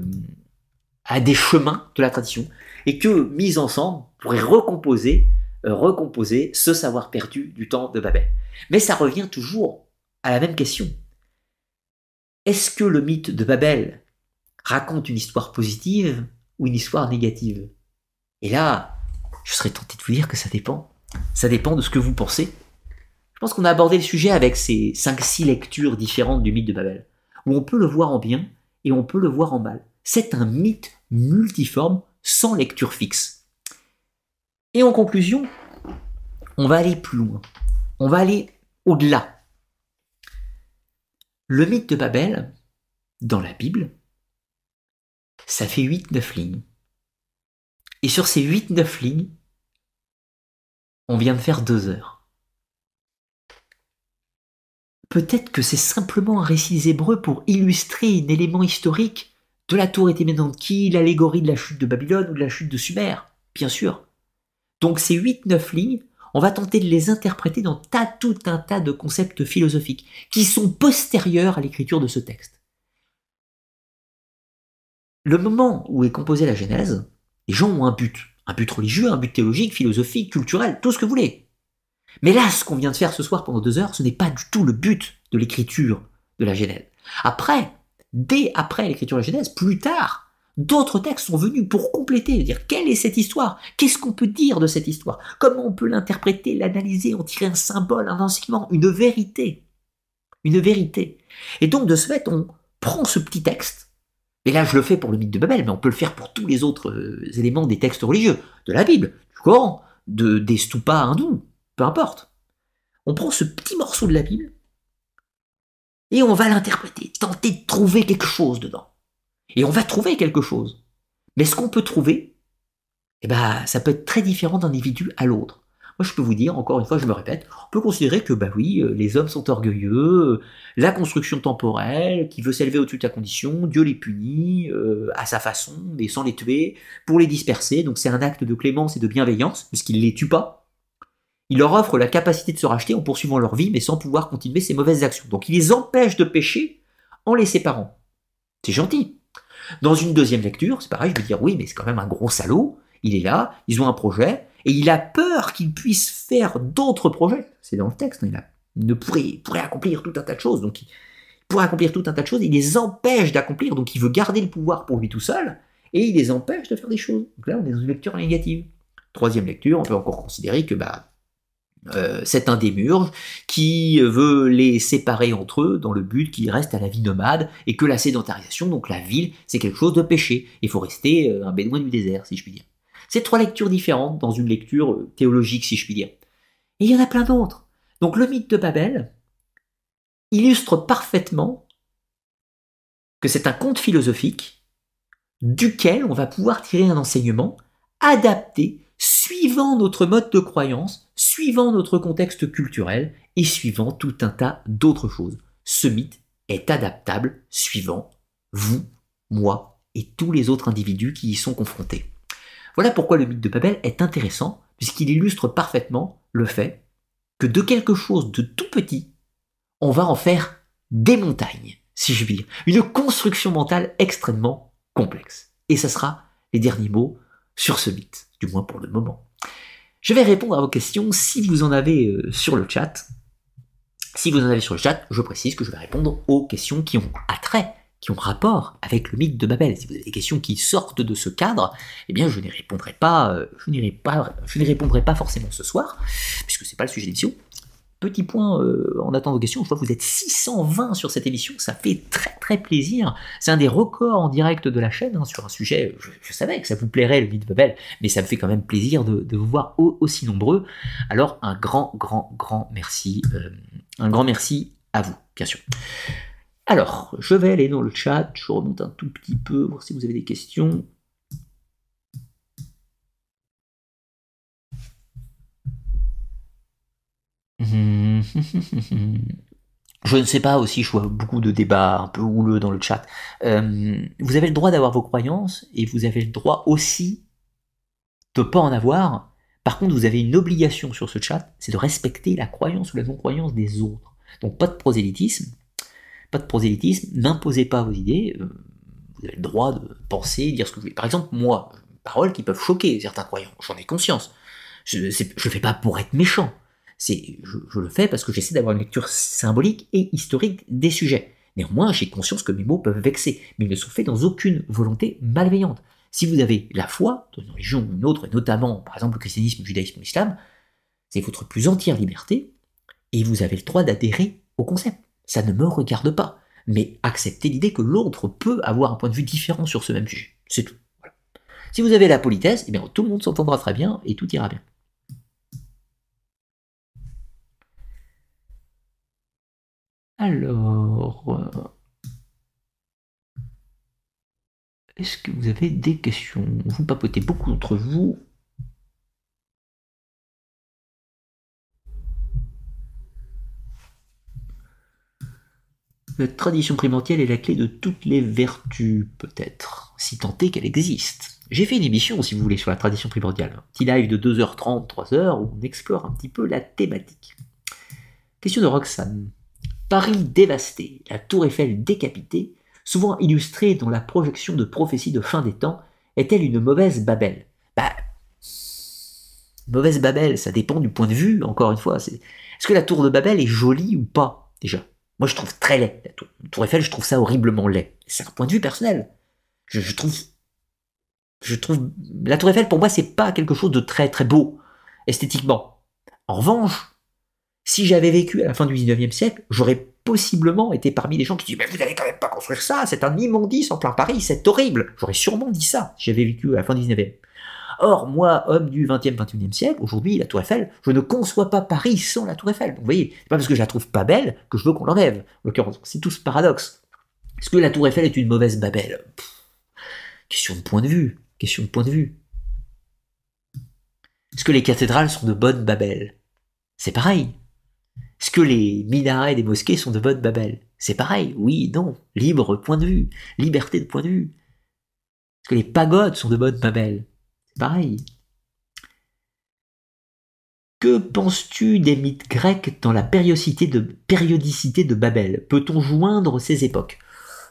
à des chemins de la tradition, et que, mis ensemble, pourraient recomposer, euh, recomposer ce savoir perdu du temps de Babel. Mais ça revient toujours à la même question. Est-ce que le mythe de Babel raconte une histoire positive ou une histoire négative Et là, je serais tenté de vous dire que ça dépend. Ça dépend de ce que vous pensez. Je pense qu'on a abordé le sujet avec ces 5-6 lectures différentes du mythe de Babel, où on peut le voir en bien et on peut le voir en mal. C'est un mythe multiforme sans lecture fixe. Et en conclusion, on va aller plus loin. On va aller au-delà. Le mythe de Babel, dans la Bible, ça fait 8-9 lignes. Et sur ces 8-9 lignes, on vient de faire 2 heures. Peut-être que c'est simplement un récit des Hébreux pour illustrer un élément historique de la tour était qui, l'allégorie de la chute de Babylone ou de la chute de Sumer, bien sûr. Donc ces 8-9 lignes, on va tenter de les interpréter dans tout un tas de concepts philosophiques qui sont postérieurs à l'écriture de ce texte le moment où est composée la Genèse, les gens ont un but. Un but religieux, un but théologique, philosophique, culturel, tout ce que vous voulez. Mais là, ce qu'on vient de faire ce soir pendant deux heures, ce n'est pas du tout le but de l'écriture de la Genèse. Après, dès après l'écriture de la Genèse, plus tard, d'autres textes sont venus pour compléter, dire quelle est cette histoire, qu'est-ce qu'on peut dire de cette histoire, comment on peut l'interpréter, l'analyser, en tirer un symbole, un enseignement, une vérité? Une vérité. Et donc, de ce fait, on prend ce petit texte, et là, je le fais pour le mythe de Babel, mais on peut le faire pour tous les autres euh, éléments des textes religieux, de la Bible, du Coran, de, des stupas hindous, peu importe. On prend ce petit morceau de la Bible et on va l'interpréter, tenter de trouver quelque chose dedans. Et on va trouver quelque chose. Mais ce qu'on peut trouver, eh ben, ça peut être très différent d'un individu à l'autre. Moi, je peux vous dire, encore une fois, je me répète, on peut considérer que, bah oui, euh, les hommes sont orgueilleux, euh, la construction temporelle, qui veut s'élever au-dessus de la condition, Dieu les punit euh, à sa façon, mais sans les tuer, pour les disperser. Donc c'est un acte de clémence et de bienveillance, puisqu'il ne les tue pas. Il leur offre la capacité de se racheter en poursuivant leur vie, mais sans pouvoir continuer ses mauvaises actions. Donc il les empêche de pécher en les séparant. C'est gentil. Dans une deuxième lecture, c'est pareil, je vais dire oui, mais c'est quand même un gros salaud. Il est là, ils ont un projet, et il a peur qu'il puisse faire d'autres projets. C'est dans le texte, hein, il, ne pourrait, accomplir tout un tas de choses. Donc, il pourrait accomplir tout un tas de choses, il les empêche d'accomplir. Donc, il veut garder le pouvoir pour lui tout seul, et il les empêche de faire des choses. Donc là, on est dans une lecture négative. Troisième lecture, on peut encore considérer que bah, euh, c'est un démurge qui veut les séparer entre eux dans le but qu'ils restent à la vie nomade et que la sédentarisation, donc la ville, c'est quelque chose de péché. Il faut rester euh, un bédouin du désert, si je puis dire. C'est trois lectures différentes dans une lecture euh, théologique, si je puis dire. Et il y en a plein d'autres. Donc le mythe de Babel illustre parfaitement que c'est un conte philosophique duquel on va pouvoir tirer un enseignement adapté suivant notre mode de croyance, suivant notre contexte culturel et suivant tout un tas d'autres choses. Ce mythe est adaptable suivant vous, moi et tous les autres individus qui y sont confrontés. Voilà pourquoi le mythe de Babel est intéressant, puisqu'il illustre parfaitement le fait que de quelque chose de tout petit, on va en faire des montagnes, si je puis dire. Une construction mentale extrêmement complexe. Et ce sera les derniers mots sur ce mythe, du moins pour le moment. Je vais répondre à vos questions si vous en avez euh, sur le chat. Si vous en avez sur le chat, je précise que je vais répondre aux questions qui ont attrait, qui ont rapport avec le mythe de Babel. Si vous avez des questions qui sortent de ce cadre, eh bien je n'y répondrai pas, euh, je n'y pas, répondrai pas forcément ce soir, puisque c'est pas le sujet d'émission. Petit point euh, en attendant vos questions, je vois que vous êtes 620 sur cette émission, ça fait très très plaisir. C'est un des records en direct de la chaîne hein, sur un sujet, je, savais que ça vous plairait le mythe de Babel, mais ça me fait quand même plaisir de, vous voir aussi nombreux. Alors un grand grand grand merci, euh, un grand merci à vous, bien sûr. Alors, je vais aller dans le chat, je remonte un tout petit peu, voir si vous avez des questions. [LAUGHS] Je ne sais pas aussi, je vois beaucoup de débats un peu houleux dans le chat. Euh, vous avez le droit d'avoir vos croyances et vous avez le droit aussi de pas en avoir. Par contre, vous avez une obligation sur ce chat, c'est de respecter la croyance ou la non-croyance des autres. Donc pas de prosélytisme, pas de prosélytisme, n'imposez pas vos idées. Euh, vous avez le droit de penser, dire ce que vous voulez. Par exemple, moi, paroles qui peuvent choquer certains croyants, j'en ai conscience. Je ne fais pas pour être méchant. C'est, je, le fais parce que j'essaie d'avoir une lecture symbolique et historique des sujets. Néanmoins, j'ai conscience que mes mots peuvent vexer, mais ils ne sont faits dans aucune volonté malveillante. Si vous avez la foi, dans une religion ou une autre, et notamment par exemple le christianisme, le judaïsme ou l'islam, c'est votre plus entière liberté, et vous avez le droit d'adhérer au concept. Ça ne me regarde pas. Mais acceptez l'idée que l'autre peut avoir un point de vue différent sur ce même sujet. C'est tout. Si vous avez la politesse, eh bien, tout le monde s'entendra très bien et tout ira bien. Alors, euh, est-ce que vous avez des questions? Vous papotez beaucoup d'entre vous. Tradition primordiale est la clé de toutes les vertus, peut-être, si tant est qu'elle existe. J'ai fait une émission, si vous voulez, sur la tradition primordiale. Un petit live de 2h30, 3h, où on explore un petit peu la thématique. Question de Roxane. Paris dévasté, la tour Eiffel décapitée, souvent illustrée dans la projection de prophéties de fin des temps, est-elle une mauvaise Babel? Bah, mauvaise Babel, ça dépend du point de vue, encore une fois. Est-ce que la tour de Babel est jolie ou pas, déjà? Moi, je trouve très laid la tour. Eiffel, je trouve ça horriblement laid. C'est un point de vue personnel. Je, je, trouve... Je trouve... La tour Eiffel, pour moi, c'est pas quelque chose de très très beau, esthétiquement. En revanche, si j'avais vécu à la fin du 19e siècle, j'aurais possiblement été parmi les gens qui disent Mais vous n'allez quand même pas construire ça, c'est un immondice en plein Paris, c'est horrible. J'aurais sûrement dit ça si j'avais vécu à la fin du 19e. Or, moi, homme du 20e, 21e siècle, aujourd'hui, la Tour Eiffel, je ne conçois pas Paris sans la Tour Eiffel. vous voyez, c'est pas parce que je la trouve pas belle que je veux qu'on l'enlève. En l'occurrence, c'est tout ce paradoxe. Est-ce que la Tour Eiffel est une mauvaise Babel? Question de point de vue. Question de point de vue. Est-ce que les cathédrales sont de bonnes Babel? C'est pareil. Est-ce que les minarets des mosquées sont de bonne Babel? C'est pareil, oui, non. Libre point de vue, liberté de point de vue. Est-ce que les pagodes sont de bonne Babel? Pareil. Que penses-tu des mythes grecs dans la périodicité de, Babel? Peut-on joindre ces époques?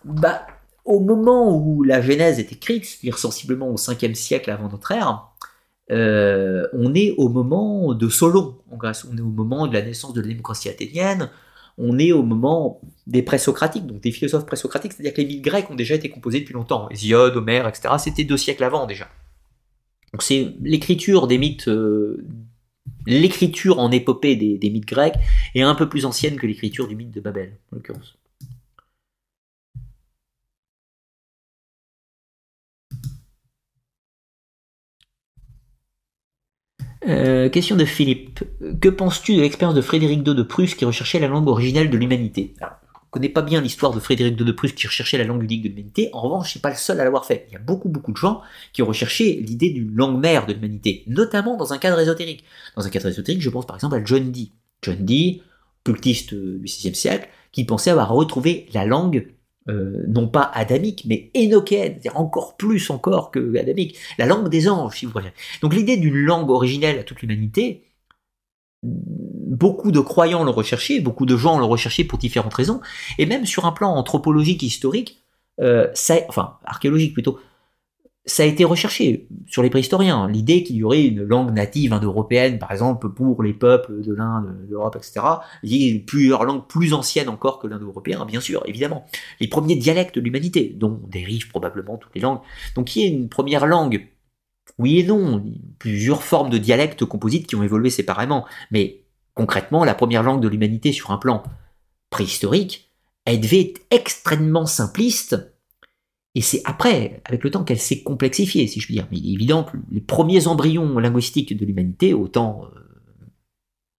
Bah, au moment où la Genèse est écrite, c'est-à-dire sensiblement au 5e siècle avant notre ère, euh, on est au moment de Solon en Grèce, on est au moment de la naissance de la démocratie athénienne, on est au moment des présocratiques, donc des philosophes présocratiques, c'est-à-dire que les mythes grecs ont déjà été composés depuis longtemps, Hésiode, Homère, etc. C'était deux siècles avant déjà. Donc c'est l'écriture des mythes, euh, l'écriture en épopée des, mythes grecs est un peu plus ancienne que l'écriture du mythe de Babel, en l'occurrence. Euh, question de Philippe. Que penses-tu de l'expérience de Frédéric II de Prusse qui recherchait la langue originelle de l'humanité? On ne connaît pas bien l'histoire de Frédéric de Prusse qui recherchait la langue unique de l'humanité. En revanche, je suis pas le seul à l'avoir fait. Il y a beaucoup, beaucoup de gens qui ont recherché l'idée d'une langue mère de l'humanité, notamment dans un cadre ésotérique. Dans un cadre ésotérique, je pense par exemple à John Dee. John Dee, cultiste du VIe siècle, qui pensait avoir retrouvé la langue euh, non pas adamique, mais énokéenne, c'est-à-dire encore plus encore que adamique, la langue des anges, si vous voulez. Donc l'idée d'une langue originelle à toute l'humanité, beaucoup de croyants l'ont recherché, beaucoup de gens l'ont recherché pour différentes raisons, et même sur un plan anthropologique, historique, euh, enfin archéologique plutôt, ça a été recherché sur les préhistoriens. L'idée qu'il y aurait une langue native indo-européenne, par exemple, pour les peuples de l'Inde, de l'Europe, etc. Il y a plusieurs langues plus anciennes encore que l'indo-européen, bien sûr, évidemment. Les premiers dialectes de l'humanité, dont dérivent probablement toutes les langues. Donc il y a une première langue oui et non, plusieurs formes de dialectes composites qui ont évolué séparément, mais concrètement, la première langue de l'humanité sur un plan préhistorique, elle devait être extrêmement simpliste, et c'est après, avec le temps, qu'elle s'est complexifiée, si je puis dire. Mais il est évident que les premiers embryons linguistiques de l'humanité, autant, euh,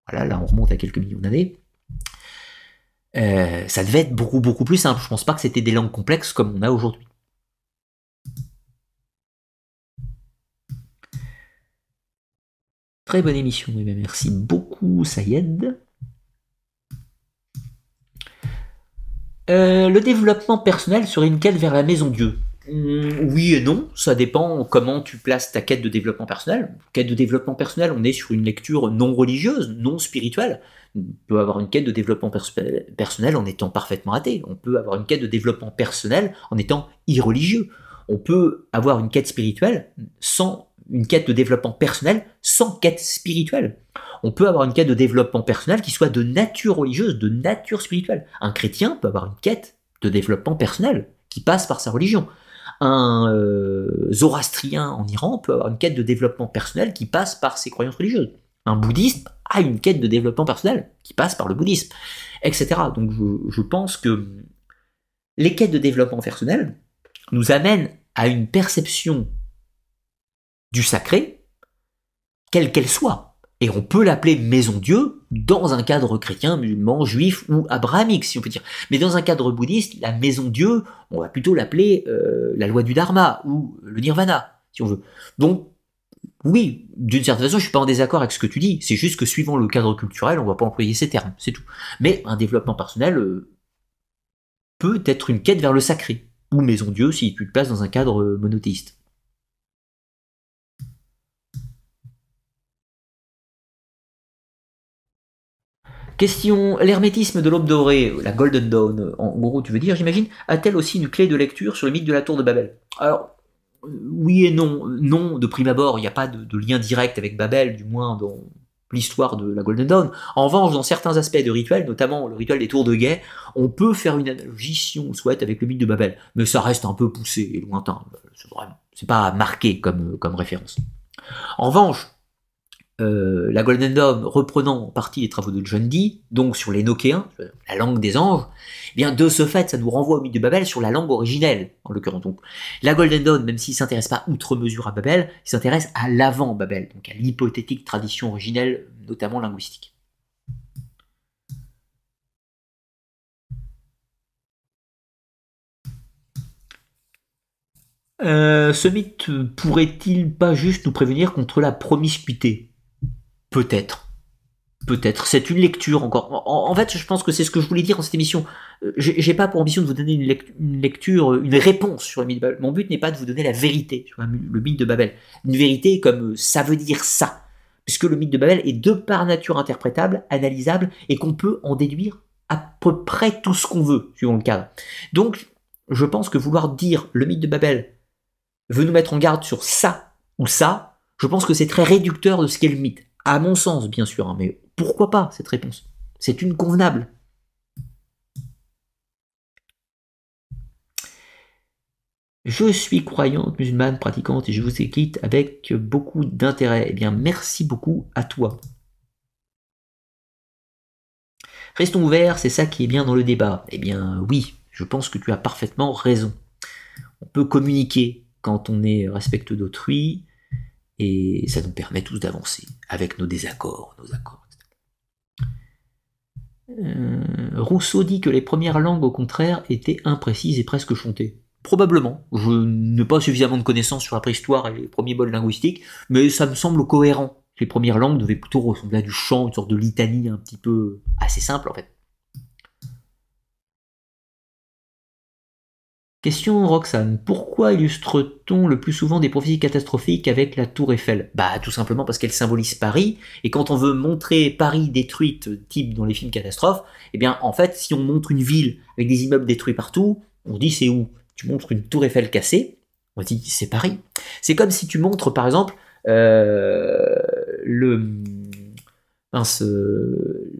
voilà, là on remonte à quelques millions d'années, euh, ça devait être beaucoup beaucoup plus simple. Je pense pas que c'était des langues complexes comme on a aujourd'hui. Très bonne émission, merci beaucoup Sayed. Euh, le développement personnel serait une quête vers la maison Dieu. Hmm, oui et non, ça dépend comment tu places ta quête de développement personnel. Quête de développement personnel, on est sur une lecture non religieuse, non spirituelle. On peut avoir une quête de développement personnel en étant parfaitement athée. On peut avoir une quête de développement personnel en étant irreligieux. On peut avoir une quête spirituelle sans une quête de développement personnel sans quête spirituelle. On peut avoir une quête de développement personnel qui soit de nature religieuse, de nature spirituelle. Un chrétien peut avoir une quête de développement personnel qui passe par sa religion. Un euh, zoroastrien en Iran peut avoir une quête de développement personnel qui passe par ses croyances religieuses. Un bouddhiste a une quête de développement personnel qui passe par le bouddhisme, etc. Donc je, je pense que les quêtes de développement personnel nous amènent à une perception du sacré, quelle qu'elle soit. Et on peut l'appeler maison Dieu dans un cadre chrétien, musulman, juif ou abrahamique, si on peut dire. Mais dans un cadre bouddhiste, la maison Dieu, on va plutôt l'appeler euh, la loi du Dharma ou le nirvana, si on veut. Donc, oui, d'une certaine façon, je suis pas en désaccord avec ce que tu dis. C'est juste que suivant le cadre culturel, on va pas employer ces termes, c'est tout. Mais un développement personnel euh, peut être une quête vers le sacré ou maison Dieu si tu te places dans un cadre monothéiste. Question, l'hermétisme de l'aube dorée, la Golden Dawn, en gros tu veux dire j'imagine, a-t-elle aussi une clé de lecture sur le mythe de la tour de Babel? Alors, oui et non. Non, de prime abord, il n'y a pas de, lien direct avec Babel, du moins dans l'histoire de la Golden Dawn. En revanche, dans certains aspects de rituel, notamment le rituel des tours de guet, on peut faire une analogie, si on souhaite, avec le mythe de Babel. Mais ça reste un peu poussé et lointain. Vraiment, c'est pas marqué comme, comme référence. En revanche, euh, la Golden Dawn reprenant en partie les travaux de John Dee, donc sur les Nokéens, la langue des anges, eh bien de ce fait, ça nous renvoie au mythe de Babel sur la langue originelle, en l'occurrence. Donc, la Golden Dawn, même s'il s'intéresse pas outre mesure à Babel, il s'intéresse à l'avant Babel, donc à l'hypothétique tradition originelle, notamment linguistique. Euh, ce mythe pourrait-il pas juste nous prévenir contre la promiscuité? Peut-être. Peut-être. C'est une lecture encore. En, fait, je pense que c'est ce que je voulais dire dans cette émission. Euh, j'ai pas pour ambition de vous donner une, lecture, une réponse sur le mythe de Babel. Mon but n'est pas de vous donner la vérité sur le mythe de Babel. Une vérité comme euh, ça veut dire ça. Puisque le mythe de Babel est de par nature interprétable, analysable, et qu'on peut en déduire à peu près tout ce qu'on veut, suivant le cadre. Donc, je pense que vouloir dire le mythe de Babel veut nous mettre en garde sur ça ou ça, je pense que c'est très réducteur de ce qu'est le mythe. À mon sens, bien sûr, hein, mais pourquoi pas cette réponse? C'est une convenable. Je suis croyante, musulmane, pratiquante et je vous équite avec beaucoup d'intérêt. Eh bien, merci beaucoup à toi. Restons ouverts, c'est ça qui est bien dans le débat. Eh bien, oui, je pense que tu as parfaitement raison. On peut communiquer quand on est respectueux d'autrui, et ça nous permet tous d'avancer avec nos désaccords, nos accords. Euh, Rousseau dit que les premières langues, au contraire, étaient imprécises et presque chantées. Probablement. Je n'ai pas suffisamment de connaissances sur la préhistoire et les premiers bols linguistiques, mais ça me semble cohérent. Les premières langues devaient plutôt ressembler à du chant, une sorte de litanie un petit peu assez simple en fait. Question Roxane, pourquoi illustre-t-on le plus souvent des prophéties catastrophiques avec la tour Eiffel? Bah tout simplement parce qu'elle symbolise Paris, et quand on veut montrer Paris détruite, type dans les films catastrophes, eh bien en fait si on montre une ville avec des immeubles détruits partout, on dit c'est où? Tu montres une tour Eiffel cassée, on dit c'est Paris. C'est comme si tu montres par exemple euh, le... Euh,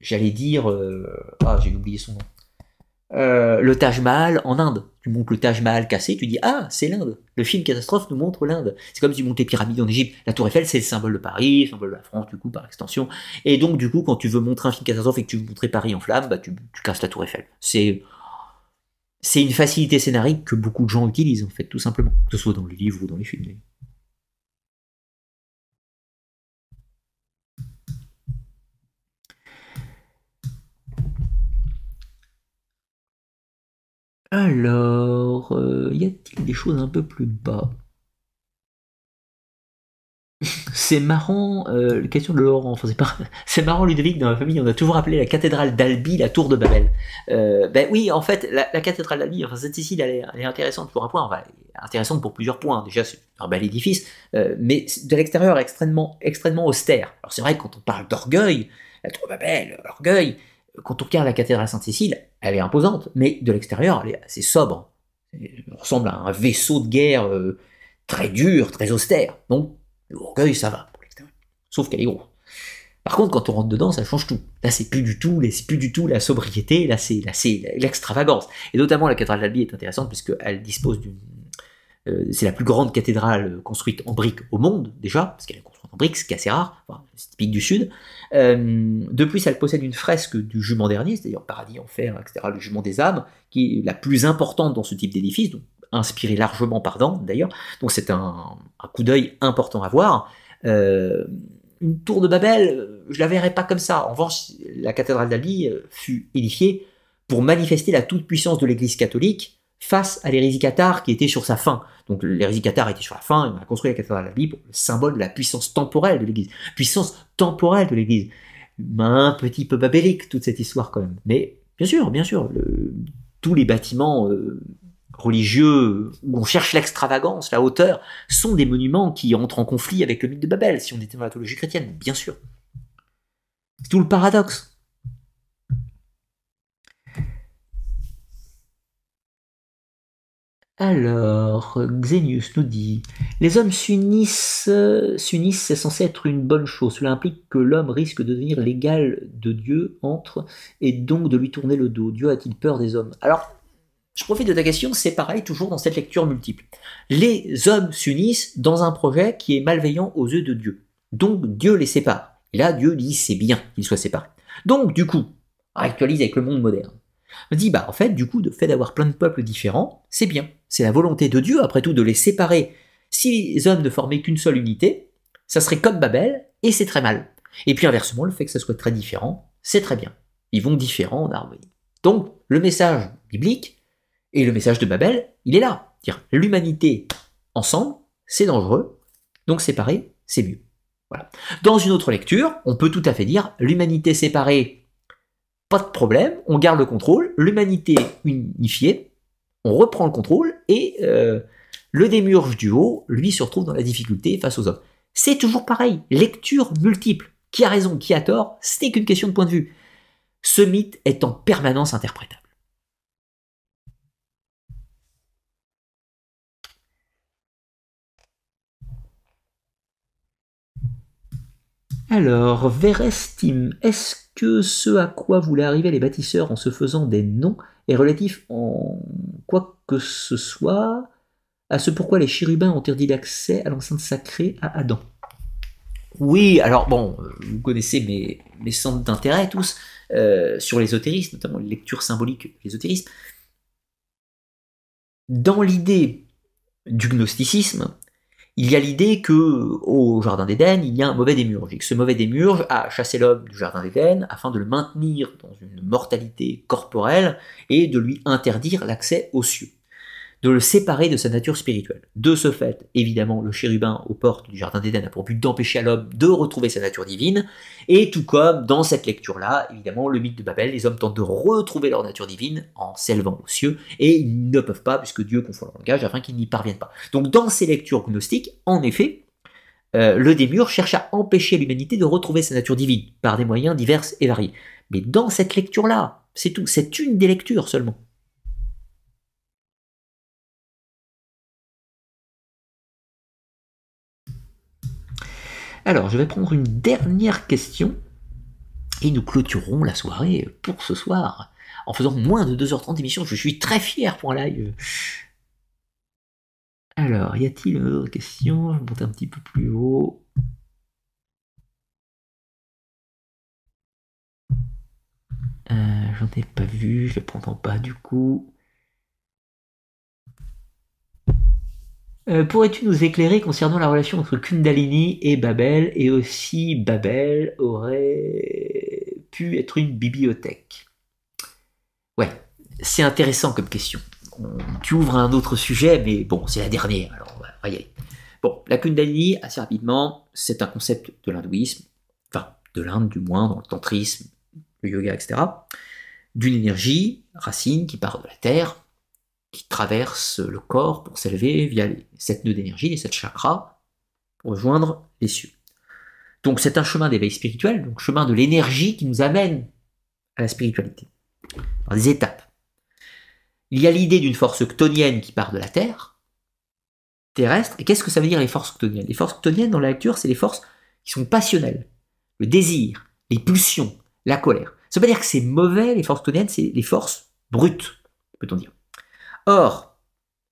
j'allais dire... Euh, ah j'ai oublié son nom. Euh, le Taj Mahal en Inde. Tu montres le Taj Mahal cassé, tu dis Ah, c'est l'Inde. Le film Catastrophe nous montre l'Inde. C'est comme si tu montes les pyramides en Égypte. La Tour Eiffel, c'est le symbole de Paris, le symbole de la France, du coup, par extension. Et donc, du coup, quand tu veux montrer un film Catastrophe et que tu veux montrer Paris en flammes, bah, tu, tu casses la Tour Eiffel. C'est. C'est une facilité scénarique que beaucoup de gens utilisent, en fait, tout simplement. Que ce soit dans les livres ou dans les films. Alors, euh, y a-t-il des choses un peu plus bas? C'est marrant, euh, question de Laurent, enfin, [LAUGHS] c'est, marrant Ludovic, dans ma famille, on a toujours appelé la cathédrale d'Albi la tour de Babel. Euh, ben oui, en fait, la, cathédrale d'Albi, enfin cette ici, elle est, intéressante pour un point, intéressante pour plusieurs points. Déjà, c'est un bel édifice, euh, mais de l'extérieur extrêmement, extrêmement austère. Alors c'est vrai que quand on parle d'orgueil, la tour de Babel, l'orgueil, quand on regarde la cathédrale Sainte-Cécile, elle est imposante, mais de l'extérieur, elle est assez sobre. Elle ressemble à un vaisseau de guerre très dur, très austère. Donc, L'orgueil, ça va pour l'extérieur. Sauf qu'elle est grosse. Par contre, quand on rentre dedans, ça change tout. Là, c'est plus du tout, c'est plus du tout la sobriété, là, c'est, l'extravagance. Et notamment, la cathédrale d'Albi est intéressante puisqu'elle dispose d'une, euh, c'est la plus grande cathédrale construite en briques au monde, déjà, parce qu'elle est construite en briques, ce qui est assez rare, c'est typique du Sud. Euh, de plus, elle possède une fresque du jument dernier, c'est-à-dire paradis, enfer, etc., le jument des âmes, qui est la plus importante dans ce type d'édifice, donc inspiré largement par Dante d'ailleurs, donc c'est un, coup d'œil important à voir. Euh, une tour de Babel, je la verrais pas comme ça. En revanche, la cathédrale d'Albi euh, fut édifiée pour manifester la toute-puissance de l'Église catholique face à l'hérésie cathare qui était sur sa fin. Donc l'hérésie cathare était sur la fin, on a construit la cathédrale d'Albi pour le symbole de la puissance temporelle de l'Église. Puissance temporelle de l'Église. Un petit peu babélique toute cette histoire quand même. Mais bien sûr, bien sûr, tous les bâtiments euh, religieux où on cherche l'extravagance, la hauteur, sont des monuments qui entrent en conflit avec le mythe de Babel, si on était dans la théologie chrétienne, bien sûr. C'est tout le paradoxe. Alors, Xenius nous dit Les hommes s'unissent, s'unissent, c'est censé être une bonne chose. Cela implique que l'homme risque de devenir l'égal de Dieu entre et donc de lui tourner le dos. Dieu a-t-il peur des hommes? Alors, je profite de ta question, c'est pareil toujours dans cette lecture multiple. Les hommes s'unissent dans un projet qui est malveillant aux yeux de Dieu. Donc Dieu les sépare. Et là, Dieu dit c'est bien qu'ils soient séparés. Donc du coup, actualise avec le monde moderne. On dit bah en fait, du coup, le fait d'avoir plein de peuples différents, c'est bien. C'est la volonté de Dieu, après tout, de les séparer. Si les hommes ne formaient qu'une seule unité, ça serait comme Babel, et c'est très mal. Et puis inversement, le fait que ça soit très différent, c'est très bien. Ils vont différents en harmonie. Donc, le message biblique, et le message de Babel, il est là. Dire l'humanité ensemble, c'est dangereux, donc séparer, c'est mieux. Voilà. Dans une autre lecture, on peut tout à fait dire l'humanité séparée, pas de problème, on garde le contrôle, l'humanité unifiée, on reprend le contrôle et euh, le démurge du haut, lui, se retrouve dans la difficulté face aux hommes. C'est toujours pareil, lecture multiple. Qui a raison, qui a tort, ce n'est qu'une question de point de vue. Ce mythe est en permanence interprétable. Alors, Verestime, est-ce que ce à quoi voulaient arriver les bâtisseurs en se faisant des noms est relatif en quoi que ce soit à ce pourquoi les chérubins ont interdit l'accès à l'enceinte sacrée à Adam? Oui, alors bon, vous connaissez mes, mes centres d'intérêt tous euh, sur l'ésotérisme, notamment les lectures symboliques de l'ésotérisme. Dans l'idée du gnosticisme, il y a l'idée que au jardin d'Éden, il y a un mauvais démurge, et que ce mauvais démurge a chassé l'homme du jardin d'Éden afin de le maintenir dans une mortalité corporelle et de lui interdire l'accès aux cieux. De le séparer de sa nature spirituelle. De ce fait, évidemment, le chérubin aux portes du Jardin d'Éden a pour but d'empêcher à l'homme de retrouver sa nature divine, et tout comme dans cette lecture-là, évidemment, le mythe de Babel, les hommes tentent de retrouver leur nature divine en s'élevant aux cieux, et ils ne peuvent pas, puisque Dieu confond leur langage, afin qu'ils n'y parviennent pas. Donc dans ces lectures gnostiques, en effet, euh, le démur cherche à empêcher l'humanité de retrouver sa nature divine, par des moyens divers et variés. Mais dans cette lecture-là, c'est une des lectures seulement. Alors, je vais prendre une dernière question et nous clôturerons la soirée pour ce soir en faisant moins de 2h30 d'émission. Je suis très fier pour un live. Alors, y a-t-il d'autres questions Je vais monter un petit peu plus haut. Euh, J'en ai pas vu, je ne prends pas du coup. Euh, pourrais-tu nous éclairer concernant la relation entre Kundalini et Babel et aussi Babel aurait pu être une bibliothèque? Ouais, c'est intéressant comme question. tu ouvres un autre sujet, mais bon, c'est la dernière, alors on va y aller. Bon, la Kundalini, assez rapidement, c'est un concept de l'hindouisme, enfin de l'Inde du moins, dans le tantrisme, le yoga, etc. D'une énergie, racine, qui part de la terre, qui traverse le corps pour s'élever via les sept nœuds d'énergie, les sept chakras, pour rejoindre les cieux. Donc c'est un chemin d'éveil spirituel, donc chemin de l'énergie qui nous amène à la spiritualité, par des étapes. Il y a l'idée d'une force octonienne qui part de la Terre, terrestre, et qu'est-ce que ça veut dire les forces octoniennes? Les forces octoniennes dans la lecture, c'est les forces qui sont passionnelles, le désir, les pulsions, la colère. Ça veut pas dire que c'est mauvais, les forces octoniennes, c'est les forces brutes, peut-on dire. Or,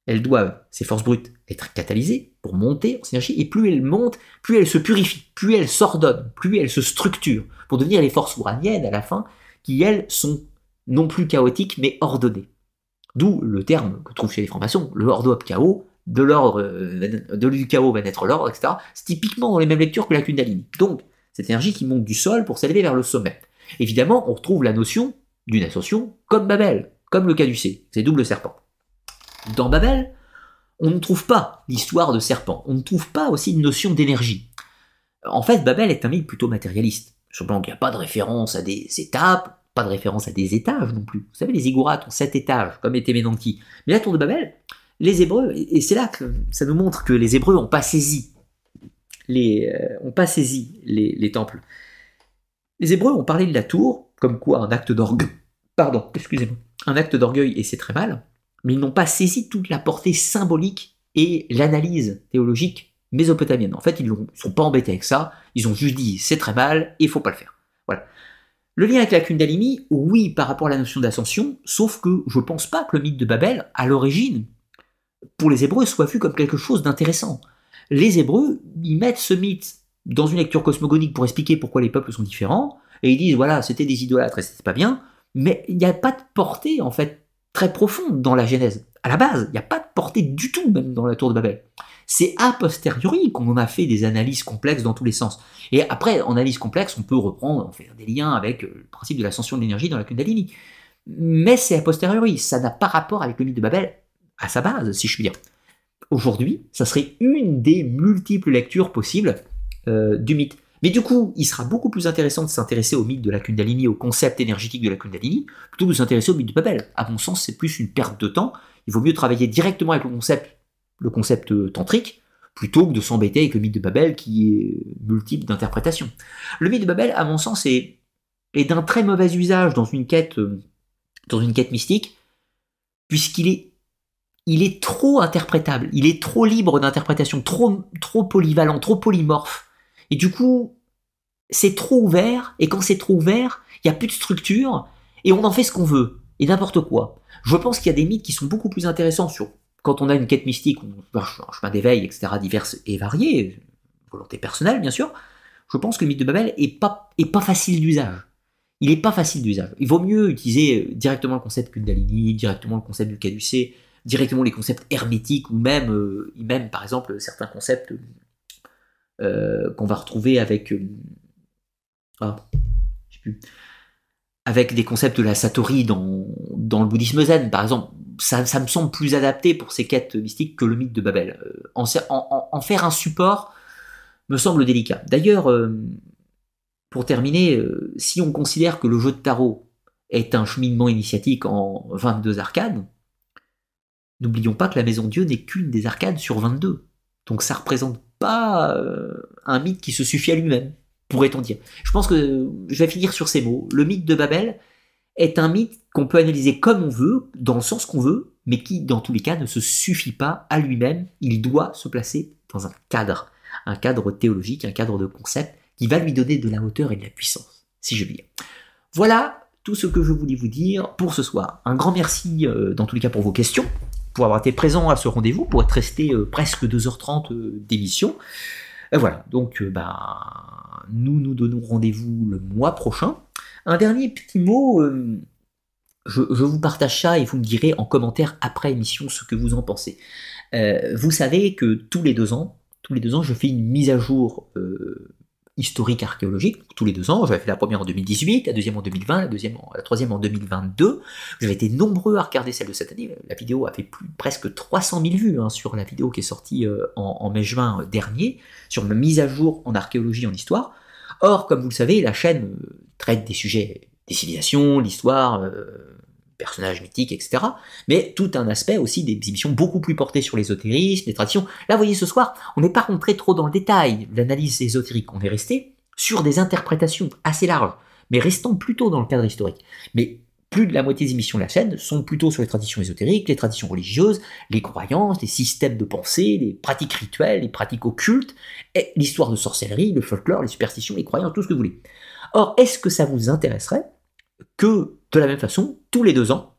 elles doivent, ces forces brutes, être catalysées pour monter en synergie, et plus elles montent, plus elles se purifient, plus elles s'ordonnent, plus elles se structurent, pour devenir les forces ouraniennes à la fin, qui elles sont non plus chaotiques, mais ordonnées. D'où le terme que trouve chez les formations, le ordo chaos, de l'ordre, euh, de du chaos va naître l'ordre, etc. C'est typiquement dans les mêmes lectures que la Kundalini. Donc, cette énergie qui monte du sol pour s'élever vers le sommet. Évidemment, on retrouve la notion d'une ascension comme Babel, comme le caducée, c'est double serpent. Dans Babel, on ne trouve pas l'histoire de serpent, on ne trouve pas aussi une notion d'énergie. En fait, Babel est un mythe plutôt matérialiste. Sur plan qu'il n'y a pas de référence à des étapes, pas de référence à des étages non plus. Vous savez, les ziggourats ont sept étages, comme était Ménanki. Mais la tour de Babel, les Hébreux, et c'est là que ça nous montre que les Hébreux n'ont pas saisi les, euh, ont pas saisi les, temples. Les Hébreux ont parlé de la tour comme quoi un acte d'orgueil. Pardon, excusez-moi. Un acte d'orgueil, et c'est très mal mais ils n'ont pas saisi toute la portée symbolique et l'analyse théologique mésopotamienne. En fait, ils ne sont pas embêtés avec ça, ils ont juste dit c'est très mal et il faut pas le faire. Voilà. Le lien avec la Kundalini, oui, par rapport à la notion d'ascension, sauf que je ne pense pas que le mythe de Babel, à l'origine, pour les Hébreux, soit vu comme quelque chose d'intéressant. Les Hébreux, ils mettent ce mythe dans une lecture cosmogonique pour expliquer pourquoi les peuples sont différents, et ils disent voilà, c'était des idolâtres et c'était pas bien, mais il n'y a pas de portée en fait très profonde dans la Genèse. À la base, il n'y a pas de portée du tout, même dans la tour de Babel. C'est a posteriori qu'on a fait des analyses complexes dans tous les sens. Et après, en analyse complexe, on peut reprendre, on faire des liens avec euh, le principe de l'ascension de l'énergie dans la Kundalini. Mais c'est a posteriori, ça n'a pas rapport avec le mythe de Babel à sa base, si je puis dire. Aujourd'hui, ça serait une des multiples lectures possibles euh, du mythe. Mais du coup, il sera beaucoup plus intéressant de s'intéresser au mythe de la Kundalini, au concept énergétique de la Kundalini, plutôt que de s'intéresser au mythe de Babel. À mon sens, c'est plus une perte de temps. Il vaut mieux travailler directement avec le concept, le concept euh, tantrique, plutôt que de s'embêter avec le mythe de Babel qui est multiple d'interprétations. Le mythe de Babel, à mon sens, est, d'un très mauvais usage dans une quête, euh, dans une quête mystique, puisqu'il est, il est trop interprétable, il est trop libre d'interprétation, trop polyvalent, trop polymorphe et du coup, c'est trop ouvert, et quand c'est trop ouvert, il n'y a plus de structure, et on en fait ce qu'on veut, et n'importe quoi. Je pense qu'il y a des mythes qui sont beaucoup plus intéressants sur quand on a une quête mystique, un chemin d'éveil, etc., divers et variés, volonté personnelle, bien sûr. Je pense que le mythe de Babel est pas, est pas facile d'usage. Il est pas facile d'usage. Il vaut mieux utiliser directement le concept Kundalini, directement le concept du caducé, directement les concepts hermétiques, ou même, euh, même par exemple, certains concepts euh, qu'on va retrouver avec euh, ah, avec des concepts de la satori dans, dans le bouddhisme zen, par exemple. ça, me semble plus adapté pour ces quêtes mystiques que le mythe de Babel. En, en, faire un support me semble délicat. D'ailleurs, pour terminer, si on considère que le jeu de tarot est un cheminement initiatique en 22 arcades, n'oublions pas que la Maison Dieu n'est qu'une des arcades sur 22. Donc ça représente pas un mythe qui se suffit à lui-même, pourrait-on dire. Je pense que je vais finir sur ces mots. Le mythe de Babel est un mythe qu'on peut analyser comme on veut, dans le sens qu'on veut, mais qui, dans tous les cas, ne se suffit pas à lui-même. Il doit se placer dans un cadre, un cadre théologique, un cadre de concept qui va lui donner de la hauteur et de la puissance, si je puis dire. Voilà tout ce que je voulais vous dire pour ce soir. Un grand merci, euh, dans tous les cas, pour vos questions, pour avoir été présent à ce rendez-vous, pour être resté euh, presque 2h30 euh, d'émission. voilà, donc ben, nous nous donnons rendez-vous le mois prochain un dernier petit mot, euh, je, vous partage ça et vous me direz en commentaire après émission ce que vous en pensez. Euh, vous savez que tous les deux ans, tous les deux ans, je fais une mise à jour euh, historique archéologique. Tous les deux ans, j'avais fait la première en 2018, la deuxième en 2020, la, deuxième, la troisième en 2022. J'avais été nombreux à regarder celle de cette année. La vidéo a fait presque 300 000 vues hein, sur la vidéo qui est sortie en, en mai-juin dernier, sur ma mise à jour en archéologie en histoire. Or, comme vous le savez, la chaîne euh, traite des sujets des civilisations, l'histoire, euh, personnages mythiques, etc. Mais tout un aspect aussi émissions beaucoup plus portées sur l'ésotérisme, les traditions. Là, vous voyez, ce soir, on n'est pas rentré trop dans le détail l'analyse ésotérique. On est resté sur des interprétations assez larges, mais restant plutôt dans le cadre historique. Mais plus de la moitié des émissions de la chaîne sont plutôt sur les traditions ésotériques, les traditions religieuses, les croyances, les systèmes de pensée, les pratiques rituelles, les pratiques occultes, l'histoire de sorcellerie, le folklore, les superstitions, les croyances, tout ce que vous voulez. Or, est-ce que ça vous intéresserait que, de la même façon, tous les deux ans,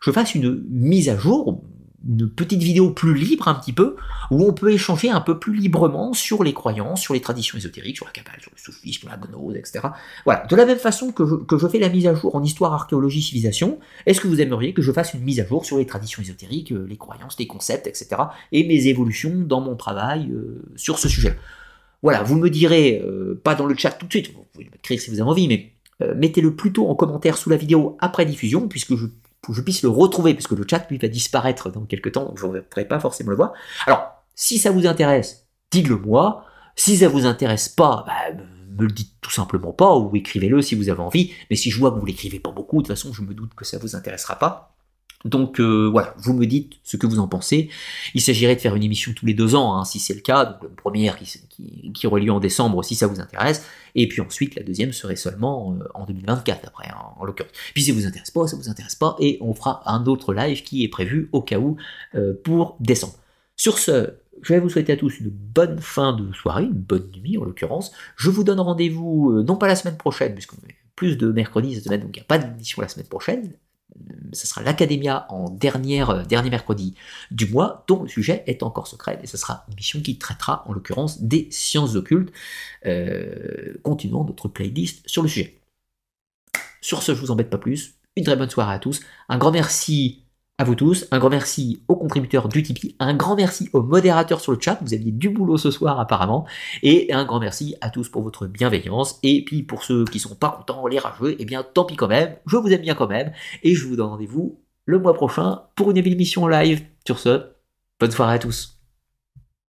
je fasse une mise à jour, une petite vidéo plus libre un petit peu, où on peut échanger un peu plus librement sur les croyances, sur les traditions ésotériques, sur la cabale, sur le soufisme, la gnose, etc. Voilà, de la même façon que je, fais la mise à jour en histoire, archéologie, civilisation, est-ce que vous aimeriez que je fasse une mise à jour sur les traditions ésotériques, euh, les croyances, les concepts, etc. et mes évolutions dans mon travail euh, sur ce sujet Voilà, vous me direz, euh, pas dans le chat tout de suite, vous pouvez m'écrire si vous avez envie, mais mettez-le plutôt en commentaire sous la vidéo après diffusion, puisque je puisse le retrouver, parce que le chat, lui, va disparaître dans quelques temps, donc je ne pourrai pas forcément le voir. Alors, si ça vous intéresse, dites-le moi. Si ça vous intéresse pas, bah, me le dites tout simplement pas, ou écrivez-le si vous avez envie. Mais si je vois que vous l'écrivez pas beaucoup, de toute façon, je me doute que ça vous intéressera pas. Donc euh, voilà, vous me dites ce que vous en pensez. Il s'agirait de faire une émission tous les deux ans, hein, si c'est le cas. Donc une première qui, qui, aurait lieu en décembre, si ça vous intéresse. Et puis ensuite, la deuxième serait seulement euh, en 2024, après, hein, en, l'occurrence. Puis si ça vous intéresse pas, ça vous intéresse pas, et on fera un autre live qui est prévu au cas où euh, pour décembre. Sur ce, je vais vous souhaiter à tous une bonne fin de soirée, une bonne nuit en l'occurrence. Je vous donne rendez-vous, non pas la semaine prochaine, puisqu'on a plus de mercredi cette semaine, donc il n'y a pas d'émission la semaine prochaine, ce sera l'Académia en euh, dernier mercredi du mois, dont le sujet est encore secret, et ce sera une mission qui traitera en l'occurrence des sciences occultes, euh, continuant notre playlist sur le sujet. Sur ce, je vous embête pas plus, une très bonne soirée à tous, un grand merci à vous tous. Un grand merci aux contributeurs du Tipeee, un grand merci aux modérateurs sur le chat, vous aviez du boulot ce soir apparemment, et un grand merci à tous pour votre bienveillance, et puis pour ceux qui sont pas contents, les rageux, eh bien tant pis quand même, je vous aime bien quand même, et je vous donne rendez-vous le mois prochain pour une émission live. Sur ce, bonne soirée à tous.